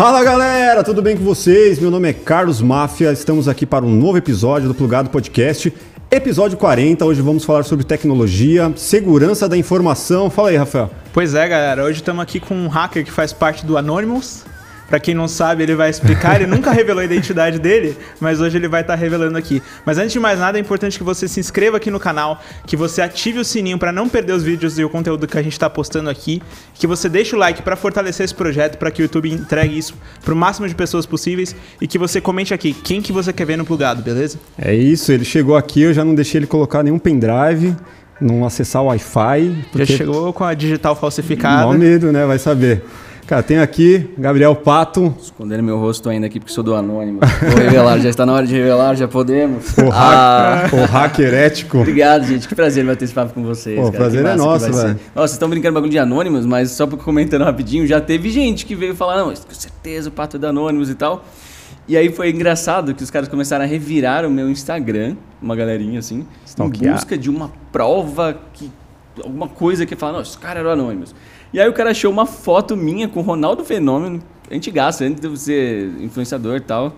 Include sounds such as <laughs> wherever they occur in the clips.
Fala galera, tudo bem com vocês? Meu nome é Carlos Máfia, estamos aqui para um novo episódio do Plugado Podcast, episódio 40. Hoje vamos falar sobre tecnologia, segurança da informação. Fala aí, Rafael. Pois é, galera, hoje estamos aqui com um hacker que faz parte do Anonymous, Pra quem não sabe, ele vai explicar. Ele nunca revelou a identidade dele, mas hoje ele vai estar tá revelando aqui. Mas antes de mais nada, é importante que você se inscreva aqui no canal, que você ative o sininho para não perder os vídeos e o conteúdo que a gente está postando aqui, que você deixe o like para fortalecer esse projeto, para que o YouTube entregue isso para o máximo de pessoas possíveis e que você comente aqui quem que você quer ver no plugado, beleza? É isso, ele chegou aqui, eu já não deixei ele colocar nenhum pendrive não acessar o Wi-Fi. Já chegou com a digital falsificada. Não medo, né? Vai saber. Cara, tenho aqui Gabriel Pato. Escondendo meu rosto ainda aqui porque sou do anônimo. Vou revelar, já está na hora de revelar, já podemos. O, ah. hacker, o hacker ético. Obrigado, gente. Que prazer bater esse papo com vocês. O prazer é nosso, velho. Nossa, vocês estão brincando bagulho de anônimos, mas só comentando rapidinho, já teve gente que veio falar, não, com certeza o pato é da anônimos e tal. E aí foi engraçado que os caras começaram a revirar o meu Instagram, uma galerinha assim, em busca de uma prova que alguma coisa que fala, não, esse cara era anônimos. E aí o cara achou uma foto minha com o Ronaldo Fenômeno, antigaço, antes de ser influenciador e tal.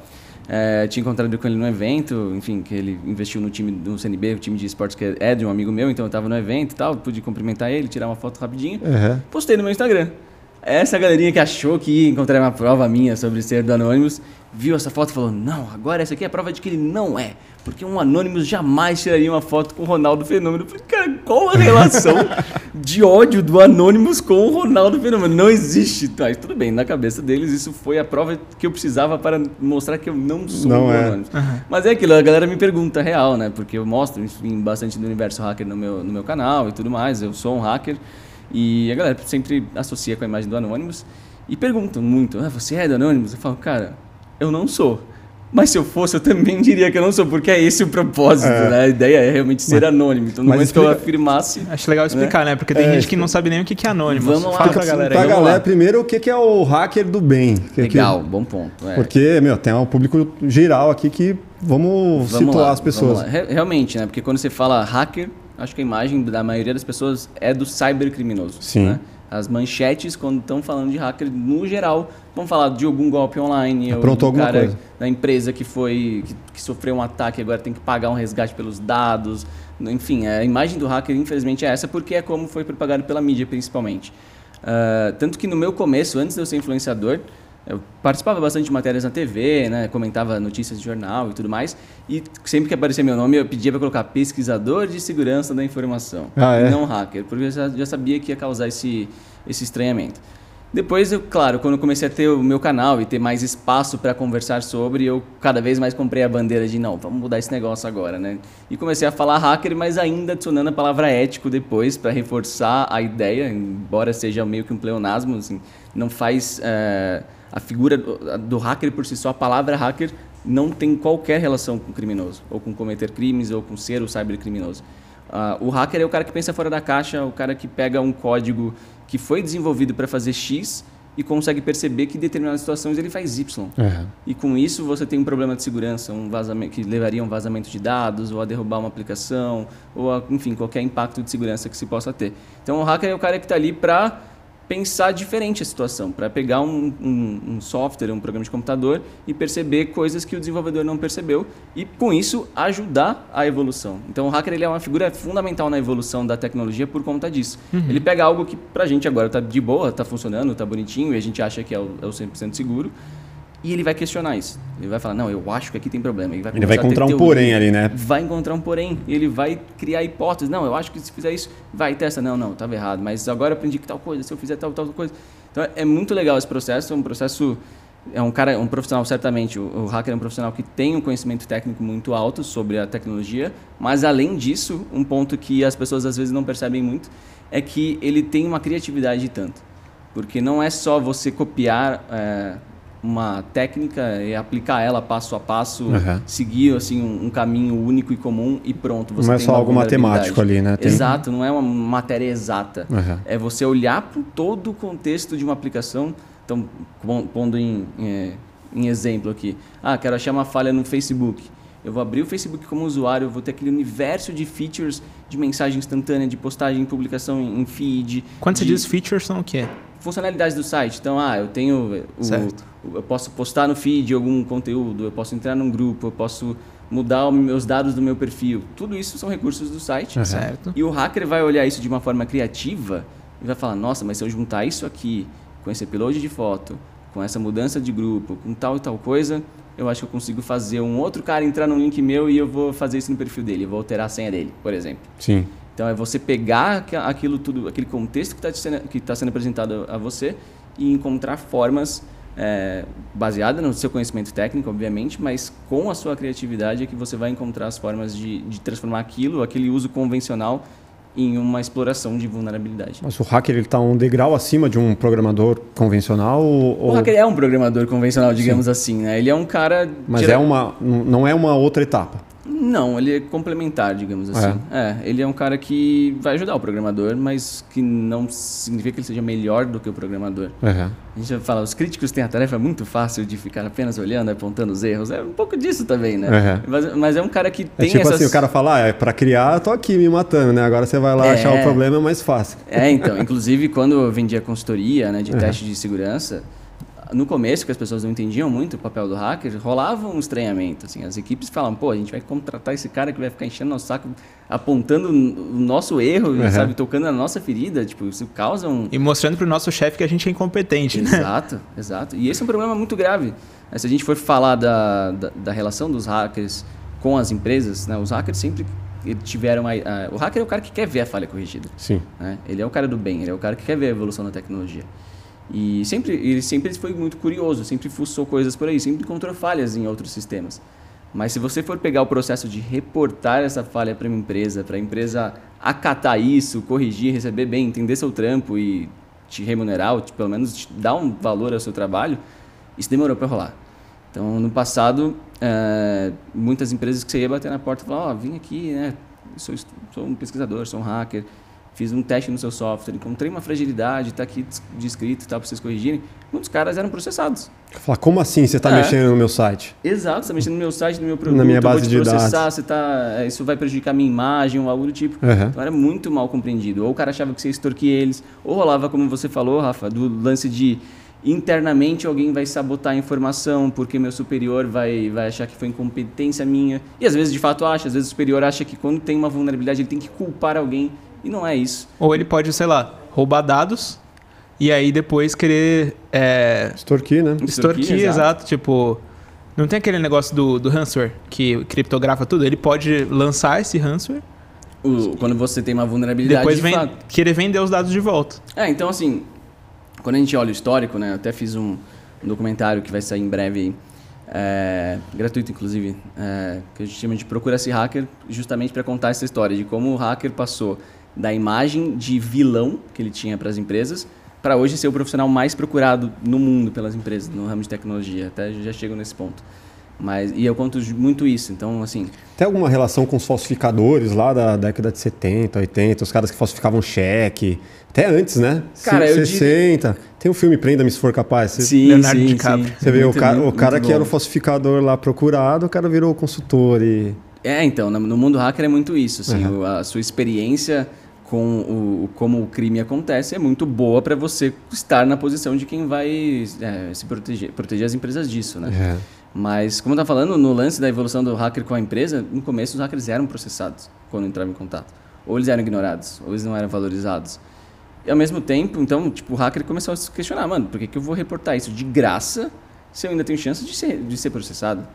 É, tinha encontrado com ele no evento, enfim, que ele investiu no time do CNB, o time de esportes que é de um amigo meu, então eu estava no evento e tal, pude cumprimentar ele, tirar uma foto rapidinho. Uhum. Postei no meu Instagram. Essa galerinha que achou que ia encontrar uma prova minha sobre ser do Anonymous, viu essa foto e falou: Não, agora essa aqui é a prova de que ele não é. Porque um Anonymous jamais tiraria uma foto com o Ronaldo Fenômeno. Eu falei, cara, qual a relação <laughs> de ódio do Anonymous com o Ronaldo Fenômeno? Não existe. Mas tudo bem, na cabeça deles isso foi a prova que eu precisava para mostrar que eu não sou não é. Anonymous. Uhum. Mas é aquilo, a galera me pergunta real, né? Porque eu mostro, enfim, bastante do universo hacker no meu, no meu canal e tudo mais. Eu sou um hacker. E a galera sempre associa com a imagem do Anonymous e perguntam muito: ah, você é do Anonymous? Eu falo, cara, eu não sou. Mas se eu fosse, eu também <laughs> diria que eu não sou, porque é esse o propósito, é. né? A ideia é realmente ser mas, anônimo. Então, no momento explica... que eu afirmasse... Acho legal explicar, né? né? Porque tem é, gente que não sabe nem o que é anônimo. Vamos lá. Fala pra galera Pra galera, lá. primeiro, o que é o hacker do bem? Legal, que... bom ponto. É. Porque, meu, tem um público geral aqui que vamos, vamos situar lá, as pessoas. Realmente, né? Porque quando você fala hacker, acho que a imagem da maioria das pessoas é do cybercriminoso. Sim. Né? As manchetes, quando estão falando de hacker, no geral, vão falar de algum golpe online. Aprontou ou do cara coisa. da empresa que foi que, que, sofreu um ataque e agora tem que pagar um resgate pelos dados. Enfim, a imagem do hacker, infelizmente, é essa porque é como foi propagado pela mídia, principalmente. Uh, tanto que no meu começo, antes de eu ser influenciador, eu participava bastante de matérias na TV, né? comentava notícias de jornal e tudo mais. E sempre que aparecia meu nome, eu pedia para colocar pesquisador de segurança da informação, ah, é? não hacker, porque eu já, já sabia que ia causar esse, esse estranhamento. Depois, eu, claro, quando eu comecei a ter o meu canal e ter mais espaço para conversar sobre, eu cada vez mais comprei a bandeira de não, vamos mudar esse negócio agora, né? E comecei a falar hacker, mas ainda adicionando a palavra ético depois para reforçar a ideia, embora seja meio que um pleonasmo, assim, não faz. Uh, a figura do hacker por si só, a palavra hacker, não tem qualquer relação com criminoso, ou com cometer crimes, ou com ser o cybercriminoso. Uh, o hacker é o cara que pensa fora da caixa, o cara que pega um código que foi desenvolvido para fazer X e consegue perceber que em determinadas situações ele faz Y. Uhum. E com isso você tem um problema de segurança, um vazamento que levaria a um vazamento de dados, ou a derrubar uma aplicação, ou a, enfim, qualquer impacto de segurança que se possa ter. Então o hacker é o cara que está ali para pensar diferente a situação, para pegar um, um, um, software, um programa de computador e perceber coisas que o desenvolvedor não percebeu e, com isso, ajudar a evolução. Então, o hacker ele é uma figura fundamental na evolução da tecnologia por conta disso. Uhum. Ele pega algo que, para a gente agora está de boa, está funcionando, está bonitinho e a gente acha que é o, é o 100% seguro, e ele vai questionar isso. Ele vai falar, não, eu acho que aqui tem problema. Ele vai, ele vai encontrar um porém ali, né? Vai encontrar um porém. Ele vai criar hipóteses. Não, eu acho que se fizer isso, vai, testa. Não, não, estava errado. Mas agora eu aprendi que tal coisa, se eu fizer tal, tal coisa. Então é muito legal esse processo. É um processo... É um cara, um profissional, certamente. O, o hacker é um profissional que tem um conhecimento técnico muito alto sobre a tecnologia. Mas, além disso, um ponto que as pessoas às vezes não percebem muito é que ele tem uma criatividade tanto. Porque não é só você copiar... É, uma técnica e aplicar ela passo a passo, uhum. seguir assim um, um, caminho único e comum e pronto. Você não é só algo matemático ali, né? Tem... Exato, não é uma matéria exata. Uhum. É você olhar para todo o contexto de uma aplicação. Então, pondo em, em, é, em exemplo aqui, ah, quero achar uma falha no Facebook. Eu vou abrir o Facebook como usuário, eu vou ter aquele universo de features de mensagem instantânea, de postagem, publicação em feed. Quando de... você diz features, são o quê? Funcionalidades do site. Então, ah, eu tenho o, Certo. o- eu posso postar no feed algum conteúdo, eu posso entrar num grupo, eu posso mudar os meus dados do meu perfil. Tudo isso são recursos do site. Uhum. Certo. E o hacker vai olhar isso de uma forma criativa e vai falar: nossa, mas se eu juntar isso aqui com esse upload de foto, com essa mudança de grupo, com tal e tal coisa, eu acho que eu consigo fazer um outro cara entrar num link meu e eu vou fazer isso no perfil dele, eu vou alterar a senha dele, por exemplo. Sim. Então é você pegar aqu- aquilo tudo, aquele contexto que está sendo, que tá sendo apresentado a você e encontrar formas é, baseadas no seu conhecimento técnico, obviamente, mas com a sua criatividade é que você vai encontrar as formas de, de transformar aquilo, aquele uso convencional, em uma exploração de vulnerabilidade. Mas o hacker ele tá um degrau acima de um programador convencional ou, O hacker é um programador convencional, digamos assim, né? Ele é um cara. mas é uma não é uma outra etapa. Não, ele é complementar, digamos assim. É. ele é um cara que vai ajudar o programador, mas que não significa que ele seja melhor do que o programador. Uhum. A gente fala, os críticos têm a tarefa muito fácil de ficar apenas olhando, apontando os erros. É um pouco disso também, né? Uhum. Mas, mas é um cara que É tem tipo essas... assim, o cara fala, ah, é pra criar, eu tô aqui me matando, né? Agora você vai lá É. achar o problema é mais fácil. É, então, inclusive quando eu vendia consultoria, né, de Uhum. teste de segurança, no começo, que as pessoas não entendiam muito o papel do hacker, rolava um estranhamento, assim, as equipes falavam, pô, a gente vai contratar esse cara que vai ficar enchendo nosso saco, apontando o nosso erro, Uhum. sabe, tocando na nossa ferida, tipo, isso causa um... E mostrando pro nosso chefe que a gente é incompetente, né? Exato, exato. E esse é um problema muito grave. Se a gente for falar da, da, da relação dos hackers com as empresas, né, os hackers sempre tiveram... A, a- o hacker é o cara que quer ver a falha corrigida. Sim. né? Ele é o cara do bem, ele é o cara que quer ver a evolução da tecnologia. E sempre, ele sempre foi muito curioso, sempre fuçou coisas por aí, sempre encontrou falhas em outros sistemas. Mas se você for pegar o processo de reportar essa falha para uma empresa, para a empresa acatar isso, corrigir, receber bem, entender seu trampo e te remunerar, ou te- pelo menos te dar um valor ao seu trabalho, isso demorou para rolar. Então, no passado, eh, muitas empresas que você ia bater na porta e falar, ó, vim aqui, né, sou, sou um pesquisador, sou um hacker, fiz um teste no seu software, encontrei uma fragilidade, está aqui des- descrito, tá, para vocês corrigirem. Muitos caras eram processados. Fala, como assim você tá É. mexendo no meu site? Exato, você está mexendo no meu site, no meu produto, Na minha base de dados. Você tá, eh, isso vai prejudicar a minha imagem ou algo do tipo. Uhum. Então era muito mal compreendido. Ou o cara achava que você ia extorquir eles, ou rolava, como você falou, Rafa, do lance de internamente alguém vai sabotar a informação porque meu superior vai, vai achar que foi incompetência minha. E às vezes de fato acha, às vezes o superior acha que quando tem uma vulnerabilidade ele tem que culpar alguém. E não é isso. Ou ele pode, sei lá, roubar dados e aí depois querer é, Extorquir, né? extorquir, Extorquir, exato. exato. Tipo, não tem aquele negócio do, do ransomware que criptografa tudo? Ele pode lançar esse ransomware, O- quando você tem uma vulnerabilidade depois de vem fato. querer vender os dados de volta. É, então assim, quando a gente olha o histórico, né? Eu até fiz um, um documentário que vai sair em breve é, gratuito inclusive, é, que a gente chama de Procura-se Hacker, justamente para contar essa história de como o hacker passou da imagem de vilão que ele tinha para as empresas para hoje ser o profissional mais procurado no mundo pelas empresas, no ramo de tecnologia. Até já chego nesse ponto. Mas, e eu conto muito isso, então assim, Tem alguma relação com os falsificadores lá da década de 70, 80, os caras que falsificavam cheque, até antes, né? Cara, eu 60. Tem um filme Prenda-me se for capaz. Sim, Leonardo sim, DiCaprio. sim. você vê o Muito, cara, o cara que era bom. o falsificador lá procurado, o cara virou consultor e... É, então, no, mundo hacker é muito isso, assim, Uhum. o- a sua experiência com o, como o crime acontece é muito boa para você estar na posição de quem vai é, se proteger, proteger as empresas disso, né? É. Mas, como estava falando, no lance da evolução do hacker com a empresa, no começo os hackers eram processados quando entravam em contato. Ou eles eram ignorados, ou eles não eram valorizados. E ao mesmo tempo, então, tipo, o hacker começou a se questionar, mano, por que, que eu vou reportar isso de graça se eu ainda tenho chance de ser, de ser processado?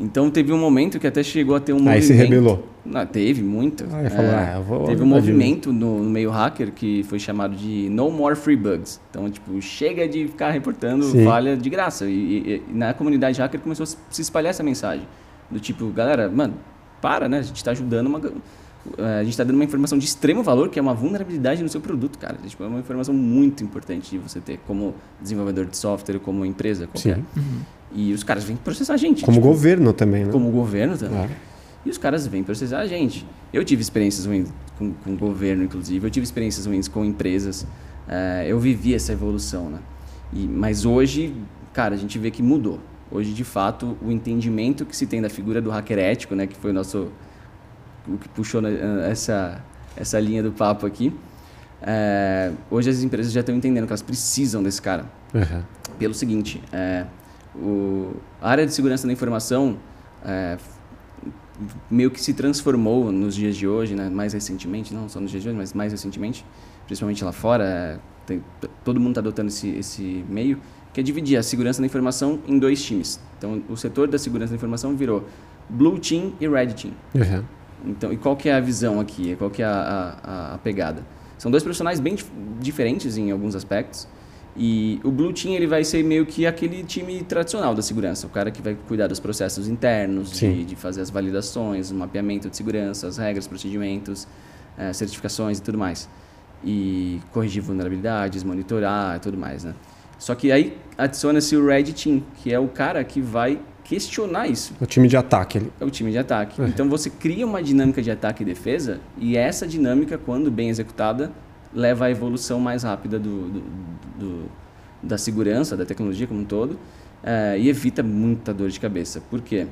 Então teve um momento que até chegou a ter um Aí movimento... se rebelou. Não, teve muito. Aí falou, ah, eu vou- teve um movimento no, no meio hacker que foi chamado de No More Free Bugs. Então, tipo, chega de ficar reportando Sim. falha de graça. E, e- e na comunidade hacker começou a se espalhar essa mensagem. Do tipo, galera, mano, para, né? A gente está ajudando uma... eh, A gente está dando uma informação de extremo valor, que é uma vulnerabilidade no seu produto, cara. Tipo, é uma informação muito importante de você ter como desenvolvedor de software, como empresa qualquer. Sim. E os caras vêm processar a gente. Como tipo, governo também, né? como governo também. Claro. E os caras vêm processar a gente. Eu tive experiências ruins com, com o governo, inclusive. Eu tive experiências ruins com empresas. Eh, eu vivi essa evolução, né? E, mas hoje, cara, a gente vê que mudou. Hoje, de fato, o entendimento que se tem da figura do hacker ético, né? Que foi o nosso... O que puxou né, essa, essa linha do papo aqui. É, hoje as empresas já estão entendendo que elas precisam desse cara. Uhum. Pelo seguinte, é, o, a área de segurança da informação é, meio que se transformou nos dias de hoje, né? mais recentemente, não só nos dias de hoje, mas mais recentemente, principalmente lá fora, é, tem, todo mundo está adotando esse, esse meio, que é dividir a segurança da informação em dois times. Então, o setor da segurança da informação virou Blue Team e Red Team. Uhum. Então, e qual que é a visão aqui? Qual que é a, a, a pegada? São dois profissionais bem dif diferentes em alguns aspectos. E o Blue Team ele vai ser meio que aquele time tradicional da segurança, o cara que vai cuidar dos processos internos, de, de, fazer as validações, o mapeamento de segurança, as regras, procedimentos, é, certificações e tudo mais. E corrigir vulnerabilidades, monitorar e tudo mais, né? Só que aí adiciona-se o Red Team, que é o cara que vai questionar isso. O time de ataque. Ele... É o time de ataque. É. Então você cria uma dinâmica de ataque e defesa, e essa dinâmica, quando bem executada, leva à evolução mais rápida do, do, do da segurança, da tecnologia como um todo, é, e evita muita dor de cabeça. Por quê?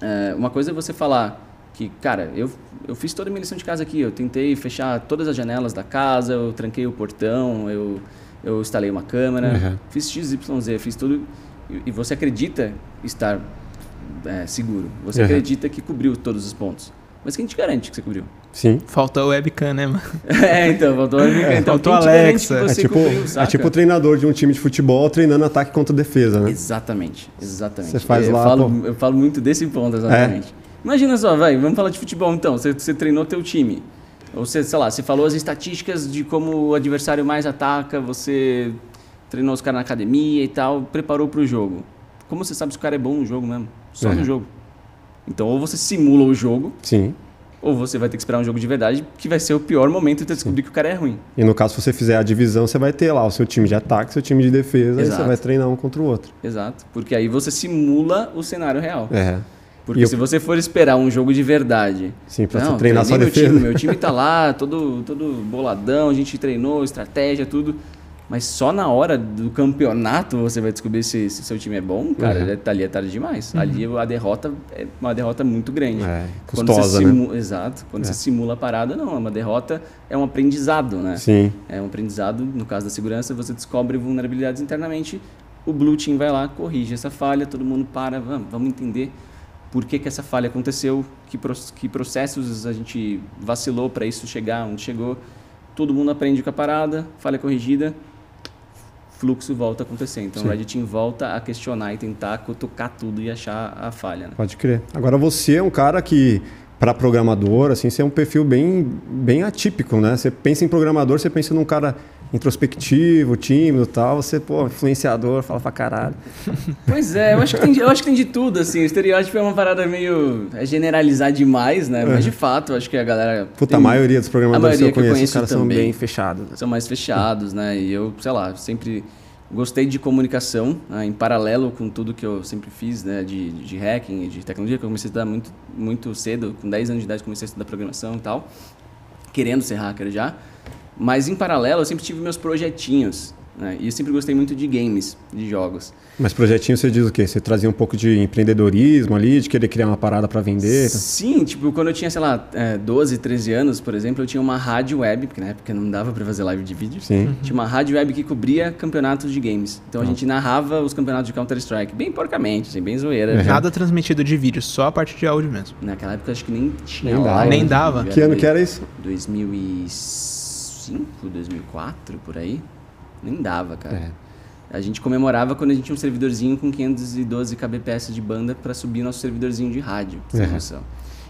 É, uma coisa é você falar que, cara, eu, eu fiz toda a minha lição de casa aqui, eu tentei fechar todas as janelas da casa, eu tranquei o portão, eu eu instalei uma câmera, uhum. fiz XYZ, fiz tudo. E, e você acredita estar é, seguro. Você uhum. acredita que cobriu todos os pontos. Mas quem te garante que você cobriu? Sim. Faltou o webcam, né, mano? <laughs> é, então, faltou o webcam. É, então, faltou quem Alexa. é tipo, cobriu, é tipo o treinador de um time de futebol treinando ataque contra defesa, né? Exatamente, exatamente. Você faz eu lá, falo, Eu falo muito desse ponto, exatamente. É. Imagina só, vai, vamos falar de futebol então. Você, você treinou teu time. Ou você, sei lá, você falou as estatísticas de como o adversário mais ataca, você treinou os caras na academia e tal, preparou para o jogo. Como você sabe se o cara é bom no jogo mesmo? Só no jogo. Então, ou você simula o jogo. Sim. Ou você vai ter que esperar um jogo de verdade, que vai ser o pior momento de descobrir que o cara é ruim. E no caso, se você fizer a divisão, você vai ter lá o seu time de ataque, seu time de defesa, Exato. e você vai treinar um contra o outro. Exato. Porque aí você simula o cenário real. É. Porque eu... se você for esperar um jogo de verdade. Sim, pra não, treinar só meu defesa. Time, meu <laughs> time tá lá, todo, todo boladão, a gente treinou, estratégia, tudo. Mas só na hora do campeonato você vai descobrir se, se seu time é bom, cara. Uhum. Ali é tarde demais. Uhum. Ali a derrota é uma derrota muito grande. É, custosa, simu... né? Exato. Quando é. você simula a parada, não. Uma derrota é um aprendizado, né? Sim. É um aprendizado, no caso da segurança, você descobre vulnerabilidades internamente, o Blue Team vai lá, corrige essa falha, todo mundo para, vamos, vamos entender por que, que essa falha aconteceu, que, que processos a gente vacilou para isso chegar onde chegou. Todo mundo aprende com a parada, falha corrigida, fluxo volta a acontecer. Então Sim. o Red Team volta a questionar e tentar cutucar tudo e achar a falha. Né? Pode crer. Agora você é um cara que para programador, assim, você é um perfil bem, bem atípico, né? Você pensa em programador, você pensa num cara introspectivo, tímido e tal, você, pô, influenciador, fala pra caralho. <laughs> Pois é, eu acho que tem, eu acho que tem de tudo, assim. O estereótipo é uma parada meio. é generalizar demais, né? É. Mas de fato, eu acho que a galera. Puta, tem, a maioria dos programadores que eu conheço, que eu conheço os caras também, são bem fechados. Né? São mais fechados, né? E eu, sei lá, sempre gostei de comunicação, né? em paralelo com tudo que eu sempre fiz, né? De, de hacking, de tecnologia, que eu comecei a estudar muito, muito cedo, com 10 anos de idade comecei a estudar programação e tal, querendo ser hacker já. Mas em paralelo eu sempre tive meus projetinhos. Né? E eu sempre gostei muito de games, de jogos. Mas projetinho você diz o quê? Você trazia um pouco de empreendedorismo ali, de querer criar uma parada para vender? Sim, tipo, quando eu tinha, sei lá, 12, é, 13 anos, por exemplo, eu tinha uma rádio web, porque na época não dava para fazer live de vídeo. Sim. Tinha uma rádio web que cobria campeonatos de games. Então a ah. gente narrava os campeonatos de Counter-Strike, bem porcamente, assim, bem zoeira. Uhum. Nada transmitido de vídeo, só a parte de áudio mesmo. Naquela época acho que nem tinha nem dava. Nem dava. Que ano que era isso? 2006. 2005, 2004, por aí. Nem dava, cara. É. A gente comemorava quando a gente tinha um servidorzinho com 512 kbps de banda para subir nosso servidorzinho de rádio, pra é. noção.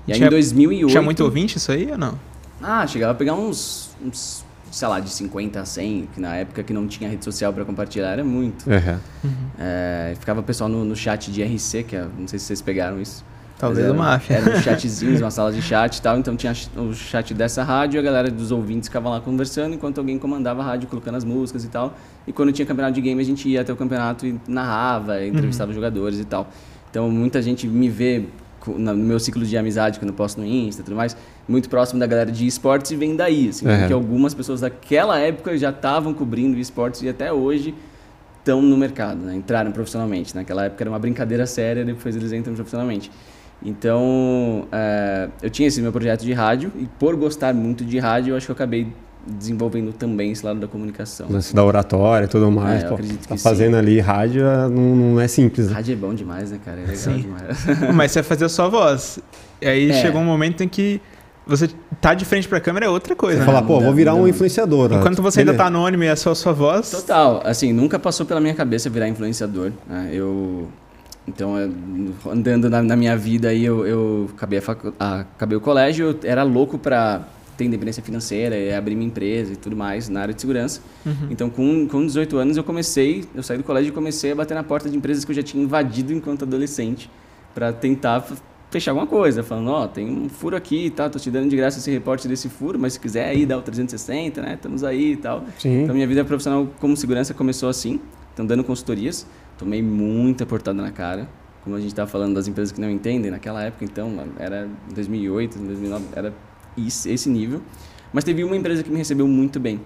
E aí tinha, em 2008... Tinha muito ouvinte isso aí ou não? Ah, chegava a pegar uns, uns sei lá, de 50 a 100, que na época que não tinha rede social para compartilhar era muito. Uhum. É, ficava o pessoal no, no chat de RC, que é, não sei se vocês pegaram isso. Talvez uma máfia. Eram <laughs> chatzinhos, uma sala de chat e tal. Então tinha o chat dessa rádio, a galera dos ouvintes ficava lá conversando, enquanto alguém comandava a rádio, colocando as músicas e tal. E quando tinha campeonato de game, a gente ia até o campeonato e narrava, entrevistava uhum. jogadores e tal. Então muita gente me vê no meu ciclo de amizade, quando eu posto no Insta e tudo mais, muito próximo da galera de esportes e vem daí, assim, uhum. porque algumas pessoas daquela época já estavam cobrindo esportes e até hoje estão no mercado, né? entraram profissionalmente. Naquela época era uma brincadeira séria, depois eles entram profissionalmente. Então, é, eu tinha esse meu projeto de rádio e por gostar muito de rádio, eu acho que eu acabei desenvolvendo também esse lado da comunicação. Lance da oratória e tudo mais. É, pô, acredito tá fazendo ali rádio é- não, não é simples. né? Rádio é bom demais, né, cara? É legal Sim. demais. <laughs> Mas você vai fazer a sua voz. E aí É. chegou um momento em que você tá de frente pra câmera é outra coisa. Você né? falar, pô, vou virar um influenciador. ó. Enquanto você ainda tá anônimo e é só a sua voz. Total, assim, nunca passou pela minha cabeça virar influenciador. né? Eu. Então, eu- andando na, na minha vida aí, eu, eu acabei, a ah, acabei o colégio, eu era louco pra ter independência financeira, e abrir minha empresa e tudo mais na área de segurança. Então, com, com 18 anos, eu comecei, eu saí do colégio e comecei a bater na porta de empresas que eu já tinha invadido enquanto adolescente, pra tentar fechar alguma coisa, falando, ó, tem um furo aqui, tá, tô te dando de graça esse reporte desse furo, mas se quiser aí, dá o 360, né, estamos aí e tal. Sim. Então, minha vida profissional como segurança começou assim, então dando consultorias. Tomei muita portada na cara. Como a gente estava falando das empresas que não entendem, naquela época, então, era 2008, 2009, era esse nível. Mas teve uma empresa que me recebeu muito bem,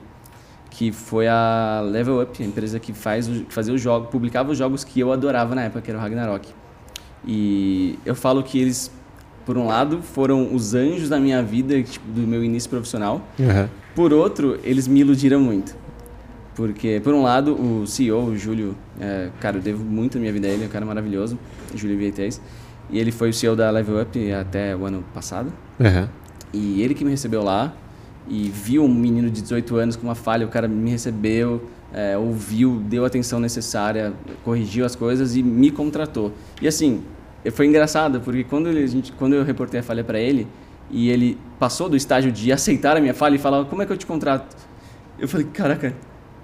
que foi a Level Up, a empresa que, faz, o- que fazia os jogos, publicava os jogos que eu adorava na época, que era o Ragnarok. E eu falo que eles, por um lado, foram os anjos da minha vida, tipo, do meu início profissional. Uhum. Por outro, eles me iludiram muito. Porque, por um lado, o CEO, o Júlio, é, cara, eu devo muito a minha vida a ele, é um cara maravilhoso, Júlio Vietes. E ele foi o CEO da Level Up até o ano passado. Uhum. E ele que me recebeu lá e viu um menino de 18 anos com uma falha, o cara me recebeu, é, ouviu, deu a atenção necessária, corrigiu as coisas e me contratou. E assim, foi engraçado, porque quando, ele, a gente, quando eu reportei a falha para ele e ele passou do estágio de aceitar a minha falha e falar, como é que eu te contrato? Eu falei, caraca,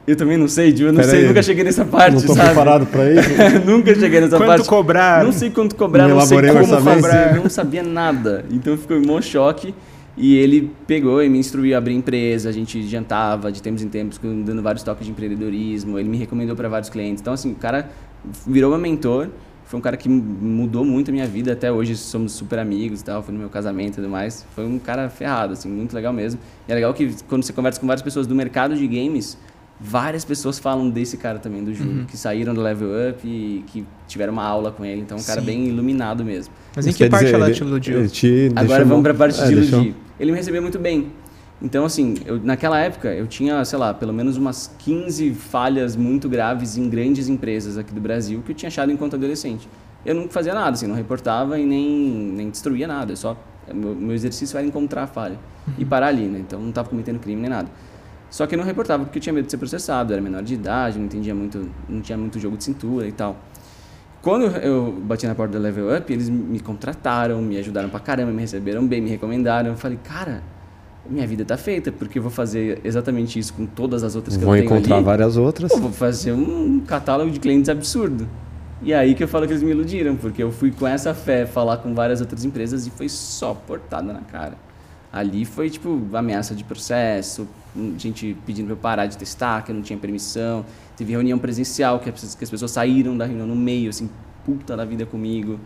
eu também não sei, Gil, eu não Pera sei, aí, nunca cheguei nessa parte, Não tô sabe? preparado pra isso. <laughs> nunca cheguei nessa Quanto parte. cobrar? Não sei quanto cobrar, Não não, sei como cobrar, não sabia nada. Então ficou em mó choque. E ele pegou e me instruiu a abrir empresa, a gente jantava de tempos em tempos, dando vários toques de empreendedorismo. Ele me recomendou para vários clientes. Então, assim, o cara virou meu mentor. Foi um cara que mudou muito a minha vida. Até hoje somos super amigos e tal. Foi no meu casamento e tudo mais. Foi um cara ferrado, assim, muito legal mesmo. E é legal que quando você conversa com várias pessoas do mercado de games, várias pessoas falam desse cara também, do Júlio, que saíram do Level Up e que tiveram uma aula com ele. Então, é um cara Sim. bem iluminado mesmo. Mas em que parte dizer, ela te iludiu? ele te Agora deixou- vamos para a parte é, de deixou- iludir. Ele me recebeu muito bem. Então, assim, eu, naquela época eu tinha, sei lá, pelo menos umas 15 falhas muito graves em grandes empresas aqui do Brasil que eu tinha achado enquanto adolescente. Eu não fazia nada, assim, não reportava e nem, nem destruía nada. Eu só, meu, meu exercício era encontrar a falha e parar ali, né? Então, não estava cometendo crime nem nada. Só que eu não reportava porque eu tinha medo de ser processado, eu era menor de idade, não entendia muito, não tinha muito jogo de cintura e tal. Quando eu bati na porta da Level Up, eles me contrataram, me ajudaram pra caramba, me receberam bem, me recomendaram. Eu falei, cara, minha vida tá feita, porque eu vou fazer exatamente isso com todas as outras que eu tenho encontrar ali. várias outras. Eu vou fazer um catálogo de clientes absurdo. E aí que eu falo que eles me iludiram, porque eu fui com essa fé falar com várias outras empresas e foi só portada na cara. Ali foi tipo ameaça de processo, gente pedindo pra eu parar de testar, que eu não tinha permissão. Teve reunião presencial, que as que as pessoas saíram da reunião no meio, assim, puta da vida comigo.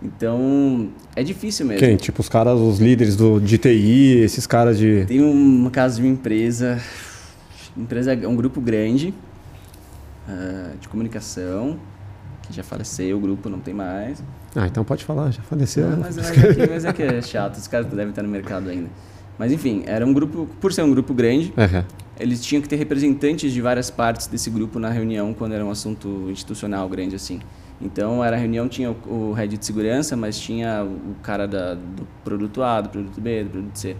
Então, é difícil mesmo. Quem? Tipo os caras, os líderes do, de TI, esses caras de. Tem um caso de uma empresa, empresa é um grupo grande ah, de comunicação que já faleceu, o grupo não tem mais. Ah, então pode falar, já faleceu. Ah, mas, mas é que, mas é que é chato, os caras devem estar no mercado ainda. Mas enfim, era um grupo, por ser um grupo grande, É, eles tinham que ter representantes de várias partes desse grupo na reunião quando era um assunto institucional grande assim. Então, era a reunião, tinha o, o head de segurança, mas tinha o cara da, do produto A, do produto B, do produto C.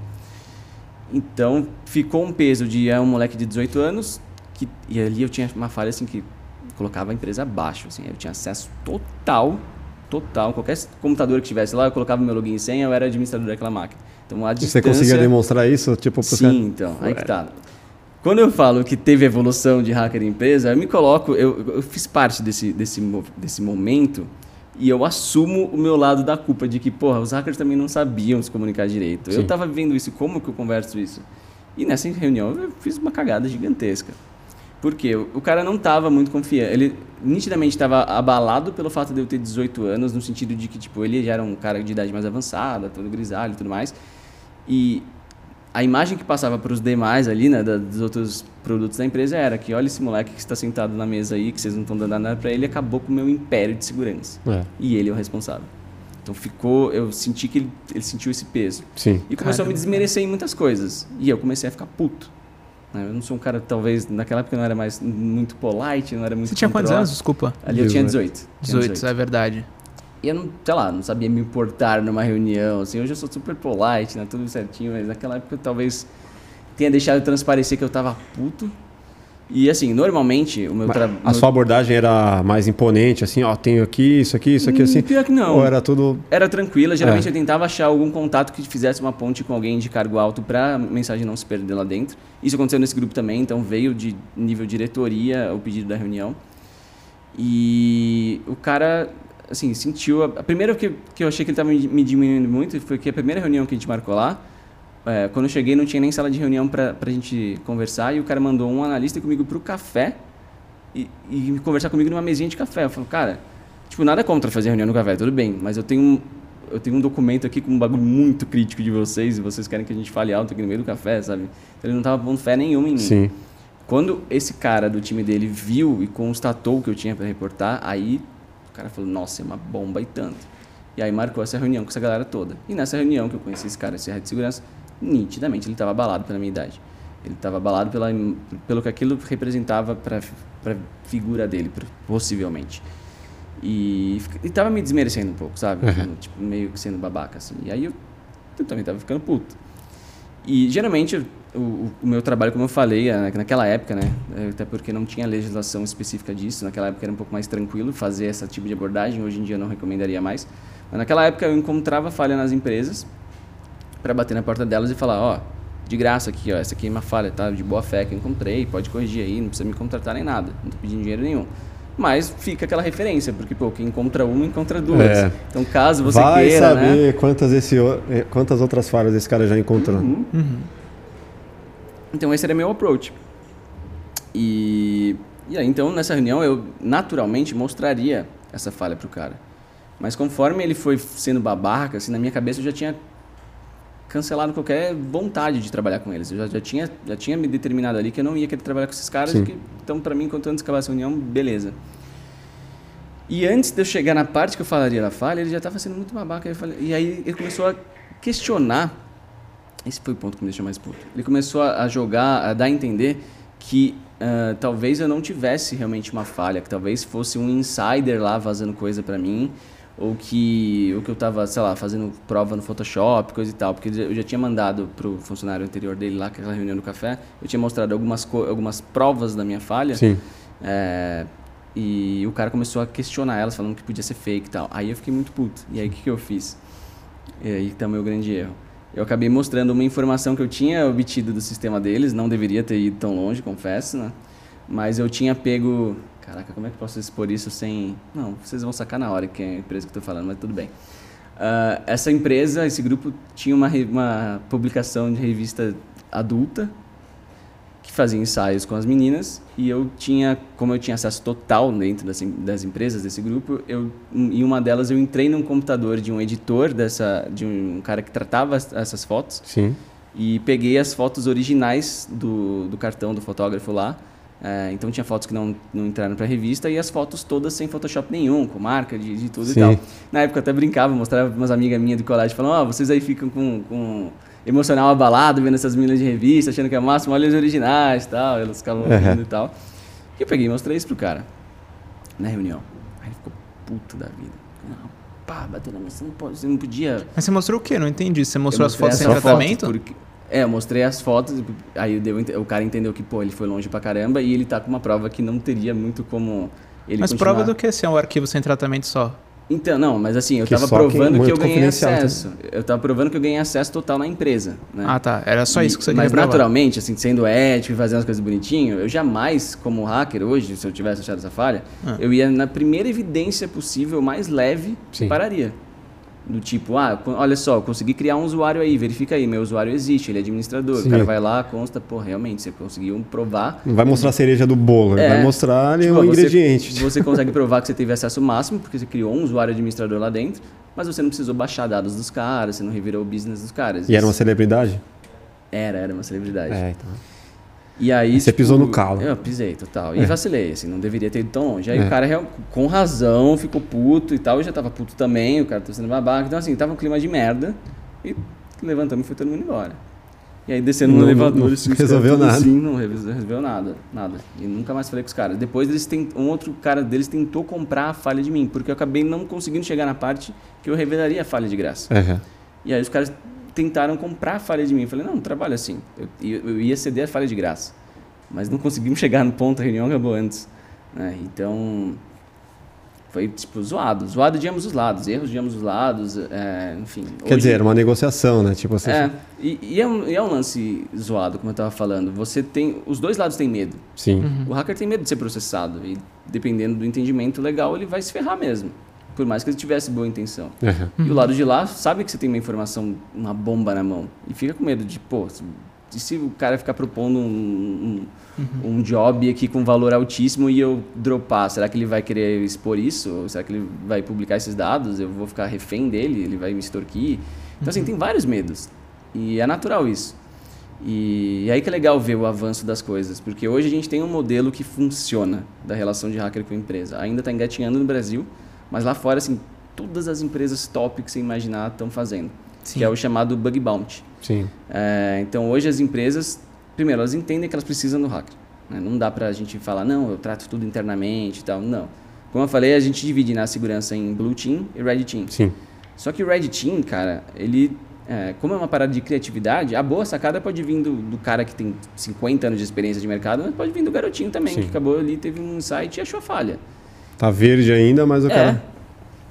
Então, ficou um peso de é um moleque de 18 anos, que, e ali eu tinha uma falha assim que colocava a empresa abaixo, assim, eu tinha acesso total, total, qualquer computador que tivesse lá, eu colocava meu login e senha, eu era administrador daquela máquina. Então, a E você distância... conseguia demonstrar isso, tipo, Sim, então, aí que tá. Quando eu falo que teve evolução de hacker em empresa, eu me coloco, eu, eu fiz parte desse, desse, desse momento e eu assumo o meu lado da culpa de que, porra, os hackers também não sabiam se comunicar direito. Eu Sim. tava vivendo isso, como que eu converso isso? E nessa reunião eu fiz uma cagada gigantesca. Por quê? O cara não estava muito confiante. Ele nitidamente estava abalado pelo fato de eu ter 18 anos, no sentido de que, tipo, ele já era um cara de idade mais avançada, todo grisalho e tudo mais. E a imagem que passava para os demais ali, né, da- dos outros produtos da empresa era que, olha esse moleque que está sentado na mesa aí, que vocês não estão dando nada para ele, acabou com o meu império de segurança. É, E ele é o responsável. Então ficou, eu senti que ele, ele sentiu esse peso. sim. E começou a me Caramba. desmerecer em muitas coisas. E eu comecei a ficar puto. Né? Eu não sou um cara, talvez, naquela época eu não era mais muito polite, não era muito Você tinha quantos anos, desculpa? Ali eu tinha 18. 18. Tinha 18, é verdade. E eu não, sei lá, não sabia me importar numa reunião, assim. Hoje eu sou super polite, né? Tudo certinho, mas naquela época eu talvez tenha deixado transparecer que eu tava puto. E assim, normalmente o meu trabalho. A sua abordagem era mais imponente, assim, ó, tenho aqui, isso aqui, isso aqui, assim. Hum, Pior que não. Ou era tudo. Era tranquila, geralmente É. eu tentava achar algum contato que fizesse uma ponte com alguém de cargo alto para a mensagem não se perder lá dentro. Isso aconteceu nesse grupo também, então veio de nível diretoria o pedido da reunião. E o cara, assim, sentiu. A, a primeira que, que eu achei que ele estava me, me diminuindo muito foi que a primeira reunião que a gente marcou lá, é, quando eu cheguei não tinha nem sala de reunião para a gente conversar e o cara mandou um analista comigo para o café e, e conversar comigo numa mesinha de café. Eu falo, cara, tipo, nada contra fazer reunião no café, tudo bem, mas eu tenho eu tenho um documento aqui com um bagulho muito crítico de vocês e vocês querem que a gente fale alto aqui no meio do café, sabe? Então ele não tava pondo fé nenhuma em mim. Sim. Quando esse cara do time dele viu e constatou o que eu tinha para reportar, aí o cara falou, nossa, é uma bomba e tanto. E aí marcou essa reunião com essa galera toda. E nessa reunião que eu conheci esse cara, esse head de segurança, nitidamente ele estava abalado pela minha idade. Ele estava abalado pela, pelo que aquilo representava para a figura dele, possivelmente. E estava me desmerecendo um pouco, sabe? Uhum. Tipo, meio que sendo babaca, assim. E aí eu, eu também estava ficando puto. E geralmente o, o- meu trabalho, como eu falei, eh, naquela época, né? eh, Até porque não tinha legislação específica disso, naquela época era um pouco mais tranquilo fazer esse tipo de abordagem, hoje em dia eu não recomendaria mais. Mas naquela época eu encontrava falha nas empresas para bater na porta delas e falar: ó, de graça aqui, ó, essa aqui é uma falha, tá? De boa fé que eu encontrei, pode corrigir aí, não precisa me contratar nem nada, não tô pedindo dinheiro nenhum. Mas fica aquela referência, porque, pô, quem encontra uma, encontra duas. É. Então, caso você Vai queira, né? saber quantas, esse, eh, quantas outras falhas esse cara já encontrou. Uhum. Então esse era meu approach. E, e aí então nessa reunião eu naturalmente mostraria essa falha pro cara. Mas conforme ele foi sendo babaca, assim, na minha cabeça eu já tinha cancelado qualquer vontade de trabalhar com eles. Eu já, já tinha já tinha me determinado ali que eu não ia querer trabalhar com esses caras, que, então para mim enquanto antes acabar essa reunião, beleza. E antes de eu chegar na parte que eu falaria da falha, ele já estava sendo muito babaca. Eu falei- e aí ele começou a questionar esse foi o ponto que me deixou mais puto. Ele começou a, a jogar, a dar a entender que ah, talvez eu não tivesse realmente uma falha, que talvez fosse um insider lá vazando coisa pra mim, ou que, ou que eu tava, sei lá, fazendo prova no Photoshop, coisa e tal, porque eu já tinha mandado pro funcionário anterior dele lá, aquela reunião do café, eu tinha mostrado algumas, algumas provas da minha falha, Sim. é, e o cara começou a questionar elas, falando que podia ser fake e tal. Aí eu fiquei muito puto. E aí o que, que eu fiz? E aí que tá o meu grande erro. Eu acabei mostrando uma informação que eu tinha obtido do sistema deles, não deveria ter ido tão longe, confesso, né? Mas eu tinha pego. Caraca, como é que eu posso expor isso sem. Não, vocês vão sacar na hora que é a empresa que eu tô falando, mas tudo bem. Ah, essa empresa, esse grupo, tinha uma, uma publicação de revista adulta que fazia ensaios com as meninas e eu tinha, como eu tinha acesso total dentro das, das empresas desse grupo, eu em uma delas eu entrei num computador de um editor dessa, de um cara que tratava as- essas fotos Sim. e peguei as fotos originais do, do cartão do fotógrafo lá. É, então tinha fotos que não, não entraram para a revista e as fotos todas sem Photoshop nenhum, com marca de, de tudo Sim. e tal. Na época eu até brincava, mostrava para umas amigas minhas do colégio, falando, ó, vocês aí ficam com, com emocional abalado vendo essas meninas de revista, achando que é máximo, olha os originais e tal. Elas ficavam Uhum. ouvindo e tal. E eu peguei e mostrei isso pro cara, na reunião. Aí ele ficou puto da vida. Não, pá, bateu na mesa, você não, pode, você não podia... Mas você mostrou o quê? Não entendi. Você mostrou as fotos sem tratamento? fotos porque- é, eu mostrei as fotos, aí deu, o cara entendeu que, pô, ele foi longe pra caramba e ele tá com uma prova que não teria muito como ele Mas continuar. prova do que se é um arquivo sem tratamento só? Então, não, mas assim, eu Que tava provando que muito eu ganhei confidencial acesso. Eu tava provando que eu ganhei acesso total na empresa, né? Ah, tá. Era só isso que você E- Mas provar. naturalmente, assim, sendo ético e fazendo as coisas bonitinho, eu jamais, como hacker hoje, se eu tivesse achado essa falha, Ah. eu ia na primeira evidência possível, mais leve, Sim. pararia. Do tipo, ah, olha só, eu consegui criar um usuário aí, verifica aí, meu usuário existe, ele é administrador. Sim. O cara vai lá, consta, pô, realmente, você conseguiu provar. Não vai mostrar a cereja do bolo, É. vai mostrar Tipo, o você- ingrediente. <laughs> Você consegue provar que você teve acesso máximo, porque você criou um usuário administrador lá dentro, mas você não precisou baixar dados dos caras, você não revirou o business dos caras. E era uma Isso- celebridade? Era, era uma celebridade. É, então. E aí. Você pisou no calo. Eu pisei, total. E É. vacilei, assim, não deveria ter ido tão longe. Aí É. o cara, com razão, ficou puto e tal. Eu já tava puto também, o cara tá sendo babaca. Então, assim, tava um clima de merda. E levantamos e foi todo mundo embora. E aí descendo no Não- elevador, não assim, <laughs> resolveu nada. Assim, não resolveu nada, nada. E nunca mais falei com os caras. Depois eles tent... um outro cara deles tentou comprar a falha de mim, porque eu acabei não conseguindo chegar na parte que eu revelaria a falha de graça. E aí os caras tentaram comprar a falha de mim. Eu falei, não, trabalho assim. Eu, eu- eu ia ceder a falha de graça. Mas não conseguimos <laughs> chegar no ponto, a reunião acabou antes. né? Então, foi, tipo, zoado. Zoado de ambos os lados. Erros de ambos os lados, é, enfim. Quer Hoje- dizer, era uma negociação, né? Tipo, você... É, e, e é um, e é um lance zoado, como eu tava falando. Você tem... Os dois lados têm medo. Sim. O hacker tem medo de ser processado. E dependendo do entendimento legal, ele vai se ferrar mesmo. Por mais que ele tivesse boa intenção. É. E o lado de lá sabe que você tem uma informação, uma bomba na mão. E fica com medo de, pô, se, e se o cara ficar propondo um, um, um job aqui com valor altíssimo e eu dropar, será que ele vai querer expor isso? Ou será que ele vai publicar esses dados? Eu vou ficar refém dele? Ele vai me extorquir? Então, assim, tem vários medos. E é natural isso. E, e aí que é legal ver o avanço das coisas, porque hoje a gente tem um modelo que funciona da relação de hacker com empresa. Ainda está engatinhando no Brasil, mas lá fora, assim, todas as empresas top que você imaginar estão fazendo, Sim. que é o chamado bug bounty. Sim. É, então, hoje as empresas, primeiro, elas entendem que elas precisam do hacker. né? Não dá para a gente falar, não, eu trato tudo internamente e tal. Não. Como eu falei, a gente divide na segurança em Blue Team e Red Team. Sim. Só que o Red Team, cara, ele. é, como é uma parada de criatividade, a boa sacada pode vir do, do cara que tem 50 anos de experiência de mercado, mas pode vir do garotinho também, Sim. que acabou ali, teve um insight e achou a falha. Tá verde ainda, mas o É. cara...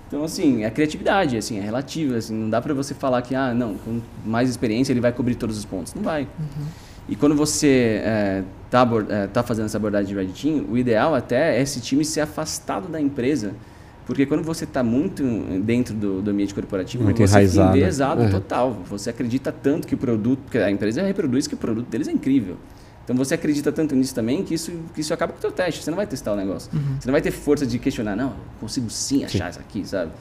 Então, assim, a criatividade, assim, é relativa, assim, não dá pra você falar que, ah, não, com mais experiência ele vai cobrir todos os pontos. Não vai. E quando você é, tá, é, tá fazendo essa abordagem de Red Team, o ideal até é esse time ser afastado da empresa, porque quando você está muito dentro do, do ambiente corporativo, Muito você enraizado. fica enviesado É. total. Você acredita tanto que o produto, porque a empresa reproduz que o produto deles é incrível. Então você acredita tanto nisso também que isso, que isso acaba com o teu teste. Você não vai testar o negócio. Você não vai ter força de questionar, não, eu consigo sim achar isso aqui, sabe?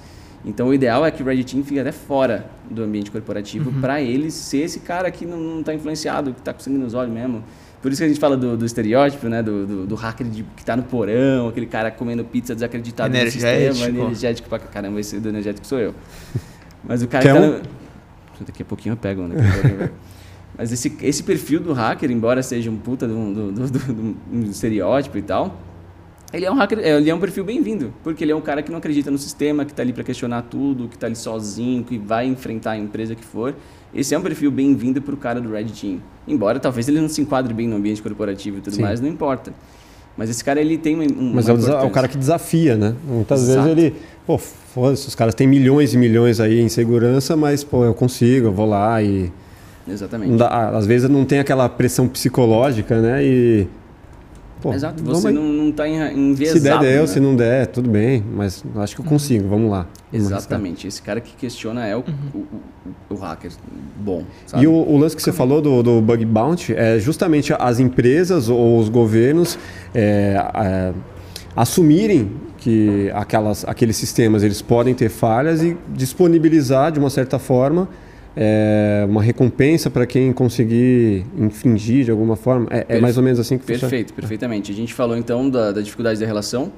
Então o ideal é que o Red Team fique até fora do ambiente corporativo para ele ser esse cara que não está influenciado, que está com sangue nos olhos mesmo. Por isso que a gente fala do, do estereótipo, né? Do, do, do hacker de, que está no porão, aquele cara comendo pizza desacreditado Energético. no sistema, energético pra caramba, esse do energético sou eu. Mas o cara que tá no... Daqui a pouquinho eu pego, né? Mas esse, esse perfil do hacker, embora seja um puta de um, do, do- do- um estereótipo e tal, ele é um hacker, é, ele é um perfil bem-vindo, porque ele é um cara que não acredita no sistema, que está ali para questionar tudo, que está ali sozinho, que vai enfrentar a empresa que for. Esse é um perfil bem-vindo para o cara do Red Team. Embora talvez ele não se enquadre bem no ambiente corporativo e tudo Sim. mais, não importa. Mas esse cara ele tem um, Mas é o, é cara que desafia, né? Muitas Exato. vezes ele, pô, foda-se, os caras têm milhões e milhões aí em segurança, mas, pô, eu consigo, eu vou lá e. Exatamente. dá- às vezes não tem aquela pressão psicológica, né? E. Pô, Exato, você não, não tá enra- enviesado. Se der, deu, né? se não der, tudo bem, mas acho que eu consigo, vamos lá. Vamos arriscar. Exatamente. Esse cara que questiona é o, o, o, o hacker bom. Sabe? E o, o lance que você falou do, do bug bounty é justamente as empresas ou os governos é, é, assumirem que aquelas, aqueles sistemas eles podem ter falhas e disponibilizar de uma certa forma é, uma recompensa para quem conseguir infringir de alguma forma. É, é mais ou menos assim que funciona. Perfeito, perfeitamente. A gente falou então da, da dificuldade da relação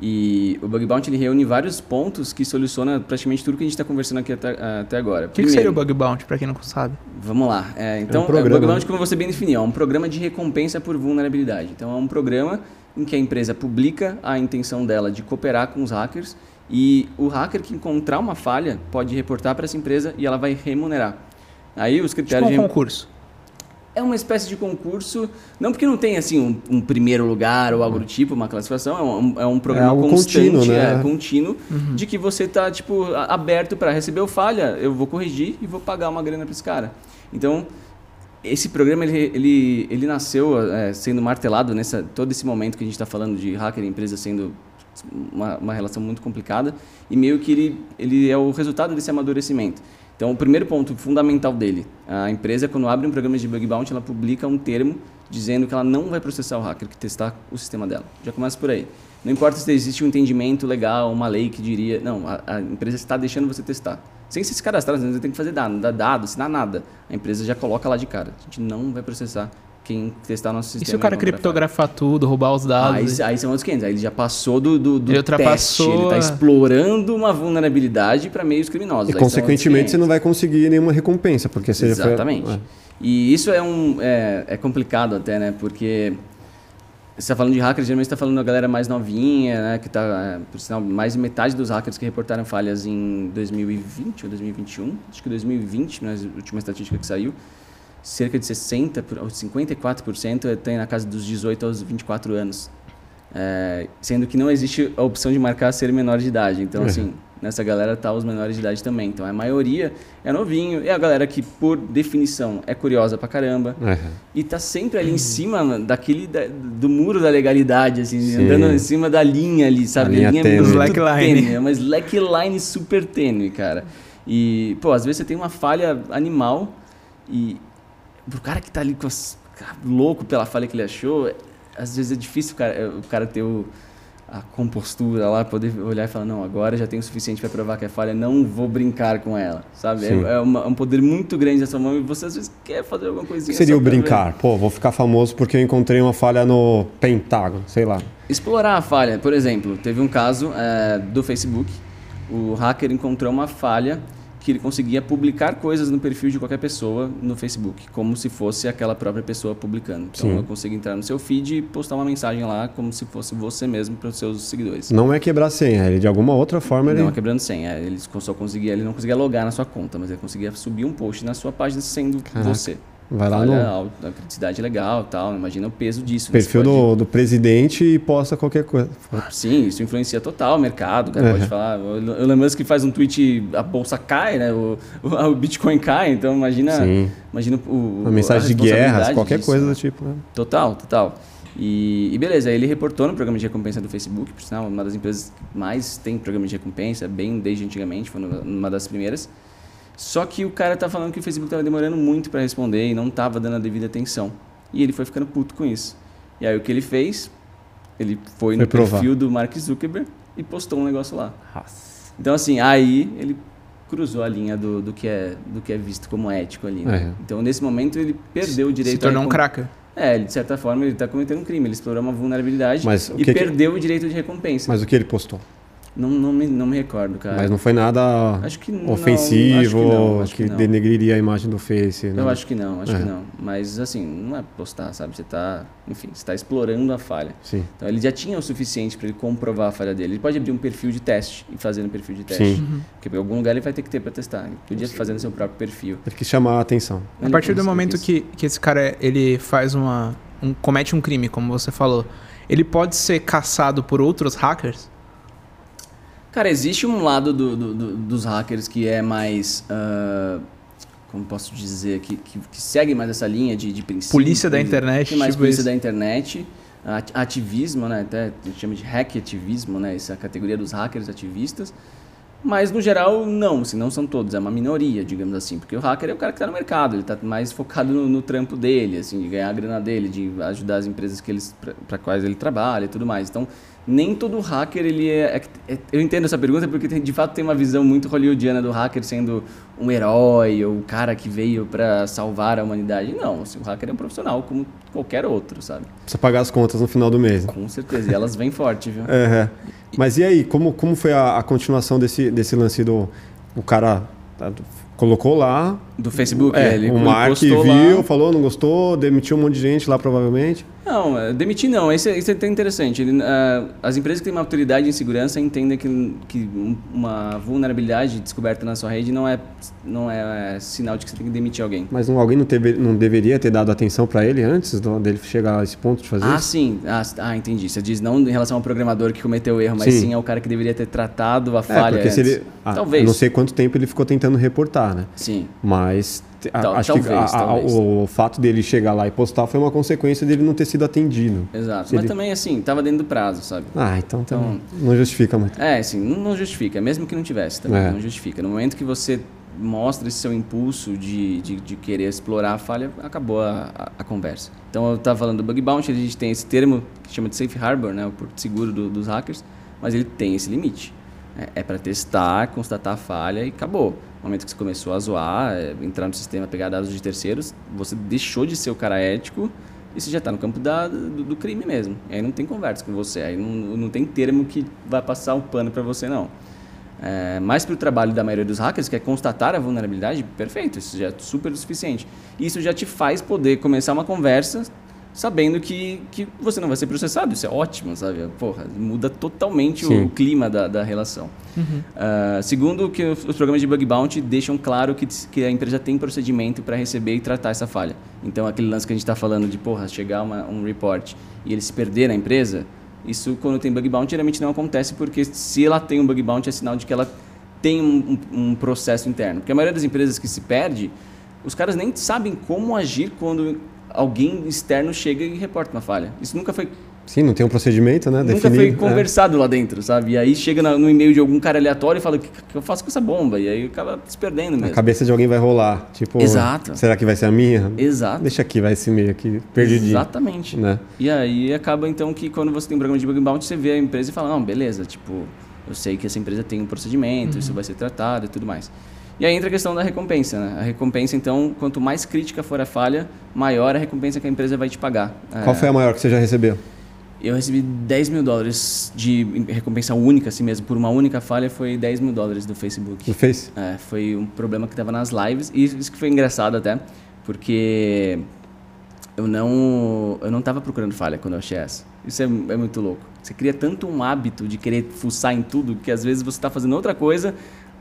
e o Bug Bounty ele reúne vários pontos que soluciona praticamente tudo que a gente está conversando aqui até, até agora. O que, que seria o Bug Bounty, pra quem não sabe? Vamos lá. É, então, É um programa, o Bug Bounty, né? como você bem definiu, é um programa de recompensa por vulnerabilidade. Então, é um programa em que a empresa publica a intenção dela de cooperar com os hackers e o hacker que encontrar uma falha pode reportar para essa empresa e ela vai remunerar. Aí os Tipo critérios um de concurso. é uma espécie de concurso, não porque não tem assim um, um primeiro lugar ou algo do tipo, uma classificação, é um, é um programa algo constante, contínuo, né? é, contínuo, de que você tá tipo aberto para receber o falha, eu vou corrigir e vou pagar uma grana para esse cara. Então esse programa ele, ele, ele nasceu é, sendo martelado nessa todo esse momento que a gente está falando de hacker e empresa sendo uma, uma relação muito complicada e meio que ele, ele é o resultado desse amadurecimento. Então, o primeiro ponto fundamental dele, a empresa, quando abre um programa de bug bounty, ela publica um termo dizendo que ela não vai processar o hacker que testar o sistema dela. Já começa por aí. Não importa se existe um entendimento legal, uma lei que diria, não, a, a empresa está deixando você testar. Sem se cadastrar, você tem que fazer dado, dar dado, assinar nada. A empresa já coloca lá de cara. A gente não vai processar quem testar nosso sistema. E se o cara criptografar tudo, roubar os dados? Aí, aí são outros 500. Aí ele já passou do, do, do Ele ultrapassou teste. Ele tá a- explorando uma vulnerabilidade para meios criminosos. E Aí consequentemente você 500. não vai conseguir nenhuma recompensa, porque você já foi- Exatamente. É. E isso é, um, é, é complicado até, né? Porque você está falando de hackers, geralmente está falando da galera mais novinha, né? Que tá, é, por sinal, mais de metade dos hackers que reportaram falhas em 2020 ou 2021, acho que 2020, na última estatística que saiu, cerca de 60, por- ou 54% tem na casa dos 18 aos 24 anos. É, sendo que não existe a opção de marcar ser menor de idade. Então, Uhum. assim, nessa galera tá os menores de idade também. Então, a maioria é novinho. E a galera que, por definição, é curiosa pra caramba. É. E tá sempre ali em cima daquele da- do muro da legalidade, assim, Sim. andando em cima da linha ali, sabe? A linha tênue. muito Slackline. tênue, é uma slackline super tênue, cara. E, pô, às vezes você tem uma falha animal e pro cara que tá ali as- cara, louco pela falha que ele achou, às vezes é difícil o cara, o cara ter o- a compostura lá, poder olhar e falar, não, agora já tenho o suficiente para provar que é falha, não vou brincar com ela, sabe? É, é uma- é um poder muito grande sua mão e você às vezes quer fazer alguma coisinha. que seria o pra ver. brincar? Pô, vou ficar famoso porque eu encontrei uma falha no Pentágono, sei lá. Explorar a falha. Por exemplo, teve um caso eh, do Facebook. O hacker encontrou uma falha que ele conseguia publicar coisas no perfil de qualquer pessoa no Facebook, como se fosse aquela própria pessoa publicando. Então Sim. eu consigo entrar no seu feed e postar uma mensagem lá como se fosse você mesmo para os seus seguidores. Não é quebrar senha, ele de alguma outra forma ele. Não é quebrando senha. Ele só conseguia, ele não conseguia logar na sua conta, mas ele conseguia subir um post na sua página sendo Caraca. você. Vai lá Falha, no alta, criticidade legal, tal. Imagina o peso disso. perfil pode- do, do presidente e posta qualquer coisa. Sim, isso influencia total o mercado. O cara pode falar. O Elon Musk faz um tweet, a bolsa cai, né? O, o, Bitcoin cai. Então imagina, Sim. imagina o, Uma mensagem a de responsabilidade qualquer disso, coisa né? do tipo. né? Total, total. E, e beleza, ele reportou no programa de recompensa do Facebook, por sinal, uma das empresas que mais tem programa de recompensa, bem desde antigamente, foi uma das primeiras. Só que o cara tá falando que o Facebook tava demorando muito para responder e não tava dando a devida atenção. E ele foi ficando puto com isso. E aí o que ele fez? Ele foi, Foi no provar. perfil do Mark Zuckerberg e postou um negócio lá. Então assim, aí ele cruzou a linha do, do, que, é, do que é visto como ético ali. né? É. Então nesse momento ele perdeu o direito Se tornou um cracker. é, ele, de certa forma, ele está cometendo um crime. Ele explorou uma vulnerabilidade Mas e que que- perdeu o direito de recompensa. Mas o que ele postou? Não, não, me, não me recordo, cara. Mas não foi nada Acho que não, ofensivo, acho que não, acho que, que não. denegriria a imagem do Face. né? Eu acho que não, acho É. que não. Mas, assim, não é postar, sabe? Você está, enfim, você está explorando a falha. Sim. Então, ele já tinha o suficiente para ele comprovar a falha dele. Ele pode abrir um perfil de teste e fazer no perfil de teste. Sim. Porque em algum lugar ele vai ter que ter para testar. Ele podia fazer no seu próprio perfil. Ele quis chamar a atenção. A Ele partir do momento que, que esse cara ele faz uma. Um, comete um crime, como você falou, ele pode ser caçado por outros hackers? Cara, existe um lado do- do- do- dos hackers que é mais. ah, como posso dizer? Que, que, que segue mais essa linha de, de princípio. Polícia da internet, mais tipo polícia isso. da internet. at- Ativismo, né? Até a gente chama de hack ativismo, né? Essa categoria dos hackers ativistas. Mas, no geral, não. Assim, não são todos. É uma minoria, digamos assim. Porque o hacker é o cara que está no mercado. Ele está mais focado no, no trampo dele, assim, de ganhar a grana dele, de ajudar as empresas que eles para quais ele trabalha e tudo mais. Então, nem todo hacker, ele é, é- é- Eu entendo essa pergunta porque, tem- de fato, tem uma visão muito hollywoodiana do hacker sendo um herói ou o cara que veio para salvar a humanidade. Não, assim, o hacker é um profissional como qualquer outro, sabe? Precisa pagar as contas no final do mês. né? Com certeza. E elas vêm forte, viu? <laughs> É. Mas e aí, como, como foi a, a continuação desse, desse lance do. O cara tá, colocou lá. Do Facebook, é, ele, o Mark viu, lá. falou, não gostou, demitiu um monte de gente lá, provavelmente. Não, é, demitir não. Isso é, isso é até interessante. Ele, ah, as empresas que têm maturidade em segurança entendem que, que um- uma vulnerabilidade descoberta na sua rede não é, não é, sinal de que você tem que demitir alguém. Mas não- alguém não, teve, não deveria ter dado atenção para ele antes do- dele chegar a esse ponto de fazer Ah, isso? sim. Ah, s- ah, entendi. Você diz não em relação ao programador que cometeu o erro, mas Sim. sim ao cara que deveria ter tratado a É, falha porque se antes. ele. ah, Talvez. não sei quanto tempo ele ficou tentando reportar, né? Sim. Mas a- Tal- acho talvez, que a- talvez. o, o fato dele chegar lá e postar foi uma consequência dele não ter sido atendido. Exato. Mas também, assim, tava dentro do prazo, sabe? Ah, então, então Então- não justifica muito. É, assim, não, não justifica. Mesmo que não tivesse também, É. não justifica. No momento que você mostra esse seu impulso de, de, de querer explorar a falha, acabou a, a, a conversa. Então, eu estava falando do bug bounty, a gente tem esse termo que chama de safe harbor, né, o porto seguro do- dos hackers, mas ele tem esse limite. É, é para testar, constatar a falha e acabou. No momento que você começou a zoar, é, entrar no sistema, pegar dados de terceiros, você deixou de ser o cara ético isso já está no campo da, do, do, crime mesmo. Aí não tem conversa com você, aí não, não tem termo que vai passar um pano para você, não. É, mais para o trabalho da maioria dos hackers, que é constatar a vulnerabilidade, perfeito, isso já é super suficiente. Isso já te faz poder começar uma conversa sabendo que, que você não vai ser processado. Isso é ótimo, sabe? Porra, muda totalmente o, o, clima da, da relação. Uhum. Uh, segundo, que os programas de bug bounty deixam claro que, que a empresa tem procedimento para receber e tratar essa falha. Então, aquele lance que a gente está falando de, porra, chegar uma, um report e ele se perder na empresa, isso, quando tem bug bounty, geralmente não acontece, porque se ela tem um bug bounty, é sinal de que ela tem um, um, um processo interno. Porque a maioria das empresas que se perde, os caras nem sabem como agir quando alguém externo chega e reporta uma falha. Isso nunca foi Sim, não tem um procedimento, né? Nunca definido, foi é. conversado é. lá dentro, sabe? E aí chega no e-mail de algum cara aleatório e fala: o que, que eu faço com essa bomba? E aí acaba se perdendo mesmo. A cabeça de alguém vai rolar. Tipo, Exato. será que vai ser a minha? Exato. Deixa aqui, vai esse meio aqui, perdidinho. Exatamente. Né? E aí acaba então que quando você tem um programa de bug bounty, você vê a empresa e fala: não, beleza, tipo, eu sei que essa empresa tem um procedimento, uhum. isso vai ser tratado e tudo mais. E aí entra a questão da recompensa. Né? A recompensa, então, quanto mais crítica for a falha, maior a recompensa que a empresa vai te pagar. Qual é... foi a maior que você já recebeu? Eu recebi 10 mil dólares de recompensa única, assim mesmo. Por uma única falha, foi 10 mil dólares do Facebook. Do Face? É, foi um problema que estava nas lives. E isso que foi engraçado até, porque eu não eu não estava procurando falha quando eu achei essa. Isso é, é muito louco. Você cria tanto um hábito de querer fuçar em tudo que às vezes você está fazendo outra coisa,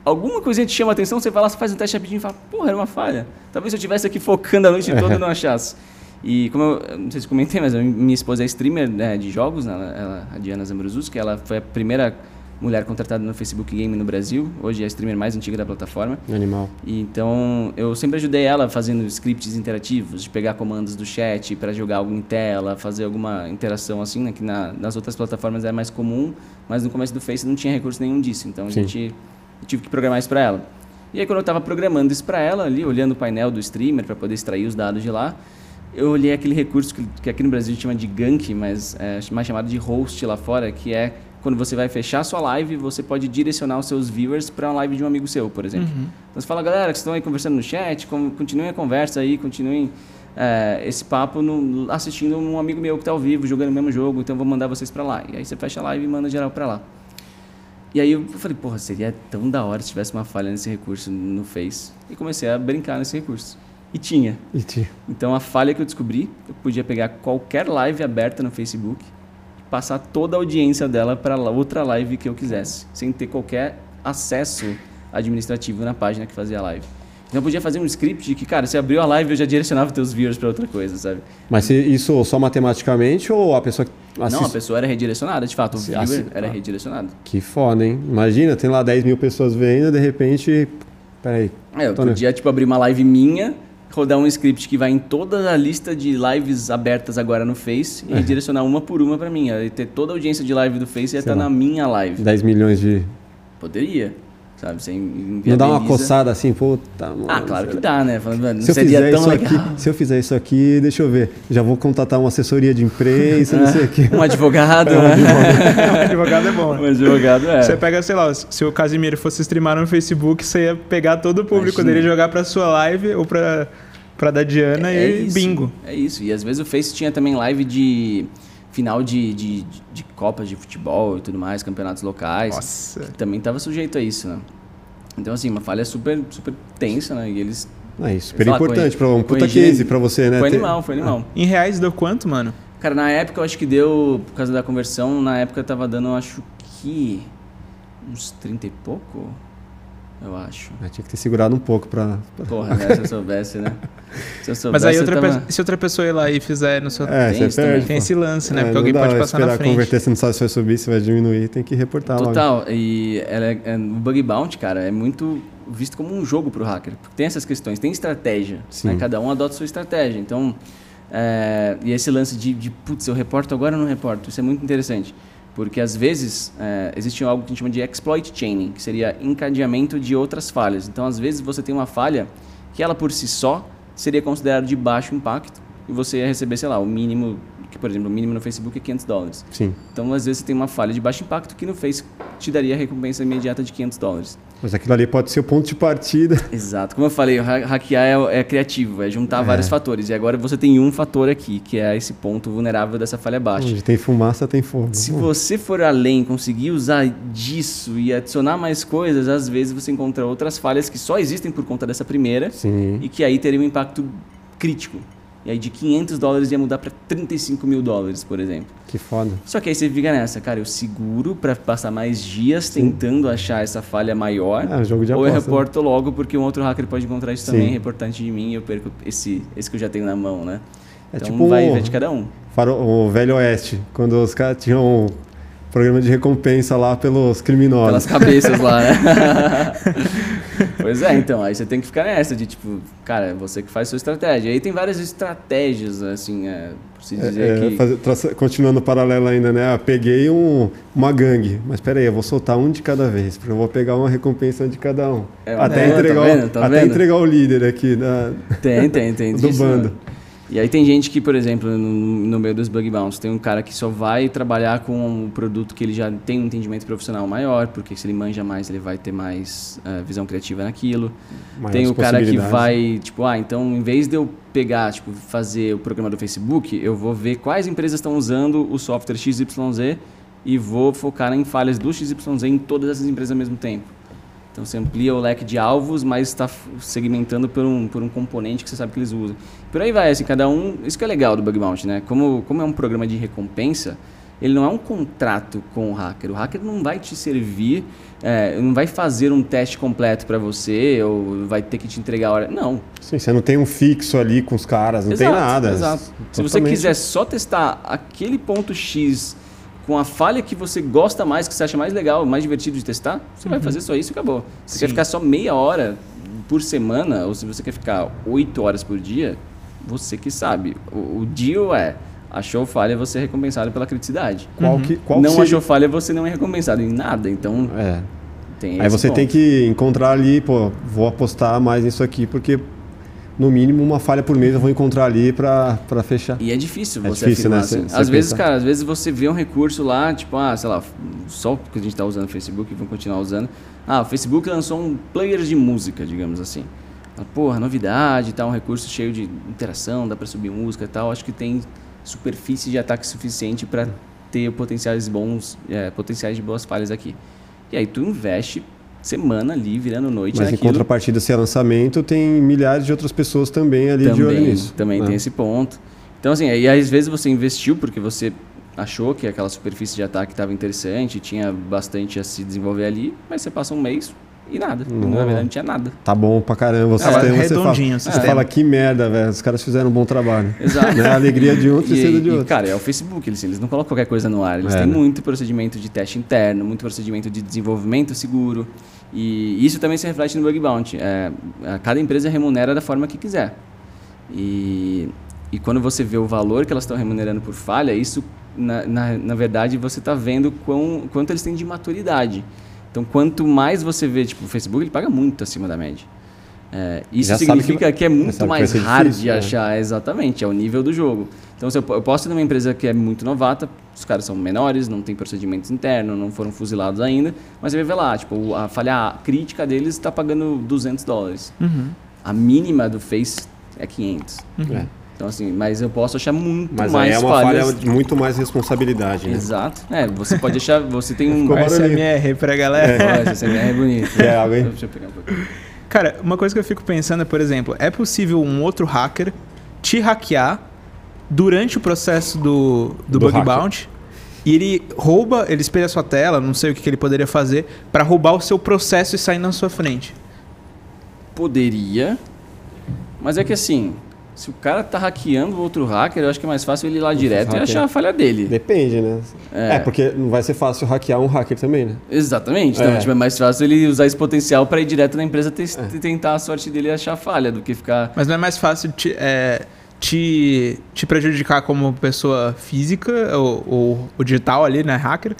alguma coisinha te chama a atenção, você vai lá, você faz um teste rapidinho e fala, porra, era uma falha. Talvez se eu estivesse aqui focando a noite toda e não achasse. E como eu, não sei se comentei, mas minha esposa é streamer né, de jogos, né, ela, a Diana que ela foi a primeira mulher contratada no Facebook Game no Brasil. Hoje é a streamer mais antiga da plataforma. Animal. E, então, eu sempre ajudei ela fazendo scripts interativos, de pegar comandos do chat para jogar algo em tela, fazer alguma interação assim, né, que na, nas outras plataformas é mais comum, mas no começo do Face não tinha recurso nenhum disso. Então, a Sim. gente eu tive que programar isso para ela. E aí, quando eu estava programando isso para ela, ali, olhando o painel do streamer para poder extrair os dados de lá, eu olhei aquele recurso que, que aqui no Brasil a gente chama de gank, mas é mais chamado de host lá fora, que é quando você vai fechar sua live, você pode direcionar os seus viewers para uma live de um amigo seu, por exemplo. Uhum. Então você fala, galera, que estão aí conversando no chat, continuem a conversa aí, continuem é, esse papo no, assistindo um amigo meu que está ao vivo, jogando o mesmo jogo, então vou mandar vocês para lá. E aí você fecha a live e manda geral para lá. E aí eu falei, porra, seria tão da hora se tivesse uma falha nesse recurso no Face. E comecei a brincar nesse recurso. E tinha. E tinha. Então a falha que eu descobri, eu podia pegar qualquer live aberta no Facebook e passar toda a audiência dela para outra live que eu quisesse, sem ter qualquer acesso administrativo na página que fazia a live. Então eu podia fazer um script de que, cara, você abriu a live eu já direcionava teus viewers para outra coisa, sabe? Mas isso só matematicamente ou a pessoa. Não, a pessoa era redirecionada, de fato. O viewer Assi... era redirecionado. Que foda, hein? Imagina, tem lá 10 mil pessoas vendo, de repente. Peraí. É, eu podia, tipo, abrir uma live minha, rodar um script que vai em toda a lista de lives abertas agora no Face e é. redirecionar uma por uma para mim. E ter toda a audiência de live do Face ia estar na minha live. 10 milhões de. Poderia sabe? Sem não dá uma coçada assim, pô, tá, mano, Ah, claro que dá, né? Falando, não se seria eu tão legal. Aqui, se eu fizer isso aqui, deixa eu ver, já vou contratar uma assessoria de imprensa, não sei o quê. Um advogado, é, um advogado. <laughs> um advogado é bom. Né? Um advogado é. Você pega, sei lá, se o Casimiro fosse streamar no Facebook, você ia pegar todo o público Imagina. dele, jogar pra sua live ou pra, pra da Diana é, e é bingo. É isso. E às vezes o Face tinha também live de final de, de, de, de Copas de futebol e tudo mais, campeonatos locais. Nossa. Que também estava sujeito a isso, né? Então, assim, uma falha super, super tensa, né? E eles. É isso, super importante para um puta case para você, né? Foi animal, foi animal. Ah. Em reais deu quanto, mano? Cara, na época eu acho que deu, por causa da conversão, na época eu tava dando, eu acho que. uns 30 e pouco eu acho. Eu tinha que ter segurado um pouco pra. Porra, né? Se eu soubesse, né? Se eu soubesse, <laughs> Mas aí outra tava... se outra pessoa ir lá e fizer no seu. É, tem, perde, tem esse lance, né? É, Porque alguém pode passar na frente. converter, você não sabe se vai subir, se vai diminuir, tem que reportar Total. Logo. E ela é, é, o bug bounty, cara, é muito visto como um jogo pro hacker. Porque tem essas questões, tem estratégia. Né? Cada um adota sua estratégia. Então. É, e esse lance de, de, putz, eu reporto agora ou não reporto? Isso é muito interessante. Porque às vezes é, existe algo que a gente chama de exploit chaining, que seria encadeamento de outras falhas. Então, às vezes você tem uma falha que ela por si só seria considerada de baixo impacto e você ia receber, sei lá, o mínimo, que por exemplo, o mínimo no Facebook é 500 dólares. Sim. Então, às vezes você tem uma falha de baixo impacto que no Face te daria a recompensa imediata de 500 dólares. Mas aquilo ali pode ser o ponto de partida. <laughs> Exato. Como eu falei, ha hackear é, é, criativo, é juntar é. vários fatores. E agora você tem um fator aqui, que é esse ponto vulnerável dessa falha baixa. Onde tem fumaça, tem fogo. Se você for além, conseguir usar disso e adicionar mais coisas, às vezes você encontra outras falhas que só existem por conta dessa primeira Sim. e que aí teria um impacto crítico. E aí de 500 dólares ia mudar para 35 mil dólares, por exemplo. Que foda. Só que aí você fica nessa, cara, eu seguro para passar mais dias Sim. tentando achar essa falha maior. É, jogo de ou aposta, eu reporto né? logo porque um outro hacker pode encontrar isso Sim. também, reportante de mim, e eu perco esse, esse que eu já tenho na mão, né? É então tipo vai, vai de cada um. O Velho Oeste, quando os caras tinham programa de recompensa lá pelos criminosos. Pelas cabeças lá, né? <laughs> pois é, então, aí você tem que ficar nessa de tipo, cara, você que faz sua estratégia. Aí tem várias estratégias, assim, é, por se dizer é, é, que... Fazer, traça, continuando o paralelo ainda, né? Ah, peguei um, uma gangue, mas peraí, eu vou soltar um de cada vez, porque eu vou pegar uma recompensa de cada um. É, até é, entregar, tá vendo, tá até vendo? entregar o líder aqui da, Tem, tem, tem. <laughs> do disso, bando. né? E aí tem gente que, por exemplo, no, no meio dos bug bounties, tem um cara que só vai trabalhar com um produto que ele já tem um entendimento profissional maior, porque se ele manja mais, ele vai ter mais uh, visão criativa naquilo. Maiores tem o cara que vai, tipo, ah, então em vez de eu pegar, tipo, fazer o programa do Facebook, eu vou ver quais empresas estão usando o software XYZ e vou focar em falhas do XYZ em todas essas empresas ao mesmo tempo. Então você amplia o leque de alvos, mas está segmentando por um, por um componente que você sabe que eles usam. Por aí vai, assim, cada um. Isso que é legal do Bug Bounty, né? Como, como é um programa de recompensa, ele não é um contrato com o hacker. O hacker não vai te servir, é, não vai fazer um teste completo para você ou vai ter que te entregar a hora. Não. Sim, você não tem um fixo ali com os caras, não exato, tem nada. Exato. Se você quiser só testar aquele ponto X com a falha que você gosta mais, que você acha mais legal, mais divertido de testar, você vai fazer só isso e acabou. Se você quer Sim. ficar só meia hora por semana, ou se você quer ficar oito horas por dia, você que sabe. O, o deal é, achou falha, você é recompensado pela criticidade. Qual que, qual não que seria- achou falha, você não é recompensado em nada. Então, É. tem Aí você ponto. tem que encontrar ali, pô, vou apostar mais nisso aqui, porque no mínimo uma falha por mês eu vou encontrar ali pra fechar. E é difícil É você difícil, afirmar né? Assim. cê Às vezes, pensar. cara, às vezes você vê um recurso lá, tipo, ah, sei lá, só porque a gente está usando o Facebook e vamos continuar usando. Ah, o Facebook lançou um player de música, digamos assim. Ah, Porra, novidade, tá um recurso cheio de interação, dá para subir música e tal. Acho que tem superfície de ataque suficiente para ter potenciais bons, é, potenciais de boas falhas aqui. E aí tu investe semana ali, virando noite Mas em naquilo. contrapartida, se é lançamento, tem milhares de outras pessoas também ali de olho também, nisso. também né? tem esse ponto. Então, assim, e às vezes você investiu porque você achou que aquela superfície de ataque estava interessante, tinha bastante a se desenvolver ali, mas você passa um mês e nada. Não. Na verdade, não tinha nada. Tá bom pra caramba o. Você fala, você fala, que merda, velho. Os caras fizeram um bom trabalho. Exato. né? A alegria de um, tristeza <laughs> E, de e, outro. cara, é o Facebook, eles, eles não colocam qualquer coisa no ar. Eles É, têm né? muito procedimento de teste interno, muito procedimento de desenvolvimento seguro. E isso também se reflete no Bug Bounty. É, a- cada empresa remunera da forma que quiser. E, e quando você vê o valor que elas estão remunerando por falha, isso, na, na, na verdade, você está vendo quão, quanto eles têm de maturidade. Então, quanto mais você vê, tipo, o Facebook, ele paga muito acima da média. É, isso Já que significa vai- que, é muito que mais hard difícil, de é. achar, exatamente, é o nível do jogo. Então, se eu, eu posso ir numa empresa que é muito novata, os caras são menores, não tem procedimentos internos, não foram fuzilados ainda, mas você vai ver lá, tipo, a falha crítica deles está pagando 200 dólares. Uhum. A mínima do Face é 500. É. Então, assim, mas eu posso achar muito Mas mais aí é uma falhas. falha de muito mais responsabilidade. Né? Exato. É, você pode achar, você tem um... Ficou. SMR pra galera. Olha, esse é bonito. Água, hein? Deixa eu pegar um pouquinho. Cara, uma coisa que eu fico pensando é, por exemplo, é possível um outro hacker te hackear durante o processo do, do, Do bug hacker. bounty e ele rouba, ele espelha a sua tela, não sei o que, que ele poderia fazer, pra roubar o seu processo e sair na sua frente. Poderia, mas é que assim, se o cara tá hackeando o outro hacker, eu acho que é mais fácil ele ir lá direto e achar a falha dele. Depende, né? É. É. porque não vai ser fácil hackear um hacker também, né? Exatamente. Então, É. tipo, é mais fácil ele usar esse potencial para ir direto na empresa e tentar a sorte dele e achar a falha do que ficar. Mas não é mais fácil te, é, te, te prejudicar como pessoa física ou, ou o digital ali, né, hacker,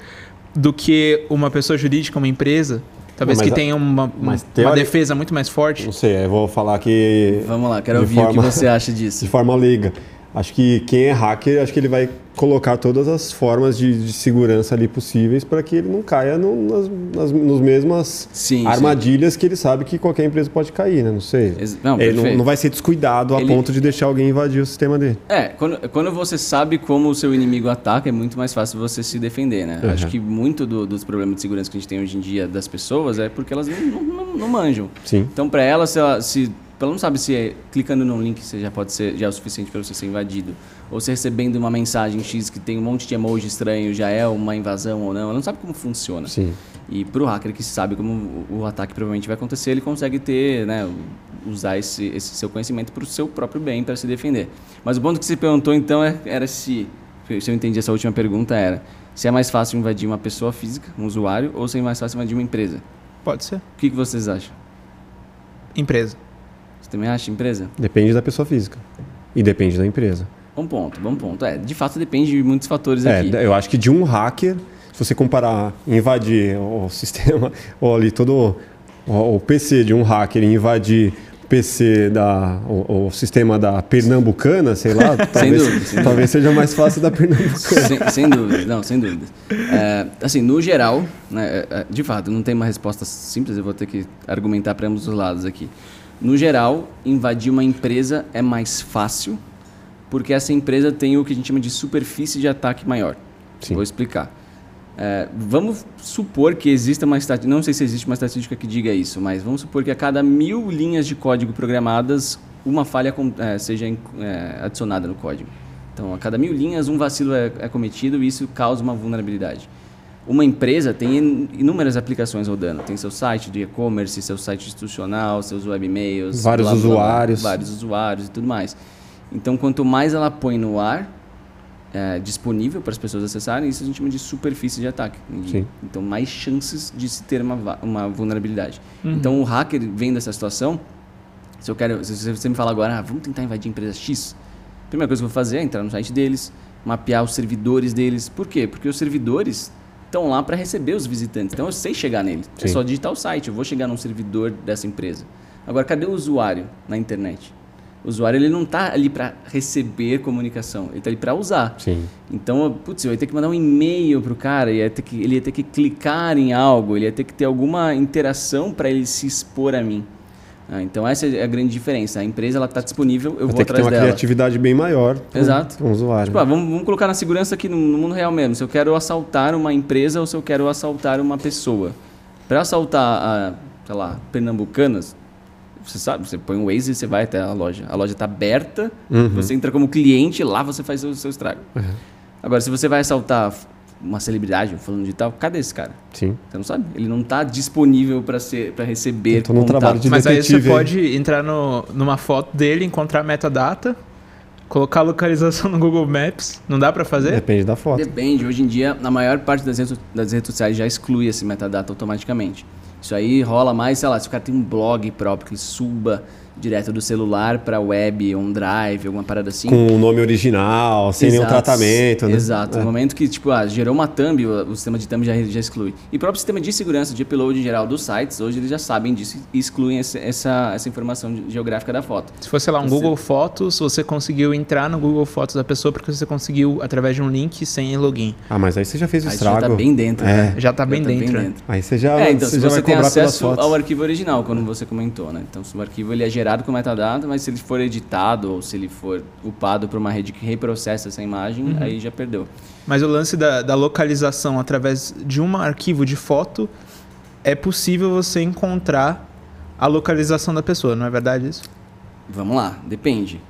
do que uma pessoa jurídica, uma empresa, talvez Não, que a- tenha uma, mas uma defesa muito mais forte. Não sei, eu vou falar que Vamos lá, quero De ouvir o forma- que você acha <laughs> de disso. forma leiga. Acho que quem é hacker, acho que ele vai colocar todas as formas de, de segurança ali possíveis para que ele não caia no, nas, nas nos mesmas Sim, armadilhas sim. que ele sabe que qualquer empresa pode cair, né? Não sei. Não, ele não, não, vai ser descuidado a ele... ponto de deixar alguém invadir o sistema dele. É, quando, quando você sabe como o seu inimigo ataca, é muito mais fácil você se defender, né? Uhum. Acho que muito do, dos problemas de segurança que a gente tem hoje em dia das pessoas é porque elas não, não, não manjam. Sim. Então, para elas, se, ela, se ela não sabe se é, clicando num link você já pode ser já é o suficiente para você ser invadido ou se recebendo uma mensagem X que tem um monte de emoji estranho já é uma invasão ou não. Ela não sabe como funciona. Sim. E para o hacker que sabe como o ataque provavelmente vai acontecer, ele consegue ter, né, usar esse, esse seu conhecimento para o seu próprio bem, para se defender. Mas o ponto que você perguntou então é, era se, se eu entendi essa última pergunta era se é mais fácil invadir uma pessoa física, um usuário, ou se é mais fácil invadir uma empresa. Pode ser. O que, que vocês acham? Empresa. Você também acha empresa? Depende da pessoa física. E depende da empresa. Bom ponto, bom ponto. É, de fato depende de muitos fatores é, aqui. Eu acho que de um hacker, se você comparar invadir o <laughs> sistema, ou ali todo o, o PC de um hacker e invadir PC da o, o, sistema da pernambucana, sei lá, <laughs> talvez, dúvida, sem talvez seja mais fácil da pernambucana. Sem, sem dúvida, não, sem dúvida. É, assim, no geral, né, é, é, de fato, não tem uma resposta simples, eu vou ter que argumentar para ambos os lados aqui. No geral, invadir uma empresa é mais fácil, porque essa empresa tem o que a gente chama de superfície de ataque maior. Sim. Vou explicar. É, vamos supor que exista uma estatística, não sei se existe uma estatística que diga isso, mas vamos supor que a cada mil linhas de código programadas, uma falha é, seja é, adicionada no código. Então, a cada mil linhas, um vacilo é, é cometido e isso causa uma vulnerabilidade uma empresa tem inúmeras aplicações rodando. Tem seu site de e-commerce, seu site institucional, seus webmails. Vários blá, usuários. Blá, blá, vários usuários e tudo mais. Então, quanto mais ela põe no ar, é, disponível para as pessoas acessarem, isso a gente chama de superfície de ataque. Sim. Então, mais chances de se ter uma, uma vulnerabilidade. Uhum. Então, o hacker vendo essa situação, se eu quero, se você me falar agora, ah, vamos tentar invadir a empresa X, a primeira coisa que eu vou fazer é entrar no site deles, mapear os servidores deles. Por quê? Porque os servidores estão lá para receber os visitantes. Então eu sei chegar nele. É Sim. É só digitar o site, eu vou chegar num servidor dessa empresa. Agora, cadê o usuário na internet? O usuário ele não está ali para receber comunicação, ele está ali para usar. Sim. Então, putz, eu ia ter que mandar um e-mail para o cara, ia ter que, ele ia ter que clicar em algo, ele ia ter que ter alguma interação para ele se expor a mim. Ah, então essa é a grande diferença. A empresa ela está disponível, eu Vai vou ter atrás que ter uma dela. criatividade bem maior Exato. para o usuário. Tipo, ah, vamos, vamos, colocar na segurança aqui no, no, mundo real mesmo. Se eu quero assaltar uma empresa ou se eu quero assaltar uma pessoa. Para assaltar, a, sei lá, Pernambucanas, você sabe, você põe um Waze e você vai até a loja. A loja está aberta, uhum. você entra como cliente, lá você faz o seu estrago. Uhum. Agora, se você vai assaltar uma celebridade, um fulano de tal, cadê esse cara? Sim. Você não sabe? Ele não está disponível para ser para receber Tô trabalho de Mas aí você pode entrar no, numa foto dele, encontrar metadata, colocar a localização <laughs> no Google Maps. Não dá para fazer? Depende da foto. Depende. Hoje em dia, a maior parte das redes, das redes sociais já exclui esse metadata automaticamente. Isso aí rola mais, sei lá, se o cara tem um blog próprio que suba direto do celular para web, um drive, alguma parada assim. Com o nome original, sem Exato, nenhum tratamento, né? Exato. É. No momento que, tipo, ah, gerou uma thumb, o, sistema de thumb já, já exclui. E o próprio sistema de segurança de upload em geral dos sites, hoje eles já sabem disso e excluem esse, essa, essa informação geográfica da foto. Se fosse lá um você... Google Fotos, você conseguiu entrar no Google Fotos da pessoa porque você conseguiu através de um link sem login. Ah, mas aí você já fez o estrago. já tá bem dentro. É. Né? Já tá bem, já dentro, tá bem dentro. Aí você já, é, então, você se já você tem acesso ao arquivo original, quando você comentou, né? Então, se o arquivo ele é gerado com metadata, mas se ele for editado ou se ele for upado para uma rede que reprocessa essa imagem, uhum. aí já perdeu. Mas o lance da, da localização através de um arquivo de foto é possível você encontrar a localização da pessoa, não é verdade isso? Vamos lá, depende.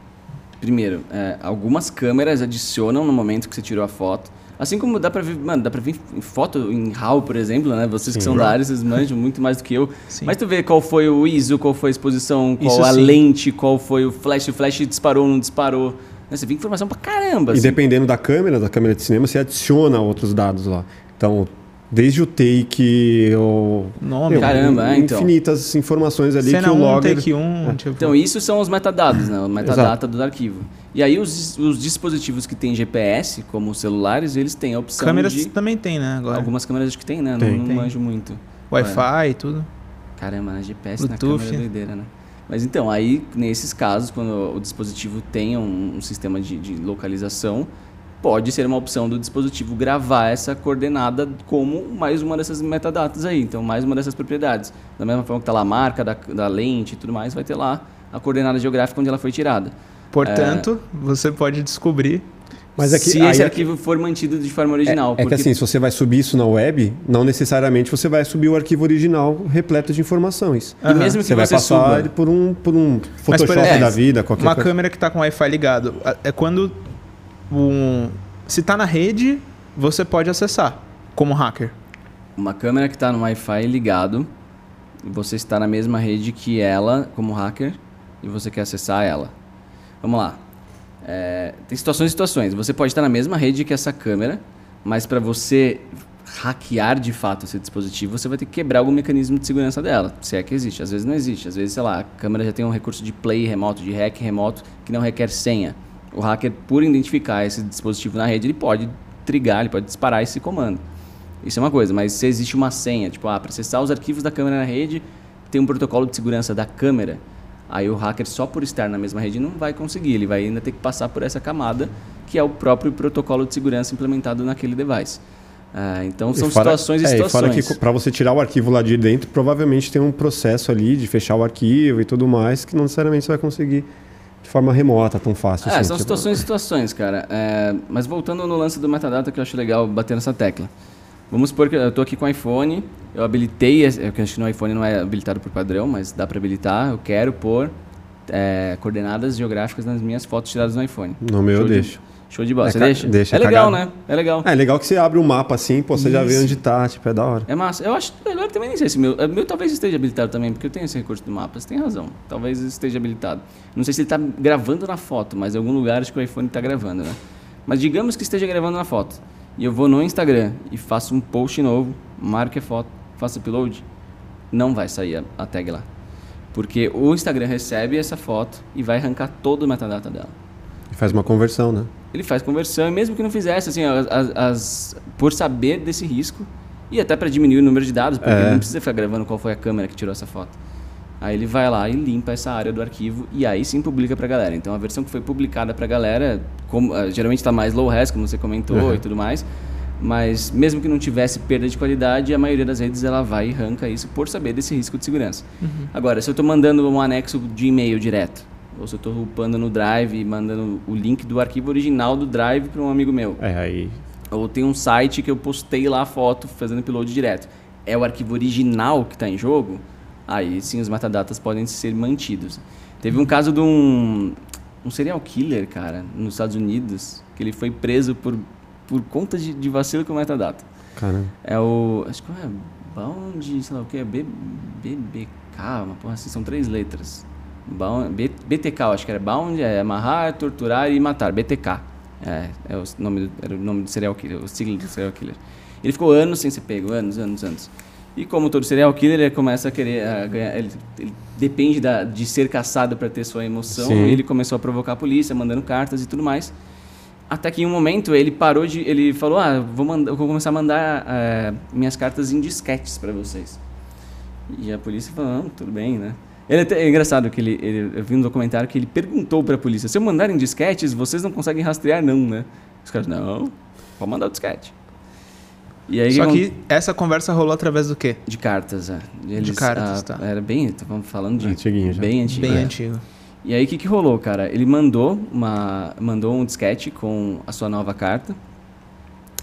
Primeiro, é, algumas câmeras adicionam no momento que você tirou a foto Assim como dá pra ver, mano, dá pra ver foto em RAW, por exemplo, né? Vocês sim, que são da área, vocês manjam muito mais do que eu. Sim. Mas tu vê qual foi o ISO, qual foi a exposição, qual Isso a sim. lente, qual foi o flash, o flash disparou ou não disparou. Né? Você vê informação pra caramba. Assim. E dependendo da câmera, da câmera de cinema, você adiciona outros dados lá. Então, desde o take, o nome, caramba, é, então. infinitas informações ali Cena que o um, logger... take um, é. tipo... Então, isso são os metadados, né? O metadata do arquivo. E aí os, os dispositivos que têm GPS, como os celulares, eles têm a opção câmeras de... também tem, né? Agora. Algumas câmeras acho que tem, né? Tem. Não, não tem. manjo muito. Wi-Fi e tudo. Caramba, né? GPS Bluetooth. na câmera é doideira, né? Mas então, aí nesses casos, quando o dispositivo tem um, um sistema de, de, localização, pode ser uma opção do dispositivo gravar essa coordenada como mais uma dessas metadatas aí. Então, mais uma dessas propriedades. Da mesma forma que está lá a marca da, da lente e tudo mais, vai ter lá a coordenada geográfica onde ela foi tirada. Portanto, é... você pode descobrir mas aqui, se esse arquivo aqui, for mantido de forma original. É, é que assim, se você vai subir isso na web, não necessariamente você vai subir o arquivo original repleto de informações. E mesmo que você, você vai passar suba... por um, por um Photoshop Mas, da vida, qualquer Uma coisa. câmera que está com Wi-Fi ligado, é quando um, se está na rede, você pode acessar como hacker. Uma câmera que está no Wi-Fi ligado, você está na mesma rede que ela como hacker e você quer acessar ela. Vamos lá. É, tem situações e situações. Você pode estar na mesma rede que essa câmera, mas para você hackear de fato esse dispositivo, você vai ter que quebrar algum mecanismo de segurança dela, se é que existe. Às vezes não existe. Às vezes, sei lá, a câmera já tem um recurso de play remoto, de hack remoto, que não requer senha. O hacker, por identificar esse dispositivo na rede, ele pode trigar, ele pode disparar esse comando. Isso é uma coisa, mas se existe uma senha, tipo, ah, para acessar os arquivos da câmera na rede, tem um protocolo de segurança da câmera Aí o hacker só por estar na mesma rede não vai conseguir, ele vai ainda ter que passar por essa camada que é o próprio protocolo de segurança implementado naquele device. Ah, então são fora, situações e situações. É, e fora que para você tirar o arquivo lá de dentro, provavelmente tem um processo ali de fechar o arquivo e tudo mais que não necessariamente você vai conseguir de forma remota, tão fácil. É, assim, são tipo... situações e situações, cara. É, mas voltando no lance do metadata, que eu acho legal bater nessa tecla. Vamos supor que eu estou aqui com o iPhone, eu habilitei, eu acho que no iPhone não é habilitado por padrão, mas dá para habilitar. Eu quero pôr é, coordenadas geográficas nas minhas fotos tiradas no iPhone. No meu eu deixo. Show de bola. É, você deixa? Deixa. É legal, cagado. né? É legal. É, é legal que você abre um mapa assim, pô, você Isso. já vê onde tá, tipo, é da hora. É massa. Eu acho agora também nem sei se meu. Meu talvez esteja habilitado também, porque eu tenho esse recurso do mapa. Você tem razão. Talvez esteja habilitado. Não sei se ele tá gravando na foto, mas em algum lugar acho que o iPhone tá gravando, né? Mas digamos que esteja gravando na foto e eu vou no Instagram e faço um post novo, marque a foto, faço upload, não vai sair a, a tag lá. Porque o Instagram recebe essa foto e vai arrancar todo o metadata dela. E faz uma conversão, né? Ele faz conversão, e mesmo que não fizesse, assim, as, as por saber desse risco, e até para diminuir o número de dados, porque é. não precisa ficar gravando qual foi a câmera que tirou essa foto. Aí ele vai lá e limpa essa área do arquivo e aí sim publica para a galera. Então a versão que foi publicada para a galera, como, uh, geralmente está mais low res, como você comentou uhum. e tudo mais. Mas mesmo que não tivesse perda de qualidade, a maioria das redes ela vai e arranca isso por saber desse risco de segurança. Uhum. Agora, se eu estou mandando um anexo de e-mail direto, ou se eu estou upando no Drive e mandando o link do arquivo original do Drive para um amigo meu. É aí. Ou tem um site que eu postei lá a foto fazendo upload direto. É o arquivo original que está em jogo? aí sim os metadatas podem ser mantidos. Teve um caso de um, um serial killer, cara, nos Estados Unidos, que ele foi preso por, por conta de, de vacilo com metadata. Caramba. É o. Acho que é Bound, sei lá o que, é B, BBK, uma porra assim, são três letras. Bound, B, BTK, acho que era Bound, é amarrar, torturar e matar, BTK. É, é o nome do, era o nome do serial killer, o sigla do serial killer. Ele ficou anos sem ser pego, anos, anos, anos. E como todo serial killer, ele começa a querer a ganhar. Ele, ele depende da, de ser caçado para ter sua emoção. Sim. E ele começou a provocar a polícia, mandando cartas e tudo mais. Até que em um momento ele parou de. Ele falou: Ah, vou, mandar, vou começar a mandar é, minhas cartas em disquetes para vocês. E a polícia falou: Não, tudo bem, né? Ele é, é engraçado que ele, ele, eu vi um documentário que ele perguntou para a polícia: Se eu mandar em disquetes, vocês não conseguem rastrear, não, né? Os caras: Não, pode mandar o disquete. E aí, Só que essa conversa rolou através do quê? De cartas, é. Eles, de cartas, ah, tá. Era bem, estamos falando de Antiguinho já. bem antigo. Bem é. antigo. E aí o que, que rolou, cara? Ele mandou uma mandou um disquete com a sua nova carta.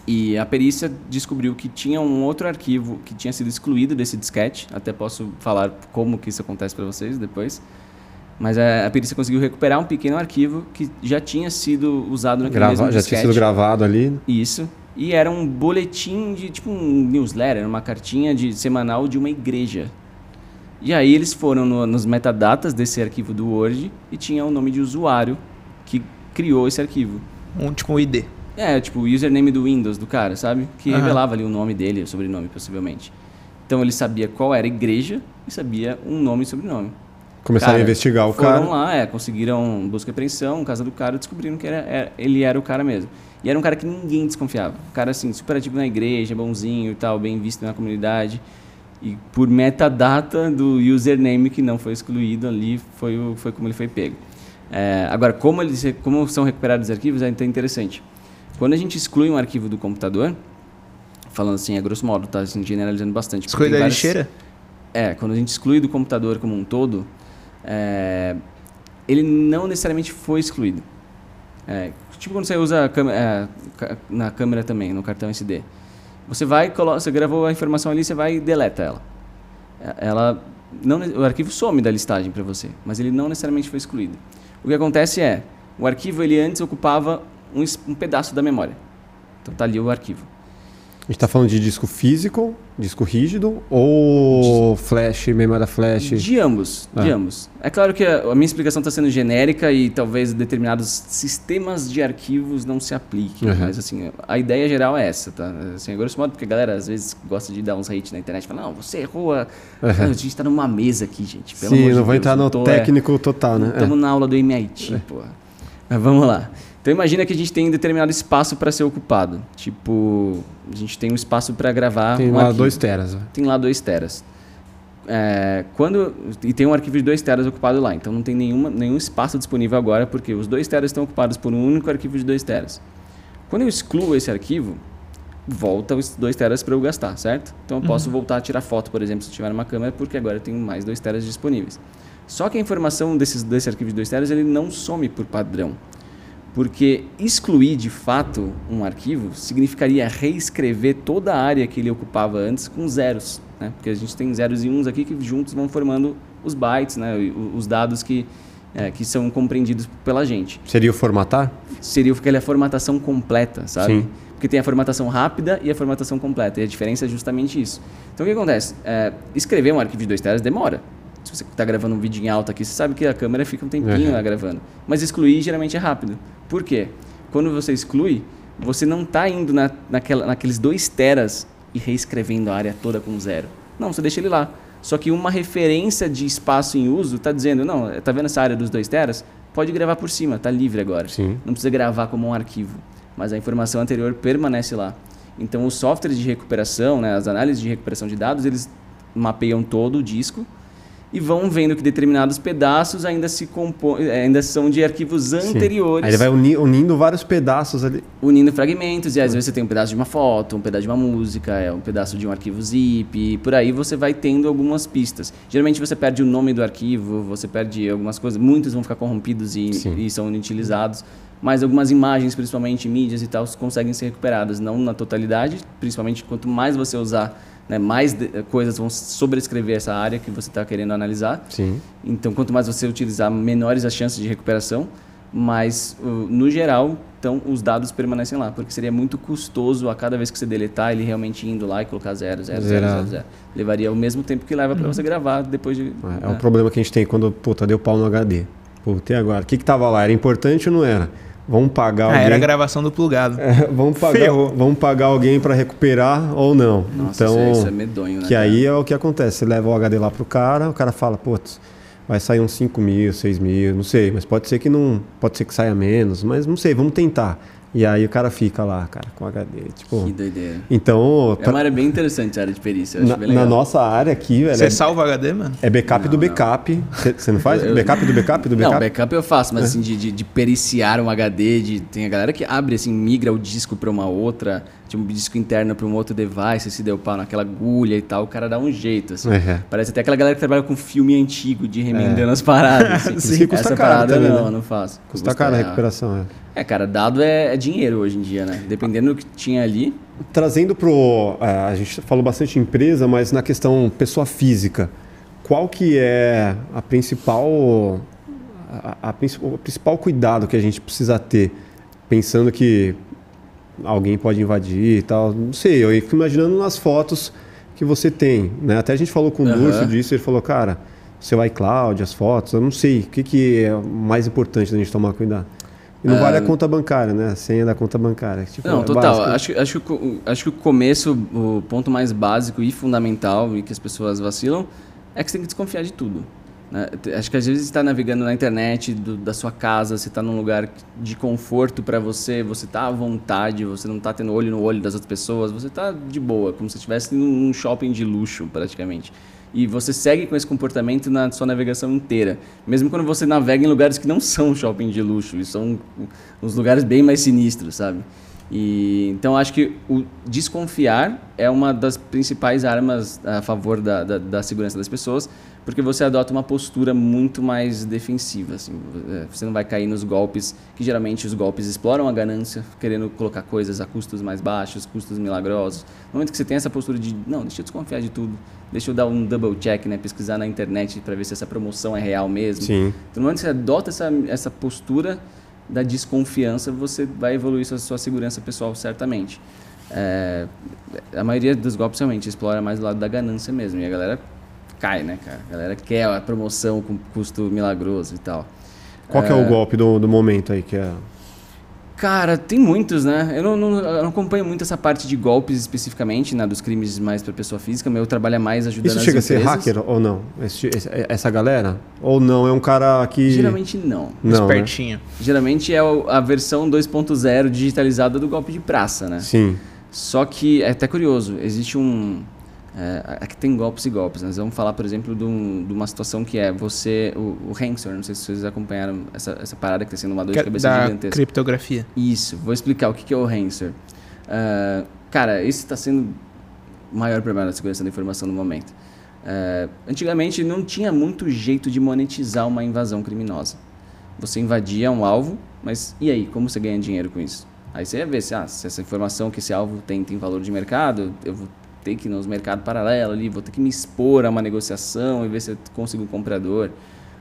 E a perícia descobriu que tinha um outro arquivo que tinha sido excluído desse disquete. Até posso falar como que isso acontece para vocês depois. Mas a, a, perícia conseguiu recuperar um pequeno arquivo que já tinha sido usado naquele Grava, mesmo disquete. Já tinha sido gravado ali. Isso e era um boletim de tipo um newsletter, uma cartinha de semanal de uma igreja. E aí eles foram no, nos metadatas desse arquivo do Word e tinha o nome de usuário que criou esse arquivo. Um tipo um ID. É, tipo o username do Windows do cara, sabe? Que uhum. revelava ali o nome dele, o sobrenome possivelmente. Então ele sabia qual era a igreja e sabia um nome e sobrenome. Começaram cara, a investigar o foram cara. Foram lá, é, conseguiram busca e apreensão, casa do cara, descobriram que era, era, ele era o cara mesmo. E era um cara que ninguém desconfiava. Um cara, assim, super ativo na igreja, bonzinho e tal, bem visto na comunidade. E por metadata do username que não foi excluído ali, foi, o, foi como ele foi pego. É, agora, como, eles, como são recuperados os arquivos, é interessante. Quando a gente exclui um arquivo do computador, falando assim, a grosso modo, tá assim, generalizando bastante. Exclui da várias- lixeira? É, quando a gente exclui do computador como um todo, é, ele não necessariamente foi excluído. É, tipo quando você usa é, na câmera também, no cartão SD. Você vai, colo- você gravou a informação ali, você vai e deleta ela. É, Ela não, o arquivo some da listagem para você, mas ele não necessariamente foi excluído. O que acontece é, o arquivo ele antes ocupava um, um pedaço da memória. Então tá ali o arquivo. A gente tá falando de disco físico, disco rígido ou flash, memória flash? De ambos, de Ah. ambos. É claro que a, a minha explicação está sendo genérica e talvez determinados sistemas de arquivos não se apliquem, Uhum. mas assim, a ideia geral é essa, tá? Assim, a grosso modo, porque a galera às vezes gosta de dar uns hate na internet, fala, não, você errou, a... Uhum. a gente tá numa mesa aqui, gente, pelo Sim, de não vou Deus, entrar no tô- é, técnico total, né? Estamos na aula do MIT, porra. Mas vamos lá. Então imagina que a gente tem um determinado espaço para ser ocupado. Tipo, a gente tem um espaço para gravar. Tem um lá arquivo dois teras. ó. tem lá 2 teras. É, quando, e tem um arquivo de 2 teras ocupado lá, então não tem nenhuma, nenhum espaço disponível agora, porque os 2 teras estão ocupados por um único arquivo de 2 teras. Quando eu excluo esse arquivo, volta os 2 teras para eu gastar, certo? Então eu posso voltar a tirar foto, por exemplo, se eu tiver numa câmera, porque agora eu tenho mais 2 teras disponíveis. Só que a informação desses, desse arquivo de 2 teras ele não some por padrão. Porque excluir de fato um arquivo significaria reescrever toda a área que ele ocupava antes com zeros. Né? Porque a gente tem zeros e uns aqui que juntos vão formando os bytes, né? os dados que, é, que são compreendidos pela gente. Seria o formatar? Seria aquela formatação completa, sabe? Sim. Porque tem a formatação rápida e a formatação completa. E a diferença é justamente isso. Então o que acontece? É, escrever um arquivo de 2 teras demora. Se você está gravando um vídeo em alta aqui, você sabe que a câmera fica um tempinho Uhum. lá gravando. Mas excluir geralmente é rápido. Por quê? Quando você exclui, você não está indo na, naquela, naqueles 2 teras e reescrevendo a área toda com zero. Não, você deixa ele lá. Só que uma referência de espaço em uso está dizendo, não, tá vendo essa área dos 2 teras? Pode gravar por cima, tá livre agora. Sim. Não precisa gravar como um arquivo, mas a informação anterior permanece lá. Então, os softwares de recuperação, né, as análises de recuperação de dados, eles mapeiam todo o disco e vão vendo que determinados pedaços ainda se compõem, ainda são de arquivos Sim. anteriores, Aí ele vai uni- unindo vários pedaços ali. unindo fragmentos e às vezes você tem um pedaço de uma foto, um pedaço de uma música, é um pedaço de um arquivo zip, e por aí você vai tendo algumas pistas. Geralmente você perde o nome do arquivo, você perde algumas coisas, muitos vão ficar corrompidos e, e são inutilizados, mas algumas imagens, principalmente mídias e tal, conseguem ser recuperadas, não na totalidade, principalmente quanto mais você usar, né, mais de- coisas vão sobrescrever essa área que você está querendo analisar. Sim. Então, quanto mais você utilizar, menores as chances de recuperação, mas uh, no geral, então os dados permanecem lá, porque seria muito custoso a cada vez que você deletar ele realmente indo lá e colocar zero, zero, zero, zero, zero. Levaria o mesmo tempo que leva para você gravar depois de. É, é né? um problema que a gente tem quando, puta, deu pau no HD. Puta, e agora? O que que tava lá? Era importante ou não era? Vamos pagar Ah, alguém... era a gravação do plugado. É, <laughs> vamos, pagar, Ferrou. vamos pagar alguém para recuperar ou não. Nossa, então, isso, é, isso é medonho, né? que aí é o que acontece. Você leva o HD lá pro cara, o cara fala, putz, vai sair uns 5 mil, 6 mil, não sei, mas pode ser que não. Pode ser que saia menos, mas não sei, vamos tentar. E aí o cara fica lá, cara, com HD. Tipo. Que doideira. Então, É uma área bem interessante a área de perícia, eu acho na, bem na nossa área aqui, velho, Você é, salva HD, mano? é backup do backup. Você você não faz? <laughs> Eu- Backup do backup do backup? Não, backup eu faço, mas assim, de, de, de periciar um HD, de, tem a galera que abre, assim, migra o disco para uma outra, um disco interno para um outro device, se deu pau naquela agulha e tal, o cara dá um jeito, assim. É. Parece até aquela galera que trabalha com filme antigo, de remendando as paradas, assim. <laughs> Sim, custa Essa caro parada também, não, né? não faço. Custa caro a recuperação, é. É, cara, dado é, é dinheiro hoje em dia, né? Dependendo do que tinha ali. Trazendo pro. é, a gente falou bastante empresa, mas na questão pessoa física, qual que é a principal. A, a princi- o principal cuidado que a gente precisa ter, pensando que alguém pode invadir e tal. Não sei, eu fico imaginando nas fotos que você tem. Né? Até a gente falou com o. Lúcio disso, ele falou, cara, seu iCloud, as fotos, eu não sei, o que, que é mais importante da gente tomar cuidado? E não vale a conta bancária, né? A senha da conta bancária. Tipo, Não, é total. básico. Acho, acho, que, o- acho que o começo, o ponto mais básico e fundamental e que as pessoas vacilam é que você tem que desconfiar de tudo. Né? Acho que às vezes está navegando na internet do, da sua casa, você está num lugar de conforto para você, você está à vontade, você não está tendo olho no olho das outras pessoas, você está de boa, como se estivesse num shopping de luxo, praticamente. E você segue com esse comportamento na sua navegação inteira. Mesmo quando você navega em lugares que não são shopping de luxo, e são uns lugares bem mais sinistros, sabe? E, então acho que o desconfiar é uma das principais armas a favor da, da, da, segurança das pessoas, porque você adota uma postura muito mais defensiva. Assim, é, você não vai cair nos golpes, que geralmente os golpes exploram a ganância, querendo colocar coisas a custos mais baixos, custos milagrosos. No momento que você tem essa postura de, não, deixa eu desconfiar de tudo, deixa eu dar um double check, né, pesquisar na internet para ver se essa promoção é real mesmo. Sim. Então, no momento que você adota essa, essa postura da desconfiança, você vai evoluir sua, sua segurança pessoal certamente. É, a maioria dos golpes realmente explora mais o lado da ganância mesmo. E a galera cai, né, cara? A galera quer a promoção com custo milagroso e tal. Qual é, que é o golpe do, do momento aí que é... Cara, tem muitos, né? Eu não, não, eu não, acompanho muito essa parte de golpes especificamente, né? Dos crimes mais para pessoa física. Meu trabalho é mais ajudando Isso chega empresas. a ser hacker ou não? Esse, essa galera? Ou não? É um cara que... Geralmente não. não né? Espertinho. Né? Geralmente é a versão 2.0 digitalizada do golpe de praça, né? Sim. Só que é até curioso. Existe um é, aqui tem golpes e golpes. Né? Nós vamos falar, por exemplo, de, um, de uma situação que é você, o, o Hansor, não sei se vocês acompanharam essa, essa parada que está sendo uma dor de cabeça da gigantesca. criptografia. Isso, vou explicar o que, que é o Hansor. Uh, cara, esse está sendo o maior problema da segurança da informação no momento. Uh, antigamente não tinha muito jeito de monetizar uma invasão criminosa. Você invadia um alvo, mas e aí, como você ganha dinheiro com isso? Aí você ia ver se, ah, se essa informação que esse alvo tem tem valor de mercado, eu vou ter que ir nos mercados paralelos ali, vou ter que me expor a uma negociação e ver se eu consigo um comprador.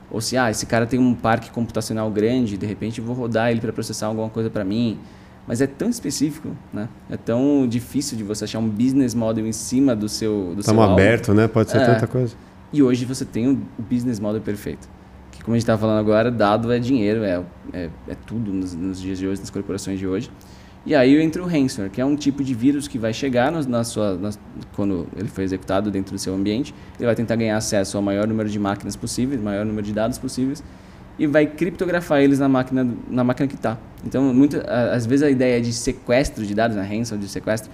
Ou se, ah, esse cara tem um parque computacional grande, de repente eu vou rodar ele para processar alguma coisa para mim. Mas é tão específico, né? É tão difícil de você achar um business model em cima do seu do Estamos aberto, né? Pode ser é. tanta coisa. E hoje você tem o business model perfeito. Que como a gente estava falando agora, dado é dinheiro, é, é, é tudo nos, nos dias de hoje, nas corporações de hoje. E aí entra o ransomware, que é um tipo de vírus que vai chegar no, na sua, na, quando ele foi executado dentro do seu ambiente, ele vai tentar ganhar acesso ao maior número de máquinas possíveis, maior número de dados possíveis, e vai criptografar eles na máquina, na máquina que está. Então, muito, às vezes a ideia de sequestro de dados, na né, ransom de sequestro,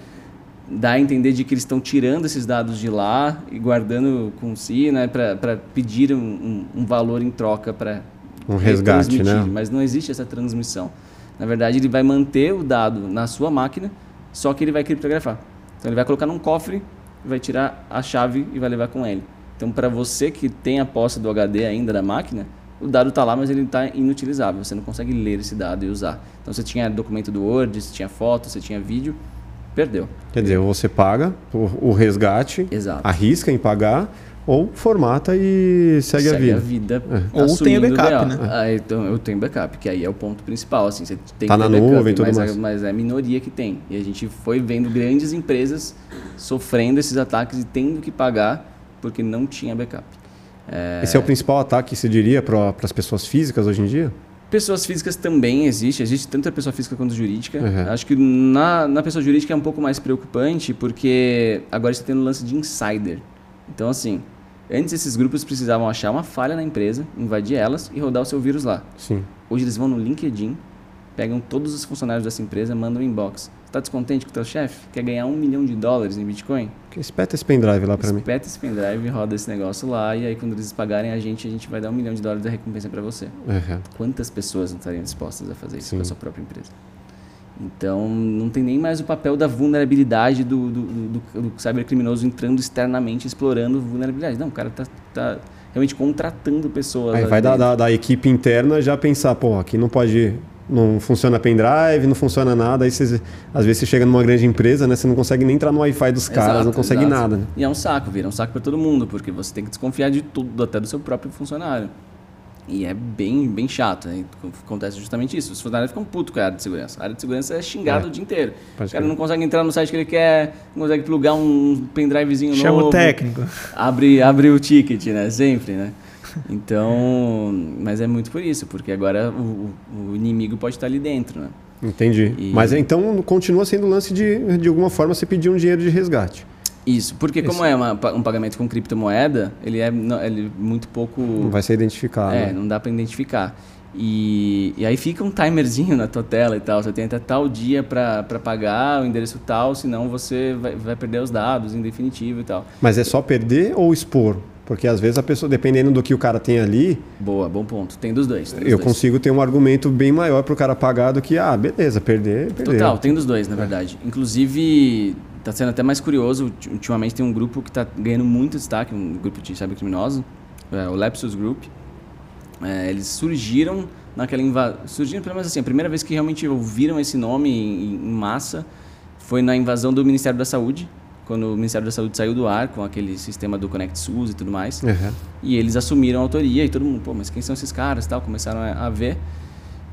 dá a entender de que eles estão tirando esses dados de lá e guardando com si, né, para pedir um, um, um valor em troca para um resgate, né? Mas não existe essa transmissão. Na verdade, ele vai manter o dado na sua máquina, só que ele vai criptografar. Então, ele vai colocar num cofre, vai tirar a chave e vai levar com ele. Então, para você que tem a posse do HD ainda da máquina, o dado está lá, mas ele está inutilizável. Você não consegue ler esse dado e usar. Então, você tinha documento do Word, você tinha foto, você tinha vídeo, perdeu. Quer dizer, você paga o, resgate, Exato. arrisca em pagar, ou formata e segue, segue a vida. A vida é. Ou tem o backup, né? Ah, então eu tenho backup, que aí é o ponto principal. Assim, você tem tá na backup, nuvem, tudo mas, mais. É, mas é a minoria que tem. E a gente foi vendo grandes empresas sofrendo esses ataques e tendo que pagar porque não tinha backup. É... Esse é o principal ataque, se diria, para as pessoas físicas hoje em dia? Pessoas físicas também existe, existe tanto a pessoa física quanto a jurídica. Uhum. Acho que na, na pessoa jurídica é um pouco mais preocupante, porque agora você tem o lance de insider. Então, assim, Antes, esses grupos precisavam achar uma falha na empresa, invadir elas e rodar o seu vírus lá. Sim. Hoje eles vão no LinkedIn, pegam todos os funcionários dessa empresa, mandam um inbox. Está descontente com o teu chefe? Quer ganhar um milhão de dólares em Bitcoin? Espeta esse pendrive lá para mim. Espeta esse pendrive, roda esse negócio lá e aí quando eles pagarem a gente, a gente vai dar um milhão de dólares de recompensa para você. Uhum. Quantas pessoas não estariam dispostas a fazer isso para sua própria empresa? Então, não tem nem mais o papel da vulnerabilidade do, do, do, do cybercriminoso entrando externamente, explorando vulnerabilidade. Não, o cara está tá realmente contratando pessoas. Aí vai da, da, da, equipe interna já pensar, pô, aqui não pode. Não funciona pendrive, não funciona nada. Aí você, às vezes você chega numa grande empresa, né? Você não consegue nem entrar no Wi-Fi dos caras, exato, não consegue exato. nada. Né? E é um saco, vira um saco para todo mundo, porque você tem que desconfiar de tudo, até do seu próprio funcionário. E é bem, bem chato. Né? Acontece justamente isso. Os funcionários ficam putos com a área de segurança. A área de segurança é xingada é. o dia inteiro. Pode o cara não consegue entrar no site que ele quer, não consegue plugar um pendrivezinho Chama novo. Chama o técnico. Abre, abre o ticket, né? Sempre, né? Então, mas é muito por isso, porque agora o, o inimigo pode estar ali dentro, né? Entendi. E... Mas então continua sendo lance de, de alguma forma, você pedir um dinheiro de resgate. Isso, porque como é uma, um pagamento com criptomoeda, ele é, não- ele é muito pouco... Não vai ser identificado. É, não dá para identificar. E, e aí fica um timerzinho na tua tela e tal. Você tem até tal dia para pagar o endereço tal, senão você vai, vai perder os dados em definitivo e tal. Mas é só perder ou expor? Porque às vezes a pessoa, dependendo do que o cara tem ali, Boa, bom ponto. Tem dos dois. tem dos eu dois. consigo ter um argumento bem maior pro cara pagar do que, ah, beleza, perder, perder. Total, tem dos dois, na verdade. Inclusive, tá sendo até mais curioso, ulti- ultimamente tem um grupo que tá ganhando muito destaque, um grupo de cybercriminoso, é, o Lepsus Group. É, eles surgiram naquela invasão, surgiram pelo menos assim, a primeira vez que realmente ouviram esse nome em, em massa foi na invasão do Ministério da Saúde, quando o Ministério da Saúde saiu do ar com aquele sistema do Connect SUS e tudo mais. Uhum. E eles assumiram a autoria e todo mundo, pô, mas quem são esses caras e tal? Começaram a, a ver.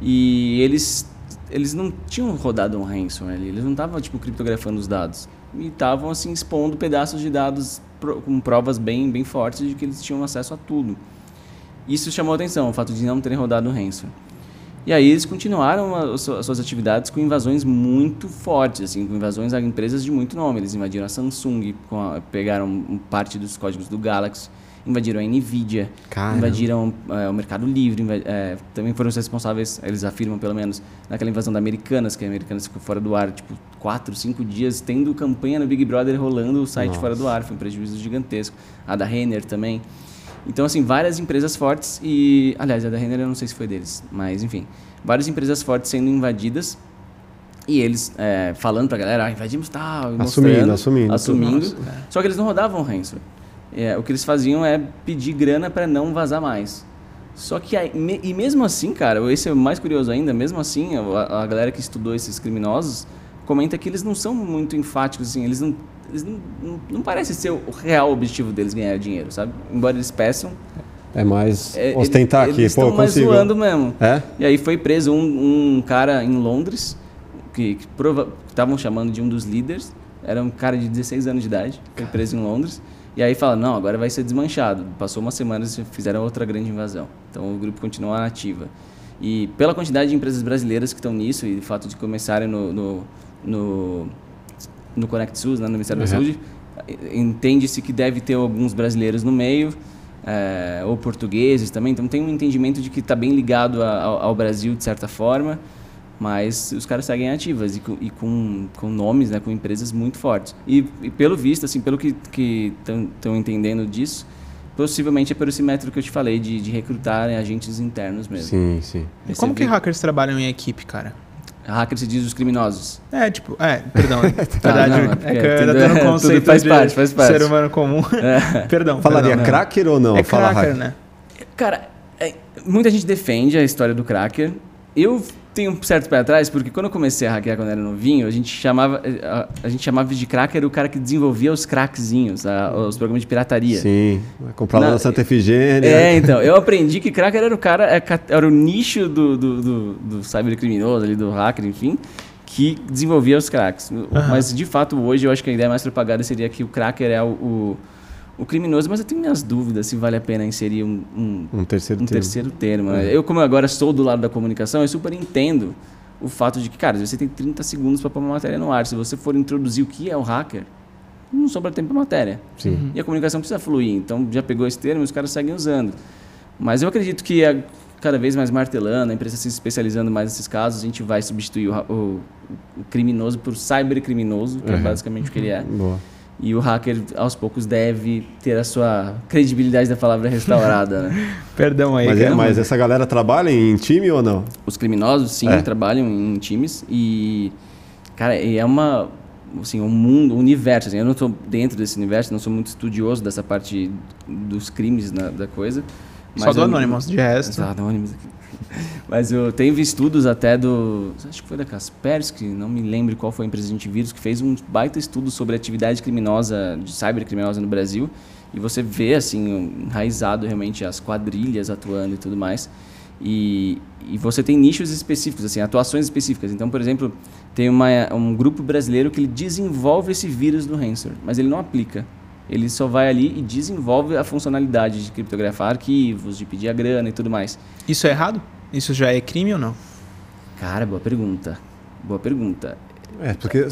E eles eles não tinham rodado um ransomware ali, eles não estavam tipo criptografando os dados. E estavam assim expondo pedaços de dados com provas bem bem fortes de que eles tinham acesso a tudo. Isso chamou atenção, o fato de não terem rodado o ransomware. E aí eles continuaram as suas as suas atividades com invasões muito fortes, assim, com invasões a empresas de muito nome. Eles invadiram a Samsung, pegaram parte dos códigos do Galaxy, invadiram a Nvidia, invadiram eh, o Mercado Livre, eh, também foram os responsáveis, eles afirmam pelo menos, naquela invasão da Americanas, que a Americanas ficou fora do ar, tipo, quatro, cinco dias, tendo campanha no Big Brother rolando o site Nossa. fora do ar, foi um prejuízo gigantesco. A da Renner também. Então, assim, várias empresas fortes e... Aliás, a da Renner eu não sei se foi deles, mas enfim. Várias empresas fortes sendo invadidas e eles eh, falando pra galera, ah, invadimos tal, Assumindo, assumindo. assumindo. Só que eles não rodavam ransomware. É, o que eles faziam é pedir grana para não vazar mais. Só que aí, me- e mesmo assim, cara, esse é o mais curioso ainda, mesmo assim, a, a galera que estudou esses criminosos comenta que eles não são muito enfáticos, assim, eles não, eles não, não, não parece ser o real objetivo deles ganhar dinheiro, sabe? Embora eles peçam. É mais é, ostentar eles, aqui, eles pô, eu mais consigo. zoando mesmo. É? E aí foi preso um, um cara em Londres, que estavam chamando de um dos líderes, era um cara de 16 anos de idade, foi preso em Londres. E aí fala, não, agora vai ser desmanchado. Passou umas semanas e fizeram outra grande invasão. Então o grupo continua na ativa. E pela quantidade de empresas brasileiras que estão nisso e o fato de começarem no, no, no, no Connect SUS, né, no Ministério da Uhum. Saúde, entende-se que deve ter alguns brasileiros no meio, eh, ou portugueses também. Então tem um entendimento de que está bem ligado a- ao, ao Brasil de certa forma, mas os caras seguem ativas e com, e com, com nomes, né, com empresas muito fortes. E, e pelo visto, assim, pelo que estão entendendo disso, possivelmente é por esse método que eu te falei de, de recrutarem agentes internos mesmo. Sim, sim. E como é que vi- hackers trabalham em equipe, cara? Hacker se diz os criminosos. É, tipo, é, perdão. Na <laughs> Tá, verdade, não, é é que eu ainda tô no tudo conceito faz de parte, faz parte. ser humano comum. <laughs> perdão. Falaria perdão. cracker ou não? É Fala cracker, hacker. né? Cara, é, muita gente defende a história do cracker. Eu tenho um certo pé atrás, porque quando eu comecei a hackear quando era novinho, a gente chamava, a, a gente chamava de cracker o cara que desenvolvia os crackzinhos, a- os programas de pirataria. Sim. Lá Na- na Santa Efigênia. É, então, eu aprendi que cracker era o cara, é era o nicho do, do, do, do cybercriminoso, ali, do hacker, enfim, que desenvolvia os cracks. Mas, de fato, hoje eu acho que a ideia mais propagada seria que o cracker é o, o, o criminoso, mas eu tenho minhas dúvidas se vale a pena inserir um- um, Um terceiro um termo. terceiro termo. né? Eu, como agora sou do lado da comunicação, eu super entendo o fato de que, cara, você tem 30 segundos para pôr uma matéria no ar. Se você for introduzir o que é o hacker, não sobra tempo para matéria. Sim. E a comunicação precisa fluir. Então, já pegou esse termo e os caras seguem usando. Mas eu acredito que a- cada vez mais martelando, a empresa se especializando mais nesses casos, a gente vai substituir o, o- o criminoso por cybercriminoso, que é Uhum. basicamente o que ele é. Boa. E o hacker, aos poucos, deve ter a sua credibilidade da palavra restaurada. né? <laughs> Perdão aí. Mas, é, mas essa galera trabalha em time ou não? Os criminosos, sim, É. trabalham em times e, cara, é uma, assim, um mundo, um universo, assim, eu não estou dentro desse universo, não sou muito estudioso dessa parte dos crimes na- da coisa. Só do eu- Anonymous, de resto. Exato, Anonymous aqui. <laughs> Mas eu tenho estudos até do, acho que foi da Kaspersky, não me lembro qual foi a empresa de antivírus, que fez um baita estudo sobre atividade criminosa, de cybercriminosa no Brasil, e você vê, assim, enraizado realmente as quadrilhas atuando e tudo mais. E, e você tem nichos específicos, assim, atuações específicas. Então, por exemplo, tem uma, um grupo brasileiro que ele desenvolve esse vírus do ransomware, mas ele não aplica. Ele só vai ali e desenvolve a funcionalidade de criptografar arquivos, de pedir a grana e tudo mais. Isso é errado? Isso já é crime ou não? Cara, boa pergunta. Boa pergunta. É, porque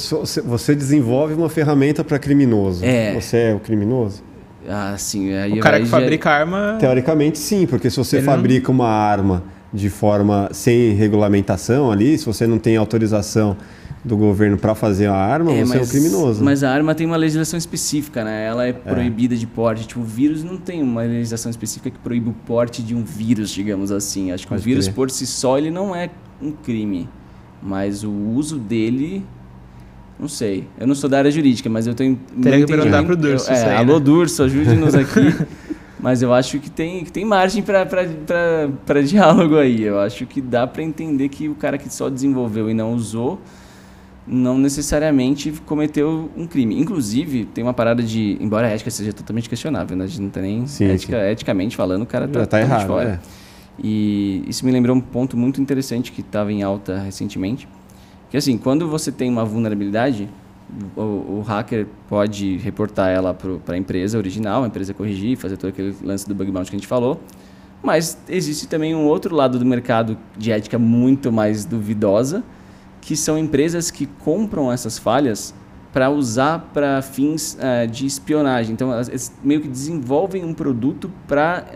você desenvolve uma ferramenta para criminoso. É. Você é o criminoso? Ah, sim. Aí O cara que já- fabrica arma. Teoricamente, sim, porque se você Ele não- fabrica uma arma de forma sem regulamentação ali, se você não tem autorização do governo para fazer a arma, É, você é um criminoso. Mas a arma tem uma legislação específica, né? Ela é proibida de porte. Tipo, o vírus não tem uma legislação específica que proíbe o porte de um vírus, digamos assim. Acho que Pode o vírus crer. por si só ele não é um crime, mas o uso dele não sei. Eu não sou da área jurídica, mas eu tenho Teria que perguntar pro Durso eu- É, aí, alô né? Durso, ajude-nos aqui. <laughs> mas eu acho que tem, que tem margem para diálogo aí. Eu acho que dá para entender que o cara que só desenvolveu e não usou não necessariamente cometeu um crime. Inclusive, tem uma parada de. Embora a ética seja totalmente questionável, né? A gente não tem nem. Sim, ética, Eticamente falando, o cara tá, tá errado, fora. é. E isso me lembrou um ponto muito interessante que estava em alta recentemente. Que assim, quando você tem uma vulnerabilidade, o, o hacker pode reportar ela para a empresa original, a empresa corrigir, fazer todo aquele lance do bug bounty que a gente falou. Mas existe também um outro lado do mercado de ética muito mais duvidosa, que são empresas que compram essas falhas para usar para fins eh, de espionagem. Então, elas meio que desenvolvem um produto para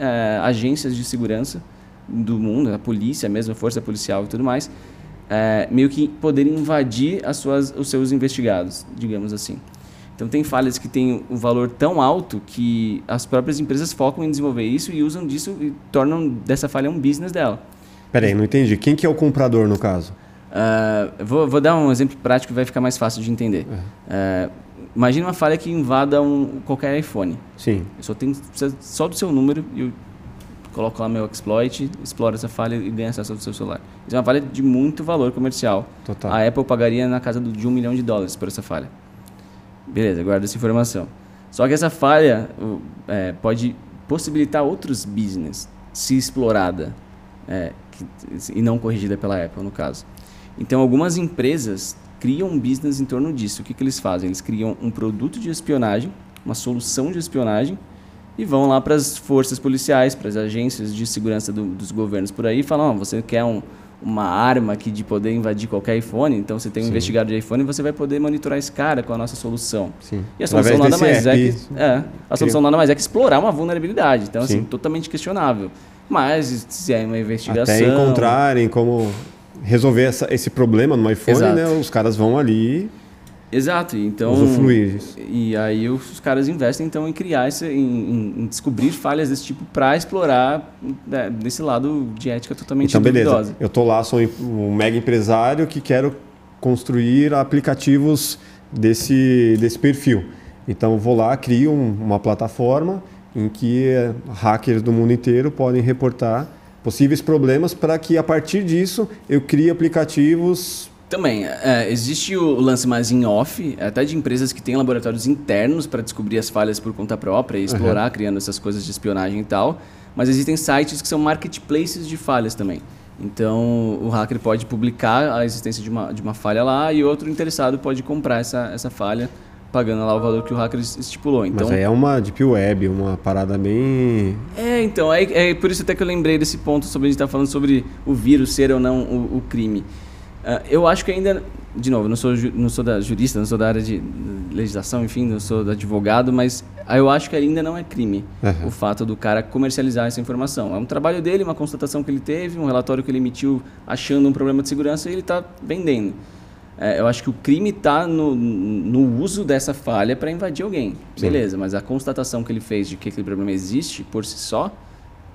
agências de segurança do mundo, a polícia mesmo, a força policial e tudo mais, eh, meio que poderem invadir as suas, os seus investigados, digamos assim. Então, tem falhas que têm um valor tão alto que as próprias empresas focam em desenvolver isso e usam disso e tornam dessa falha um business dela. Peraí, não entendi. Quem que é o comprador no caso? Ah, vou, vou dar um exemplo prático que vai ficar mais fácil de entender. Ah, imagina uma falha que invada um, qualquer iPhone. Sim. Eu só tenho só do seu número e eu coloco lá meu exploit, exploro essa falha e ganho acesso ao seu celular. Isso é uma falha de muito valor comercial. Total. A Apple pagaria na casa do- de um milhão de dólares por essa falha. Beleza, guarda essa informação. Só que essa falha é, pode possibilitar outros business se explorada é, que- e não corrigida pela Apple, no caso. Então, algumas empresas criam um business em torno disso. O que, que eles fazem? Eles criam um produto de espionagem, uma solução de espionagem, e vão lá para as forças policiais, para as agências de segurança do- dos governos por aí e falam: "Ó, você quer um- uma arma aqui de poder invadir qualquer iPhone, então você tem um Sim. investigado de iPhone e você vai poder monitorar esse cara com a nossa solução. Sim. E a solução Através nada mais é que é, a solução nada mais é que explorar uma vulnerabilidade. Então assim, Sim. totalmente questionável. Mas se é uma investigação, Até encontrarem como resolver essa- esse problema no iPhone, Exato. né? Os caras vão ali Exato, então usufruir disso. E aí os caras investem então em criar esse, em, em- descobrir falhas desse tipo para explorar né, desse lado de ética totalmente Então, beleza. duvidosa. Eu tô lá, sou um mega empresário que quero construir aplicativos desse, desse perfil. Então, vou lá, crio um- uma plataforma em que eh, hackers do mundo inteiro podem reportar possíveis problemas para que, a partir disso, eu crie aplicativos... Também, é, existe o lance mais em off, até de empresas que têm laboratórios internos para descobrir as falhas por conta própria e explorar, criando essas coisas de espionagem e tal. Mas existem sites que são marketplaces de falhas também. Então, o hacker pode publicar a existência de uma, de uma falha lá e outro interessado pode comprar essa, essa falha, pagando lá o valor que o hacker estipulou. Então, Mas aí é uma deep web, uma parada bem... É, então, é, é por isso até que eu lembrei desse ponto sobre a gente estar falando sobre o vírus ser ou não o, o crime. Ah, eu acho que ainda, de novo, não sou, não sou da jurista, não sou da área de legislação, enfim, não sou da advogado, mas eu acho que ainda não é crime Aham. o fato do cara comercializar essa informação. É um trabalho dele, uma constatação que ele teve, um relatório que ele emitiu achando um problema de segurança e ele está vendendo. É, eu acho que o crime está no, no uso dessa falha para invadir alguém. Sim. Beleza, mas a constatação que ele fez de que aquele problema existe por si só,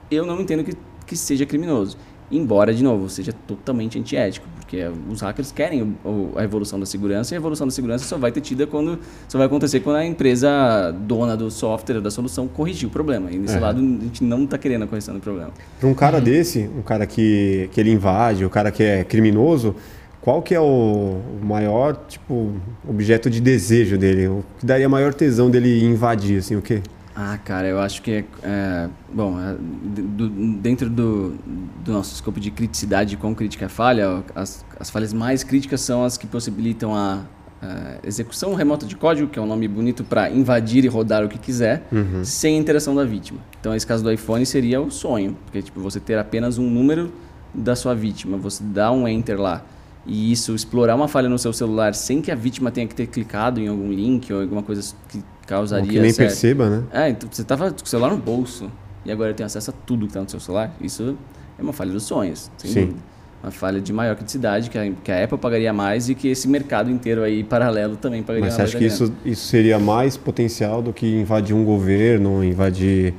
eu não entendo que, que seja criminoso. Embora, de novo, seja totalmente antiético, porque os hackers querem o- o- a evolução da segurança e a evolução da segurança só vai ter tida quando só vai acontecer quando a empresa dona do software ou da solução corrigir o problema. E nesse É. lado a gente não está querendo a correção do problema. Para um cara desse, um cara que, que ele invade, o cara que é criminoso, qual que é o maior, tipo, objeto de desejo dele? O que daria maior tesão dele invadir, assim, o quê? Ah, cara, eu acho que é. é, bom, é, do- dentro do, do nosso escopo de criticidade com crítica à falha, as, as falhas mais críticas são as que possibilitam a, a execução remota de código, que é um nome bonito para invadir e rodar o que quiser, sem a interação da vítima. Então, esse caso do iPhone seria o sonho, porque tipo, você ter apenas um número da sua vítima, você dá um enter lá e isso explorar uma falha no seu celular sem que a vítima tenha que ter clicado em algum link ou alguma coisa que causaria. Ou que nem certo- perceba, né? É, então você tava com o celular no bolso e agora tenho acesso a tudo que está no seu celular. Isso é uma falha dos sonhos, sem Sim. dúvida. Uma falha de maior criticidade que a, que a Apple pagaria mais e que esse mercado inteiro aí paralelo também pagaria Mas você mais. acha que isso, isso seria mais potencial do que invadir um governo, invadir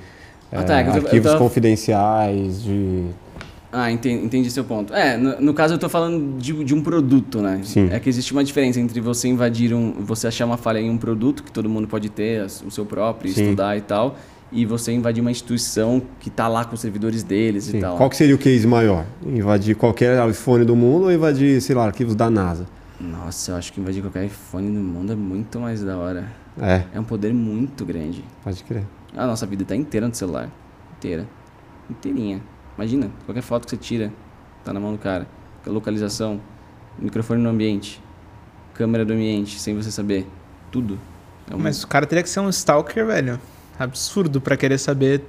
Ah, eh, tá, é eu arquivos tava- confidenciais, de... Ah, entendi, entendi seu ponto. É, no, no caso eu tô falando de, de um produto, né? Sim. É que existe uma diferença entre você invadir um. você achar uma falha em um produto que todo mundo pode ter, o seu próprio, Sim. estudar e tal, e você invadir uma instituição que tá lá com os servidores deles Sim. e tal. Qual seria o case maior? Invadir qualquer iPhone do mundo ou invadir, sei lá, arquivos da NASA? Nossa, eu acho que invadir qualquer iPhone no mundo é muito mais da hora. É, É um poder muito grande. pode crer. A nossa vida tá inteira no celular. Inteira. Inteirinha. Imagina, qualquer foto que você tira, tá na mão do cara. Localização, microfone no ambiente, câmera do ambiente, sem você saber. Tudo. É um- Mas o cara teria que ser um stalker, velho. Absurdo pra querer saber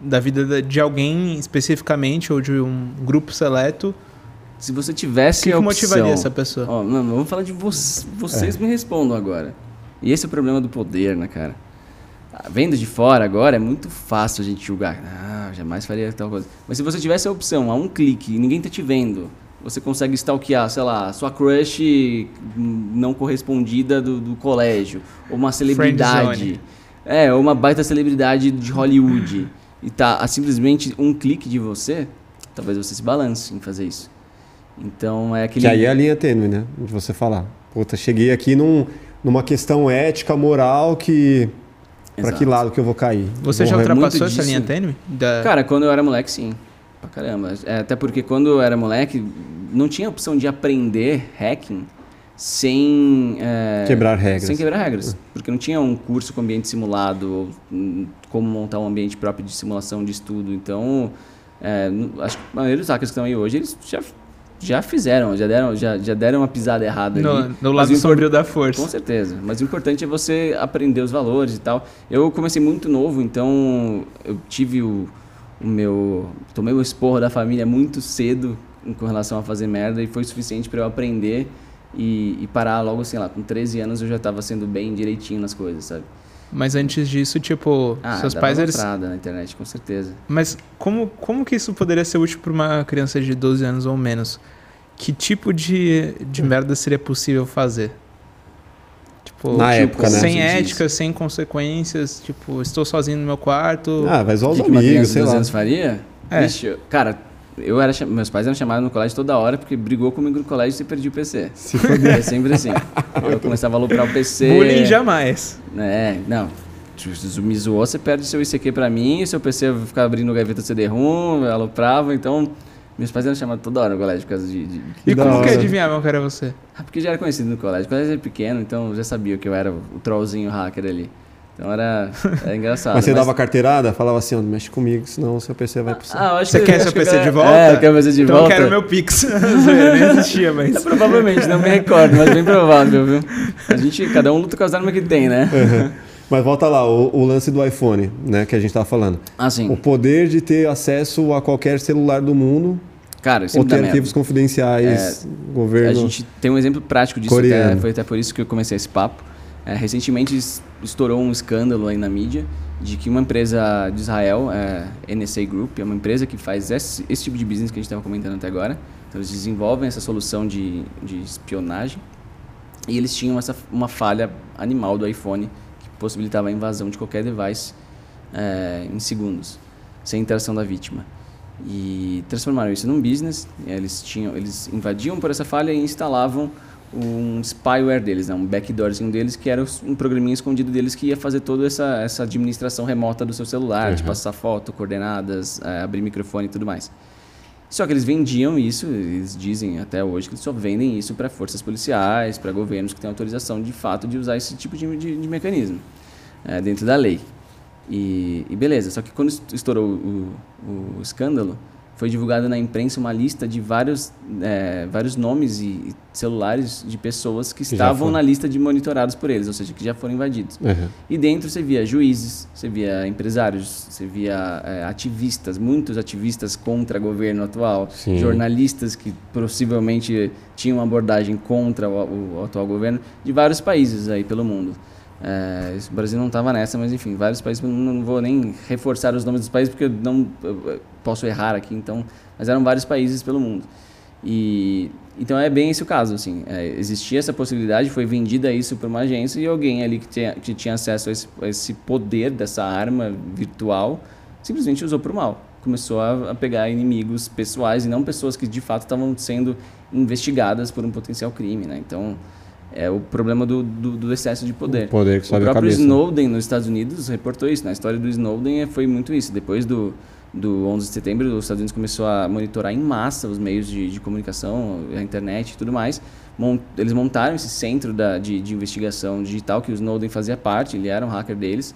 da vida da- de alguém especificamente ou de um grupo seleto. Se você O tivesse que, que a opção... motivaria essa pessoa? Ó, não, vamos falar de vocês. É. Vocês me respondam agora. E esse é o problema do poder, né, cara? Ah, Vendo de fora agora é muito fácil a gente julgar. Ah, jamais faria tal coisa. Mas se você tivesse a opção, a um clique, e ninguém tá te vendo, você consegue stalkear, sei lá, sua crush não correspondida do, do colégio, ou uma celebridade. É, ou uma baita celebridade de Hollywood. E tá a simplesmente um clique de você, talvez você se balance em fazer isso. Então é aquele. Que aí é a linha tênue, né? De você falar. Puta, cheguei aqui num, numa questão ética, moral, que... Pra Exato. que lado que eu vou cair? Você Vou já re- ultrapassou essa disso. linha tênue? Da... Cara, quando eu era moleque, sim. Pra caramba. É, até porque quando eu era moleque, não tinha opção de aprender hacking sem. é, Quebrar regras. Sem quebrar regras. Porque não tinha um curso com ambiente simulado, ou como montar um ambiente próprio de simulação de estudo. Então, é, acho que a maioria dos hackers que estão aí hoje, eles já, já fizeram, já deram, já, já deram uma pisada errada no, ali. no lado sombrio da com força. certeza. Mas o importante é você aprender os valores e tal. Eu comecei muito novo, então eu tive o, o meu. Tomei o esporro da família muito cedo com relação a fazer merda e foi suficiente para eu aprender e, e parar logo assim lá. Com 13 anos eu já estava sendo bem direitinho nas coisas, sabe? Mas antes disso, tipo, Ah, seus pais eles. na internet, com certeza. Mas como, como que isso poderia ser útil pra uma criança de 12 anos ou menos? Que tipo de, de merda seria possível fazer? Tipo, Na tipo, época, né? sem Você diz. ética, sem consequências, tipo, estou sozinho no meu quarto. Ah, vai zoar O os que, amigos, sei 12 lá. anos faria? É. Vixe, cara, eu era, meus pais eram chamados no colégio toda hora porque brigou comigo no colégio e você perdia o PC. Se. É sempre assim. <laughs> Eu começava a aloprar o PC. Bullying jamais. É, não. Se me zoou, você perde seu ICQ pra mim, seu PC vai ficar abrindo gaveta CD-ROM, aloprava, então... Meus pais eram chamados toda hora no colégio por causa de... de- E Da como que hora. adivinhavam que era você? Ah, porque já era conhecido no colégio. O colégio era pequeno, então eu já sabia que eu era o trollzinho hacker ali. Então era, era <laughs> engraçado. Mas você mas- dava carteirada? Falava assim, ó, não mexe comigo, senão o seu PC vai pro céu. Ah, eu acho Você que- quer acho seu PC eu- de volta? É, eu quero o PC de então volta. eu quero meu Pix. <laughs> Zoeira, Nem existia, <laughs> É, mas. provavelmente, não me recordo, mas bem provável, viu? A gente, cada um luta com as armas que tem, né? Mas volta lá, o, o lance do iPhone, né, que a gente tava falando. Assim, O poder de ter acesso a qualquer celular do mundo cara, isso ou me dá ter merda. arquivos confidenciais, governo... A gente tem um exemplo prático disso, até, foi até por isso que eu comecei esse papo. É, recentemente es- estourou um escândalo aí na mídia de que uma empresa de Israel, é, NSA Group, é uma empresa que faz esse, esse tipo de business que a gente estava comentando até agora. Então eles desenvolvem essa solução de, de espionagem e eles tinham essa, uma falha animal do iPhone possibilitava a invasão de qualquer device é, em segundos, sem interação da vítima. E transformaram isso num business. Eles tinham, eles invadiam por essa falha e instalavam um spyware deles, né? um backdoorzinho deles, que era um programinha escondido deles que ia fazer toda essa, essa administração remota do seu celular, Uhum. de passar foto, coordenadas, eh, abrir microfone e tudo mais. Só que eles vendiam isso, eles dizem até hoje que eles só vendem isso para forças policiais, para governos que têm autorização de fato de usar esse tipo de, de, de mecanismo eh, dentro da lei. E, e beleza, só que quando est- estourou o, o escândalo, foi divulgada na imprensa uma lista de vários, é, vários nomes e celulares de pessoas que, Que estavam na lista de monitorados por eles, ou seja, que já foram invadidos. Uhum. E dentro você via juízes, você via empresários, você via é, ativistas, muitos ativistas contra o governo atual, Sim. jornalistas que possivelmente tinham uma abordagem contra o, o atual governo, de vários países aí pelo mundo. É, o Brasil não estava nessa, mas enfim, vários países, não, não vou nem reforçar os nomes dos países porque eu não eu, posso errar aqui, então, mas eram vários países pelo mundo. E então é bem esse o caso, assim, é, existia essa possibilidade, foi vendida isso para uma agência e alguém ali que tinha, que tinha acesso a esse, a esse poder dessa arma virtual simplesmente usou para o mal. Começou a, a pegar inimigos pessoais e não pessoas que de fato estavam sendo investigadas por um potencial crime, né? Então é o problema do, do, do excesso de poder. O poder que O sobe a próprio cabeça. Snowden nos Estados Unidos reportou isso. Na história do Snowden é- foi muito isso. Depois do, do 11 de setembro, os Estados Unidos começou a monitorar em massa os meios de, de comunicação, a internet e tudo mais. Mon- eles montaram esse centro da, de, de investigação digital que o Snowden fazia parte, ele era um hacker deles.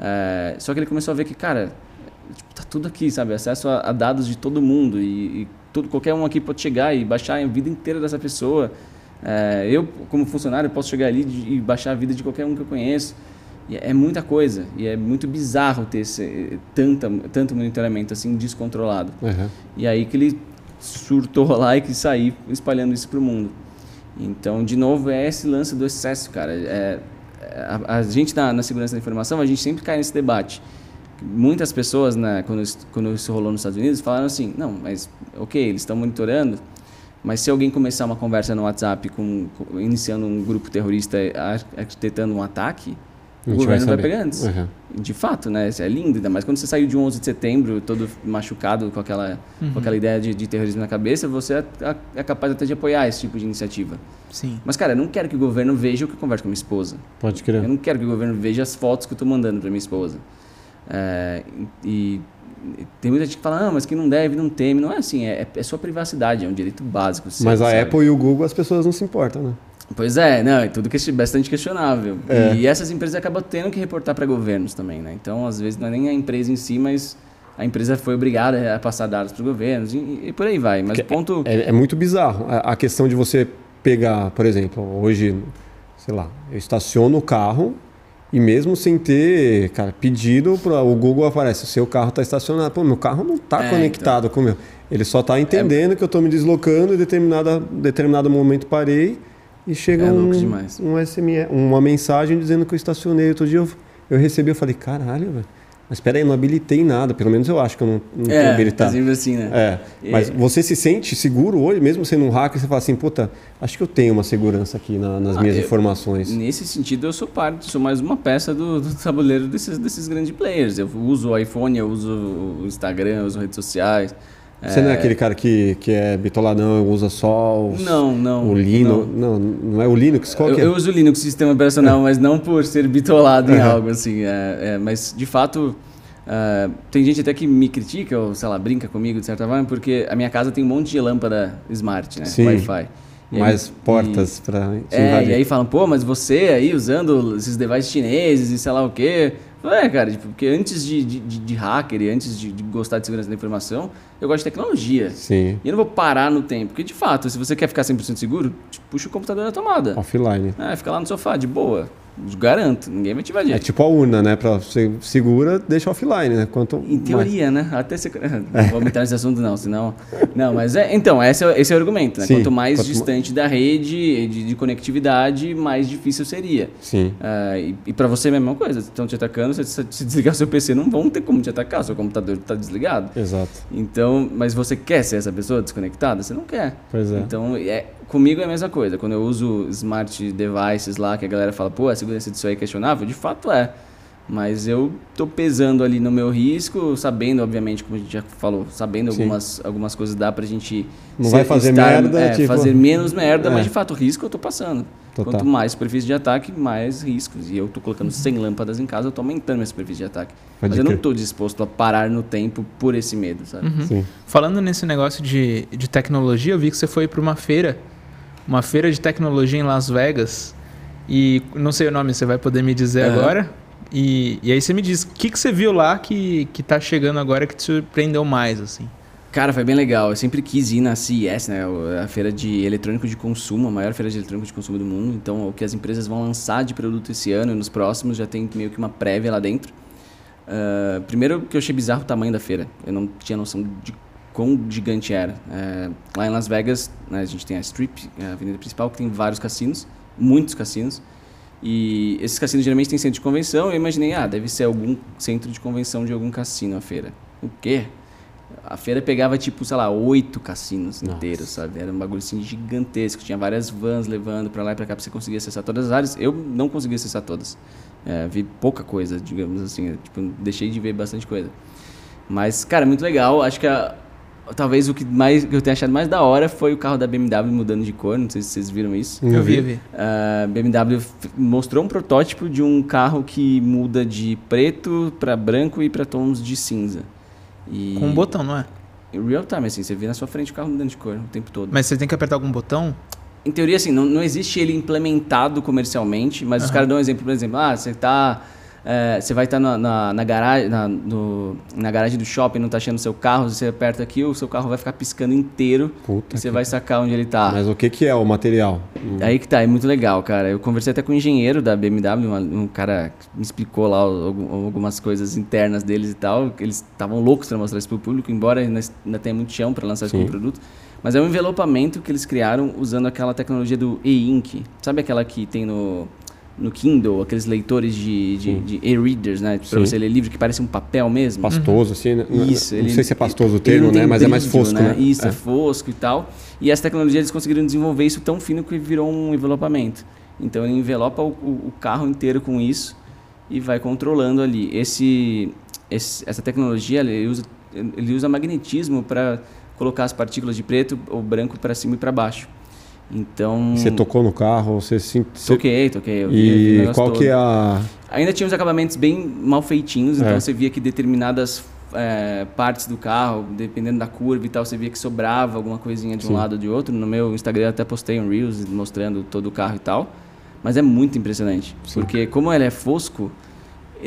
É, só que ele começou a ver que, cara, tipo, tá tudo aqui, sabe? Acesso a, a dados de todo mundo e, e tudo, qualquer um aqui pode chegar e baixar a vida inteira dessa pessoa. É, eu, como funcionário, posso chegar ali e baixar a vida de qualquer um que eu conheço. E é muita coisa. E é muito bizarro ter esse, tanta, tanto monitoramento assim descontrolado. Uhum. E aí que ele surtou lá e quis sair espalhando isso para o mundo. Então, de novo, é esse lance do excesso, cara. É, é, a, a gente na, na segurança da informação, a gente sempre cai nesse debate. Muitas pessoas, né, quando, quando isso rolou nos Estados Unidos, falaram assim: não, mas ok, eles estão monitorando, mas se alguém começar uma conversa no WhatsApp com, com- iniciando um grupo terrorista ar- arquitetando um ataque, A o vai governo vai, saber. pegar antes. Uhum. De fato, né? Isso é lindo, ainda mais quando você saiu de um 11 de setembro todo machucado com aquela, com aquela ideia de, de terrorismo na cabeça, você é, é capaz até de apoiar esse tipo de iniciativa. Sim. Mas, cara, eu não quero que o governo veja o que eu converso com minha esposa. Pode Eu crer. não quero que o governo veja as fotos que eu estou mandando para minha esposa. É, e tem muita gente que fala, ah, mas que não deve, não teme. Não é assim, é, é sua privacidade, é um direito básico. Mas a sabe? Apple e o Google as pessoas não se importam, né? Pois é, não, é tudo que bastante questionável. É. E essas empresas acabam tendo que reportar para governos também, né? Então, às vezes, não é nem a empresa em si, mas a empresa foi obrigada a passar dados para governos e, e por aí vai. Mas o ponto... É, é muito bizarro. A, a questão de você pegar, por exemplo, hoje, sei lá, eu estaciono o carro e mesmo sem ter, cara, pedido para o Google aparece, o seu carro está estacionado. Pô, meu carro não está É, conectado com o meu. Ele só está entendendo que eu estou me deslocando e em determinada, determinado momento parei e chega É um, um SMS, uma mensagem dizendo que eu estacionei. Outro dia eu, eu recebi, eu falei, caralho, velho. Mas espera aí, eu não habilitei nada. Pelo menos eu acho que eu não, não tenho é, habilitado. sempre assim, né? É, mas E- você se sente seguro hoje, mesmo sendo um hacker, você fala assim, puta, acho que eu tenho uma segurança aqui na- nas Ah, minhas eu- informações. Nesse sentido, eu sou parte, sou mais uma peça do, do tabuleiro desses, desses grandes players. Eu uso o iPhone, eu uso o Instagram, eu uso redes sociais. Você não é aquele cara que, que é bitoladão, usa só os- Não, não. o Linux. Não. não, é o Linux? Qual Eu, que é? eu uso o Linux sistema operacional, mas não por ser bitolado em algo assim. é, é, mas de fato, é, tem gente até que me critica ou sei lá brinca comigo de certa forma, porque a minha casa tem um monte de lâmpada smart, né? Wi-Fi. E aí- Mais e- portas te É, invadir. e aí falam, pô, mas você aí usando esses devices chineses e sei lá o quê. É, cara, tipo, porque antes de, de, de- hacker e antes de, de gostar de segurança da informação, eu gosto de tecnologia. Sim, E eu não vou parar no tempo, porque de fato, se você quer ficar 100% seguro, puxa o computador da tomada. offline. É, fica lá no sofá, de boa. Garanto, ninguém vai te invadir. É tipo a urna, né? Pra você segura, deixa offline, né? Quanto Em mais- teoria, né? Até você... <laughs> Não vou entrar nesse assunto, não, senão. Não, mas é. Então, esse é, esse é o argumento, né? Sim, Quanto mais quanto distante da rede de, de conectividade, mais difícil seria. Sim. Ah, e e para você é a mesma coisa. Estão te atacando, se se desligar seu PC, não vão ter como te atacar, seu computador está desligado. Exato. Então, mas você quer ser essa pessoa desconectada? Você não quer. Pois é. Então, é, comigo é a mesma coisa. Quando eu uso smart devices lá, que a galera fala, pô, a segurança disso aí é questionável, de fato é. Mas eu tô pesando ali no meu risco, sabendo, obviamente, como a gente já falou, sabendo Sim. algumas, algumas coisas dá pra gente Não vai fazer merda, é, tipo- fazer menos merda, É. mas de fato o risco eu tô passando. Total. Quanto mais superfície de ataque, mais riscos. E eu tô colocando 100 lâmpadas em casa, eu tô aumentando minha superfície de ataque. Pode mas eu não tô disposto a parar no tempo por esse medo, sabe? Uhum. Sim. Falando nesse negócio de, de tecnologia, eu vi que você foi para uma feira, uma feira de tecnologia em Las Vegas. E não sei o nome, você vai poder me dizer Aham. agora. E, e aí você me diz, o que, que você viu lá que, que tá chegando agora que te surpreendeu mais, assim? Cara, foi bem legal. Eu sempre quis ir na CES, né? A feira de eletrônico de consumo, a maior feira de eletrônico de consumo do mundo. Então, o que as empresas vão lançar de produto esse ano e nos próximos já tem meio que uma prévia lá dentro. Ah, primeiro que eu achei bizarro o tamanho da feira. Eu não tinha noção de quão gigante era. É, lá em Las Vegas, né, a gente tem a Strip, a avenida principal, que tem vários cassinos, muitos cassinos. E esses cassinos geralmente têm centro de convenção. Eu imaginei, ah, deve ser algum centro de convenção de algum cassino a feira. O quê? A feira pegava, tipo, sei lá, oito cassinos Nossa. inteiros, sabe? Era um bagulho assim gigantesco. Tinha várias vans levando pra lá e pra cá pra você conseguir acessar todas as áreas. Eu não consegui acessar todas. É, vi pouca coisa, digamos assim. Tipo, deixei de ver bastante coisa. Mas, cara, muito legal. Acho que a- talvez o que, mais, que eu tenha achado mais da hora foi o carro da BMW mudando de cor. Não sei se vocês viram isso. Eu vi, eu vi. A BMW f- mostrou um protótipo de um carro que muda de preto para branco e para tons de cinza. E Com um botão, não é? em real time, assim, você vê na sua frente o carro mudando de cor o tempo todo. Mas você tem que apertar algum botão? Em teoria, assim, não, não existe ele implementado comercialmente, mas os caras dão um exemplo, por exemplo, ah, você tá. É, você vai estar na, na, na garagem, na, no- na garagem do shopping, não tá achando seu carro, você aperta aqui, o seu carro vai ficar piscando inteiro Puta e você que- vai sacar onde ele tá. Mas o que, que é o material? Aí que tá, é muito legal, cara. Eu conversei até com o engenheiro da BMW, um cara que me explicou lá algum- algumas coisas internas deles e tal. Eles estavam loucos para mostrar isso pro público, embora ainda ainda tenha muito chão para lançar isso Sim. como produto. Mas é um envelopamento que eles criaram usando aquela tecnologia do e-ink. Sabe aquela que tem no, no Kindle, aqueles leitores de, de, de e-readers, né? Para Sim. você ler livro que parece um papel mesmo? Pastoso, assim, né? Não- Isso, Não ele- sei se é pastoso o termo, né? Mas é mais brilho, fosco, né? Isso, é. É. fosco e tal. E essa tecnologia eles conseguiram desenvolver isso tão fino que virou um envelopamento. Então ele envelopa o, o- o carro inteiro com isso e vai controlando ali. Esse, esse- essa tecnologia ele usa, ele usa magnetismo para colocar as partículas de preto ou branco para cima e para baixo. Então. Você tocou no carro, você se... você- Toquei, toquei. eu vi- vi E negócio qual todo. que é a... Ainda tinha os acabamentos bem mal feitinhos, então É. você via que determinadas é, partes do carro, dependendo da curva e tal, você via que sobrava alguma coisinha de um Sim. lado ou de outro. No meu Instagram eu até postei um Reels mostrando todo o carro e tal. Mas é muito impressionante. Sim. Porque como ele é fosco,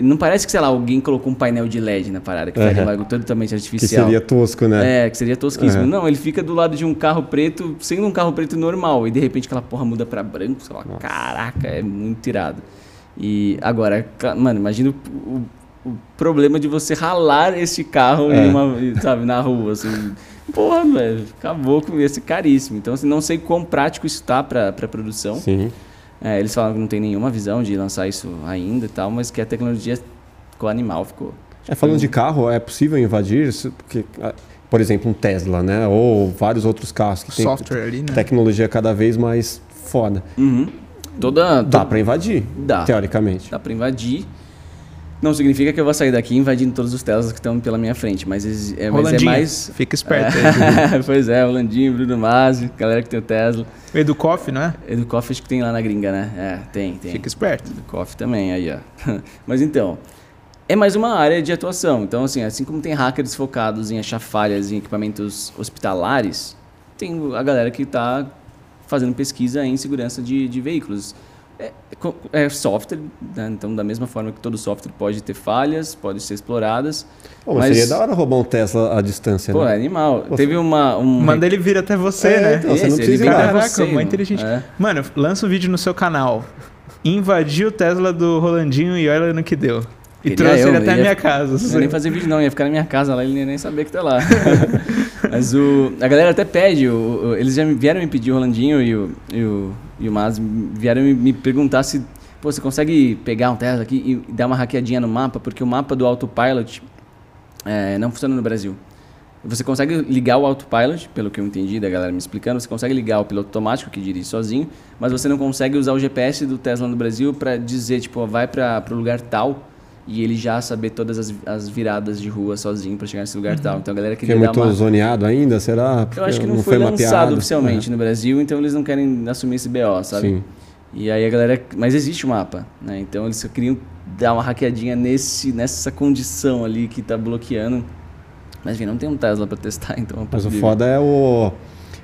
não parece que, sei lá, alguém colocou um painel de LED na parada, que Uhum. faria algo totalmente Que artificial. seria tosco, né? É, que seria tosquíssimo. É. Não, ele fica do lado de um carro preto, sendo um carro preto normal, e de repente aquela porra muda pra branco, sei lá, Nossa. caraca, é muito irado. E agora, mano, imagina o, o- o problema de você ralar esse carro É. em uma, sabe, na rua, assim. Porra, velho, acabou com esse caríssimo. Então, assim, não sei quão prático isso tá pra, pra produção. Sim. É, eles falam que não tem nenhuma visão de lançar isso ainda e tal, mas que a tecnologia ficou animal, ficou. É, falando de carro, é possível invadir? isso? Porque, ah, por exemplo, um Tesla, né? Ou vários outros carros que têm Software ali, né? tecnologia cada vez mais foda. Uhum. Toda, Dá to- pra invadir, Dá. teoricamente. Dá pra invadir. Não significa que eu vou sair daqui invadindo todos os Teslas que estão pela minha frente, mas, é, mas é mais. fica esperto aí. É, <laughs> pois é, Rolandinho, Bruno Masi, galera que tem o Tesla. O Edu Koff, não é? Edu Coffee acho que tem lá na gringa, né? É, tem, tem. Fica esperto. Edu Coffee também, aí, ó. <laughs> mas então, é mais uma área de atuação. Então, assim, assim como tem hackers focados em achar falhas em equipamentos hospitalares, tem a galera que está fazendo pesquisa em segurança de, de veículos. É, é software, né? então da mesma forma que todo software pode ter falhas, pode ser exploradas. Pô, mas, Mas- seria da hora roubar um Tesla à distância, Pô, é né? animal. Pô, Teve uma... Um Manda ele vir até você, É, né? então, você não Esse, precisa ir lá. Caraca, você, muito mano. inteligente. É. Mano, lança um vídeo no seu canal. Invadiu o Tesla do Rolandinho e olha no que deu. E Queria trouxe eu, ele até a ia- minha casa. Não ia nem fazer vídeo não, ia ficar na minha casa lá, ele não ia nem saber que tá lá. <laughs> Mas o, a galera até pede, o- o- eles já vieram me pedir, o Rolandinho e o, e o, e o Mas vieram me, perguntar se pô, você consegue pegar um Tesla aqui e dar uma hackeadinha no mapa, porque o mapa do Autopilot é, não funciona no Brasil. Você consegue ligar o autopilot, pelo que eu entendi da galera me explicando, você consegue ligar o piloto automático que dirige sozinho, mas você não consegue usar o GPS do Tesla no Brasil para dizer, tipo, vai para o lugar tal e ele já saber todas as, as viradas de rua sozinho para chegar nesse lugar tal. Então a galera queria é dar muito uma... zoneado ainda, será? Eu Porque acho que não, foi, lançado mapeado. oficialmente no Brasil, então eles não querem assumir esse BO, sabe? Sim. E aí a galera. Mas existe o mapa, né? Então eles só queriam dar uma hackeadinha nesse, nessa condição ali que tá bloqueando. Mas enfim, não tem um Tesla pra testar, <laughs> então. eu Mas o foda é o.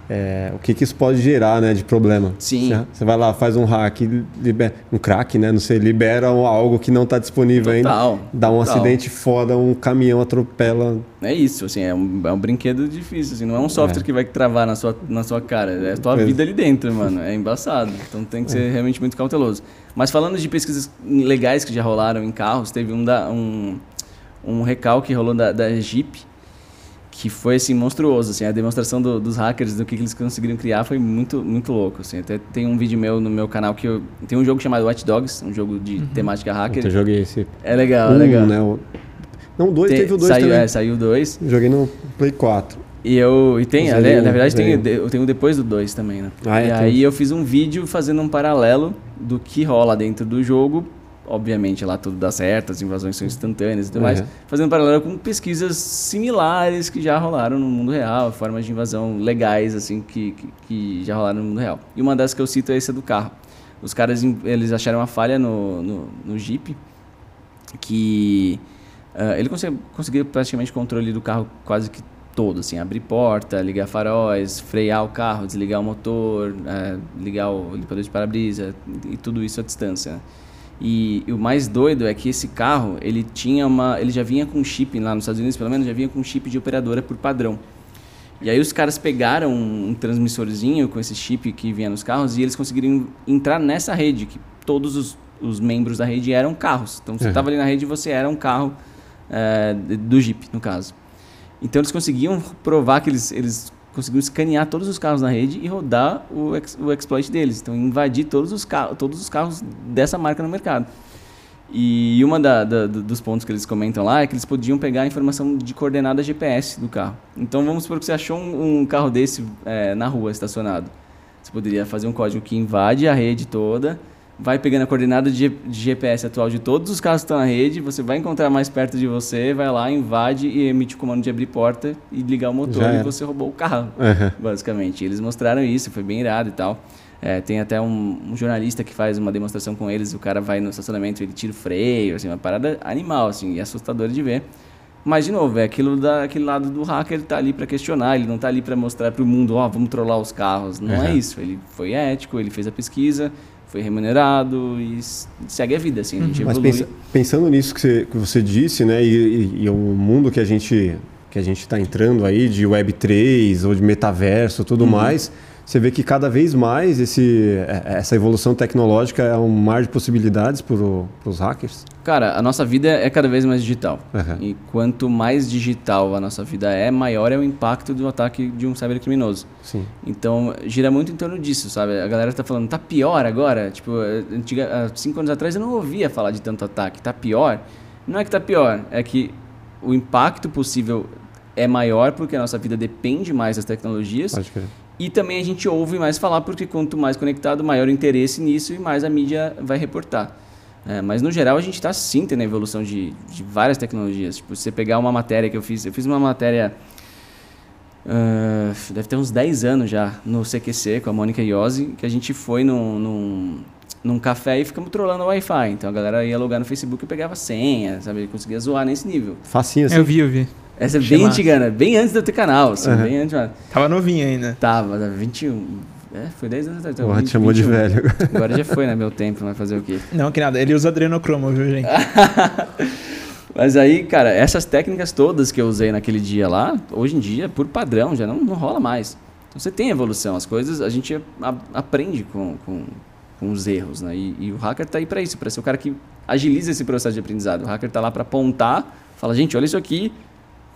é, o que, que isso pode gerar né, de problema. Sim. Você- Você vai lá, faz um hack, libera, um crack, né? Não sei, libera algo que não está disponível Total, ainda. Dá um total. acidente foda, um caminhão atropela. É isso, assim, é um, é um brinquedo difícil, assim, não é um software que vai travar na sua, na sua cara, é a tua vida ali dentro, mano, é embaçado, então tem que ser realmente muito cauteloso. Mas falando de pesquisas legais que já rolaram em carros, teve um, da, um, um recalque que rolou da, da Jeep, que foi, assim, monstruoso, assim, a demonstração do- dos hackers, do que, que eles conseguiram criar foi muito, muito louco, assim, até tem um vídeo meu no meu canal que eu, tem um jogo chamado Watch Dogs, um jogo de temática hacker, Eu joguei esse. é legal, é um, legal. né? o- Não, o 2 Tem- teve o 2 saiu, também. é, saiu o 2. Joguei no Play 4. E eu. E tem, na um, na verdade, tem, eu tenho depois do 2 também, né? Ah, é, e aí eu fiz um vídeo fazendo um paralelo do que rola dentro do jogo. Obviamente lá tudo dá certo, as invasões são instantâneas e tudo mais. Uhum. Fazendo um paralelo com pesquisas similares que já rolaram no mundo real, formas de invasão legais, assim, que, que, que já rolaram no mundo real. E uma das que eu cito é essa do carro. Os caras, eles acharam uma falha no, no, no Jeep, que ah, ele conseguiu, conseguiu praticamente controle do carro quase que todo, assim, abrir porta, ligar faróis, frear o carro, desligar o motor, eh, ligar o limpador de para-brisa e tudo isso à distância. né? E, e o mais doido é que esse carro, ele tinha uma, ele já vinha com chip lá nos Estados Unidos, pelo menos já vinha com chip de operadora por padrão. E aí os caras pegaram um, um transmissorzinho com esse chip que vinha nos carros e eles conseguiram entrar nessa rede, que todos os, os membros da rede eram carros. Então você Uhum. estava ali na rede e você era um carro de- do Jeep, no caso. Então eles conseguiam provar que eles, eles conseguiram escanear todos os carros na rede e rodar o, ex- o exploit deles. Então invadir todos os, carros, todos os carros dessa marca no mercado. E uma da, da- do- dos pontos que eles comentam lá é que eles podiam pegar a informação de coordenada GPS do carro. Então vamos supor que você achou um, um carro desse eh, na rua estacionado. Você poderia fazer um código que invade a rede toda, vai pegando a coordenada de, GPS atual de todos os carros que estão na rede, você vai encontrar mais perto de você, vai lá, invade e emite o comando de abrir porta e ligar o motor Já e era. você roubou o carro Uhum. basicamente. Eles mostraram isso, foi bem irado e tal. É, tem até um, um jornalista que faz uma demonstração com eles, o cara vai no estacionamento, ele tira o freio, assim, uma parada animal, assim, e assustadora de ver. Mas, de novo, é aquilo da, aquele lado do hacker, ele tá ali para questionar, ele não tá ali para mostrar para o mundo, ó, vamos trollar os carros. Não é Uhum. isso, ele foi ético, ele fez a pesquisa, foi remunerado e segue a vida, assim, a gente Mas evolui. pensa- pensando nisso que você, que você disse, né, e, e, e o mundo que a gente que a gente está entrando aí de Web 3 ou de metaverso, tudo Uhum. mais, você vê que cada vez mais esse, é- essa evolução tecnológica é um mar de possibilidades para os hackers. Cara, a nossa vida é cada vez mais digital. Uhum. E quanto mais digital a nossa vida é, maior é o impacto do ataque de um cybercriminoso. Sim. Então, gira muito em torno disso, sabe? A galera tá falando, tá pior agora? Tipo, antiga, há cinco anos atrás eu não ouvia falar de tanto ataque. Tá pior? Não é que tá pior, é que o impacto possível é maior porque a nossa vida depende mais das tecnologias. Pode crer. E também a gente ouve mais falar porque quanto mais conectado, maior o interesse nisso e mais a mídia vai reportar. É, mas no geral a gente está sim tendo a evolução de, de várias tecnologias. Tipo, você pegar uma matéria que eu fiz, eu fiz uma matéria ah, deve ter uns 10 anos já no CQC com a Mônica Iose, que a gente foi num, num, num café e ficamos trolando o Wi-Fi. Então a galera ia logar no Facebook e pegava senha, sabe? Conseguia zoar nesse nível. Facinho assim. Eu vi, eu vi. Essa é bem antiga, né? Bem antes de eu ter canal, assim, Uhum. bem antes. mano. Tava novinho ainda. Tava, tava 21. É, foi 10 anos atrás. então, Porra, te 20, chamou de 21. velho. Agora já foi, né? Meu tempo, vai fazer o quê? Não, que nada. Ele usa adrenocromo, viu, gente? <laughs> Mas aí, cara, essas técnicas todas que eu usei naquele dia lá, hoje em dia, por padrão, já não, não rola mais. Então você tem evolução, as coisas a gente a- aprende com, com, com os erros, né? E, e o hacker tá aí para isso, para ser o cara que agiliza esse processo de aprendizado. O hacker tá lá para apontar, fala, gente, olha isso aqui,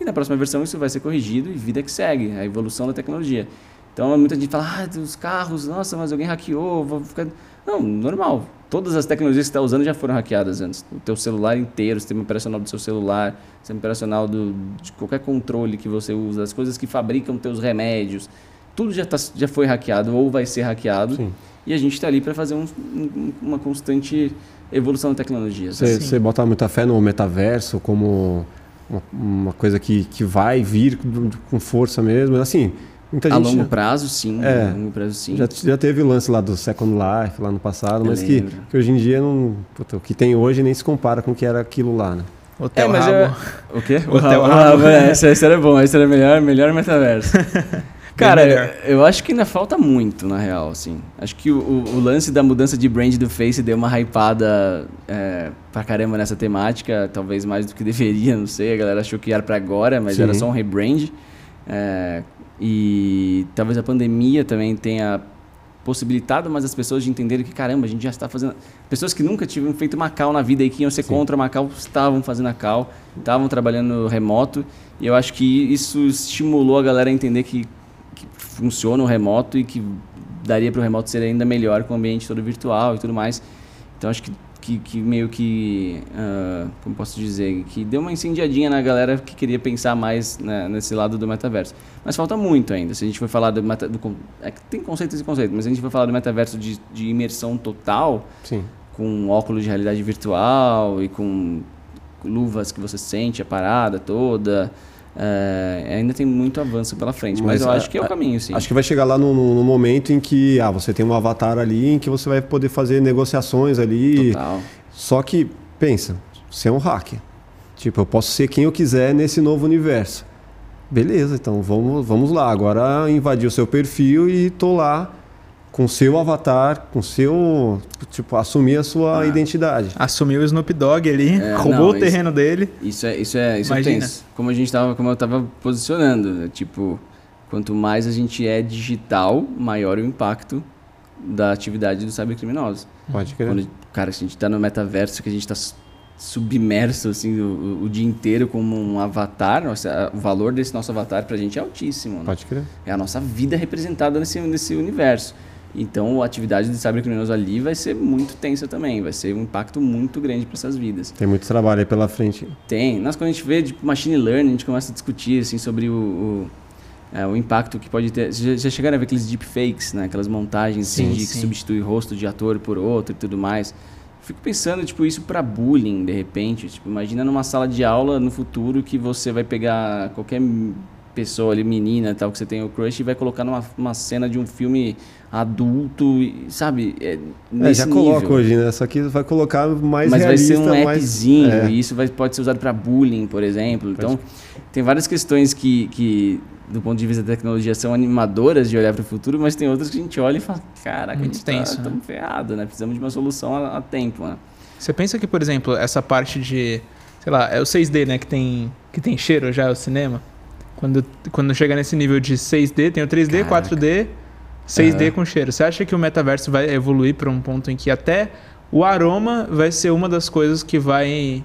e na próxima versão isso vai ser corrigido e vida que segue, a evolução da tecnologia. Então muita gente fala, ah, os carros, nossa, mas alguém hackeou, vou ficar. Não, normal. Todas as tecnologias que você está usando já foram hackeadas antes. O teu celular inteiro, o sistema operacional do seu celular, o sistema operacional do, de qualquer controle que você usa, as coisas que fabricam teus remédios, tudo já, tá, já foi hackeado ou vai ser hackeado. Sim. E a gente está ali para fazer um- um- uma constante evolução da tecnologia. Você, sabe? você bota muita fé no metaverso como uma, uma coisa que, que vai vir com força mesmo. Assim, muita A gente longo já- prazo, sim. É. A longo prazo, sim. já, já teve o lance lá do Second Life lá no passado, Eu mas que, que hoje em dia não, puta, o que tem hoje nem se compara com o que era aquilo lá, né? Hotel é, mas Rabo. eu- <laughs> O quê? Hotel Ah, Rabo. é, esse, esse era bom, esse era melhor, melhor metaverso. <laughs> Cara, eu acho que ainda falta muito, na real, assim. Acho que o, o- lance da mudança de brand do Face deu uma hypada é, pra caramba nessa temática, talvez mais do que <laughs> deveria, não sei. A galera achou que era pra agora, mas Sim. era só um rebrand. É, e talvez a pandemia também tenha possibilitado mais as pessoas de entenderem que, caramba, a gente já está fazendo... Pessoas que nunca tinham feito Macau na vida e que iam ser contra Macau, estavam fazendo a Cal, estavam trabalhando remoto. E eu acho que isso estimulou a galera a entender que funciona o remoto e que daria para o remoto ser ainda melhor com o ambiente todo virtual e tudo mais. Então acho que, que, que meio que, ah, como posso dizer, que deu uma incendiadinha na galera que queria pensar mais né, nesse lado do metaverso. Mas falta muito ainda. Se a gente for falar do, meta, do é tem conceitos e conceitos, mas se a gente for falar do metaverso de, de imersão total, Sim. com óculos de realidade virtual e com luvas que você sente a parada toda. É, ainda tem muito avanço pela frente, mas, Mas eu acho que é o caminho, sim. Acho que vai chegar lá no, no- no momento em que ah, você tem um avatar ali em que você vai poder fazer negociações ali. Total. Só que, pensa, você é um hacker. Tipo, eu posso ser quem eu quiser nesse novo universo. Beleza, então vamos, vamos lá. Agora invadir o seu perfil e tô lá com seu avatar, com seu. Tipo, assumir a sua identidade. Assumiu o Snoop Dogg ali, É, <laughs> roubou não, o terreno dele. Isso é, isso é, isso é Imagina. tenso. Como a gente tava, como eu tava posicionando, né? tipo, quanto mais a gente é digital, maior o impacto da atividade dos cybercriminosos. Pode crer. Quando, cara, se a gente tá no metaverso, que a gente tá su- submerso, assim, o, o dia inteiro como um avatar, nossa, o valor desse nosso avatar pra gente é altíssimo, né? Pode crer. É a nossa vida representada nesse, nesse universo. Então, a atividade de cybercriminoso ali vai ser muito tensa também, vai ser um impacto muito grande para essas vidas. Tem muito trabalho aí pela frente. Tem. Nós, quando a gente vê tipo, machine learning, a gente começa a discutir assim, sobre o, o, é, o impacto que pode ter. Vocês já, já chegaram a ver aqueles deepfakes, né? aquelas montagens assim, Sim, de que sim. substitui rosto de ator por outro e tudo mais. Fico pensando, tipo, isso para bullying, de repente. Tipo, imagina numa sala de aula no futuro que você vai pegar qualquer pessoa ali, menina tal, que você tem o crush e vai colocar numa uma cena de um filme adulto, e, sabe? É, É, já coloca hoje, né? Só que vai colocar mais Mas vai ser realista, um mais- appzinho É. e isso vai, pode ser usado para bullying, por exemplo. Então, tem várias questões que, que, do ponto de vista da tecnologia, são animadoras de olhar para o futuro, mas tem outras que a gente olha e fala, caraca, Muito a gente tenso, tá, né? tamo ferrado, né? Precisamos de uma solução a, a tempo, né? Você pensa que, por exemplo, essa parte de, sei lá, é o 6D, né, que tem, que tem cheiro já, o cinema. Quando, quando chega nesse nível de 6D, tem o 3D, Caraca. 4D, 6D Aham. com cheiro. Você acha que o metaverso vai evoluir para um ponto em que até o aroma vai ser uma das coisas que vai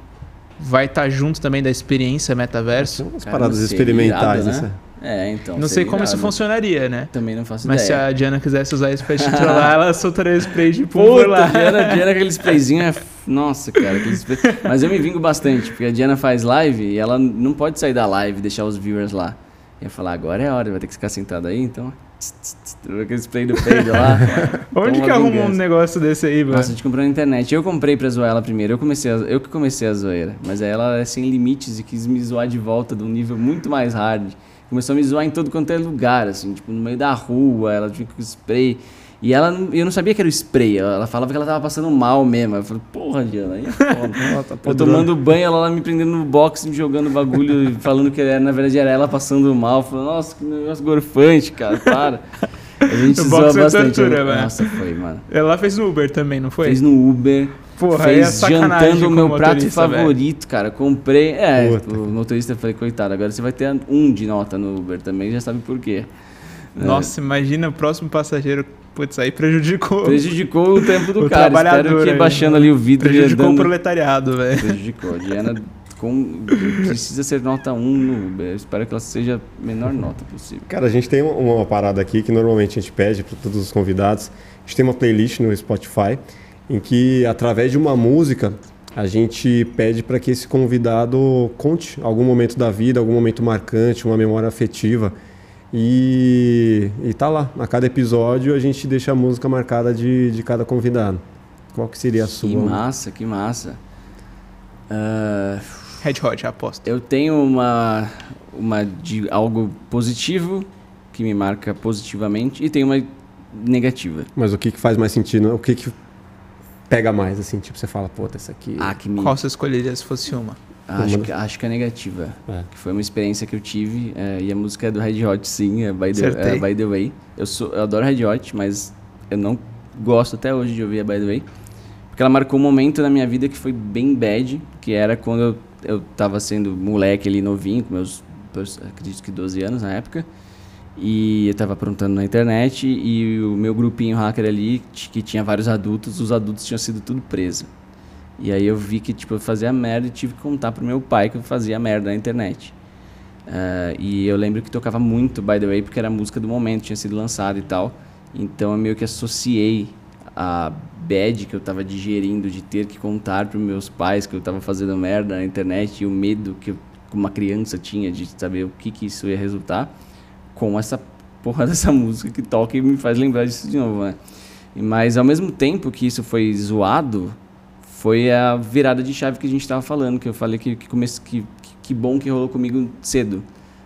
vai estar junto também da experiência metaverso? São umas Cara, paradas experimentais, irado, né? É, então. Não sei como isso irado. funcionaria, né? Também não faço Mas se ideia. a Diana quisesse usar isso pra te trollar, <laughs> ela soltaria spray de pulver lá. Diana, Diana, aquele sprayzinho é. Nossa, cara, aquele spray. Mas eu me vingo bastante, porque a Diana faz live e ela não pode sair da live e deixar os viewers lá. Eu ia falar, agora é a hora, vai ter que ficar sentado aí, então. tss, tss, tss, Aquele spray do peido lá. <laughs> Onde que arrumou um negócio desse aí, mano? Nossa, a gente comprou na internet. Eu comprei pra zoar ela primeiro. Eu, comecei a- eu que comecei a zoeira. Mas aí ela é sem limites e quis me zoar de volta de um nível muito mais hard. Começou a me zoar em todo quanto é lugar, assim, tipo, no meio da rua, ela tinha com spray. E ela, não- eu não sabia que era o spray. Ela ela falava que ela tava passando mal mesmo. Eu falei, porra, Diana, aí é foda. <laughs> Ela tá Eu tomando banho, ela lá me prendendo no box, me jogando bagulho, <laughs> falando que era, na verdade era ela passando mal. Falando, nossa, que negócio gorfante, cara, para. A gente <laughs> O zoa é bastante. tortura, Eu- né? Nossa, foi, mano. Ela fez no Uber também, não foi? Fez no Uber. Porra, é fez sacanagem jantando o meu prato motorista, velho. favorito, cara. Comprei. É, Puta. o motorista eu falei, coitado, agora você vai ter um de nota no Uber também, já sabe por quê. É, Nossa, imagina o próximo passageiro. Putz, aí prejudicou. Prejudicou o tempo do <laughs> O cara. Espero trabalhador que aí, baixando ali o vidro. Prejudicou o proletariado, velho. Prejudicou. A Diana com... precisa ser nota 1 no espero que ela seja a menor nota possível. Cara, a gente tem uma parada aqui que normalmente a gente pede para todos os convidados. A gente tem uma playlist no Spotify em que, através de uma música, a gente pede para que esse convidado conte algum momento da vida, algum momento marcante, uma memória afetiva. E, e tá lá. A cada episódio a gente deixa a música marcada de, de cada convidado. Qual que seria a sua? Que massa, que massa. Ah, Red Hot, aposto. eu tenho uma, uma de algo positivo que me marca positivamente e tem uma negativa. Mas o que, que faz mais sentido? O que, que pega mais, assim? Tipo, você fala, puta, essa aqui... Ah, que me Qual você escolheria se fosse uma? Acho que, acho que é negativa. É. Que foi uma experiência que eu tive. é, e a música é do Red Hot, sim, é By the, é By the Way. Eu, sou, eu adoro Red Hot, mas eu não gosto até hoje de ouvir a By the Way. Porque ela marcou um momento na minha vida que foi bem bad, que era quando eu, eu tava sendo moleque ali, novinho, com meus, acredito que 12 anos na época. E eu tava aprontando na internet e o meu grupinho hacker ali, que tinha vários adultos, os adultos tinham sido tudo preso. E aí eu vi que tipo, eu fazia merda e tive que contar pro meu pai que eu fazia merda na internet. Ah, e eu lembro que tocava muito By The Way, porque era a música do momento, tinha sido lançada e tal. Então eu meio que associei a bad que eu tava digerindo de ter que contar pros meus pais que eu tava fazendo merda na internet e o medo que uma criança tinha de saber o que que isso ia resultar com essa porra <laughs> dessa música que toca e me faz lembrar disso de novo, né? Mas ao mesmo tempo que isso foi zoado, foi a virada de chave que a gente estava falando, que eu falei que que, comece, que, que bom que rolou comigo cedo,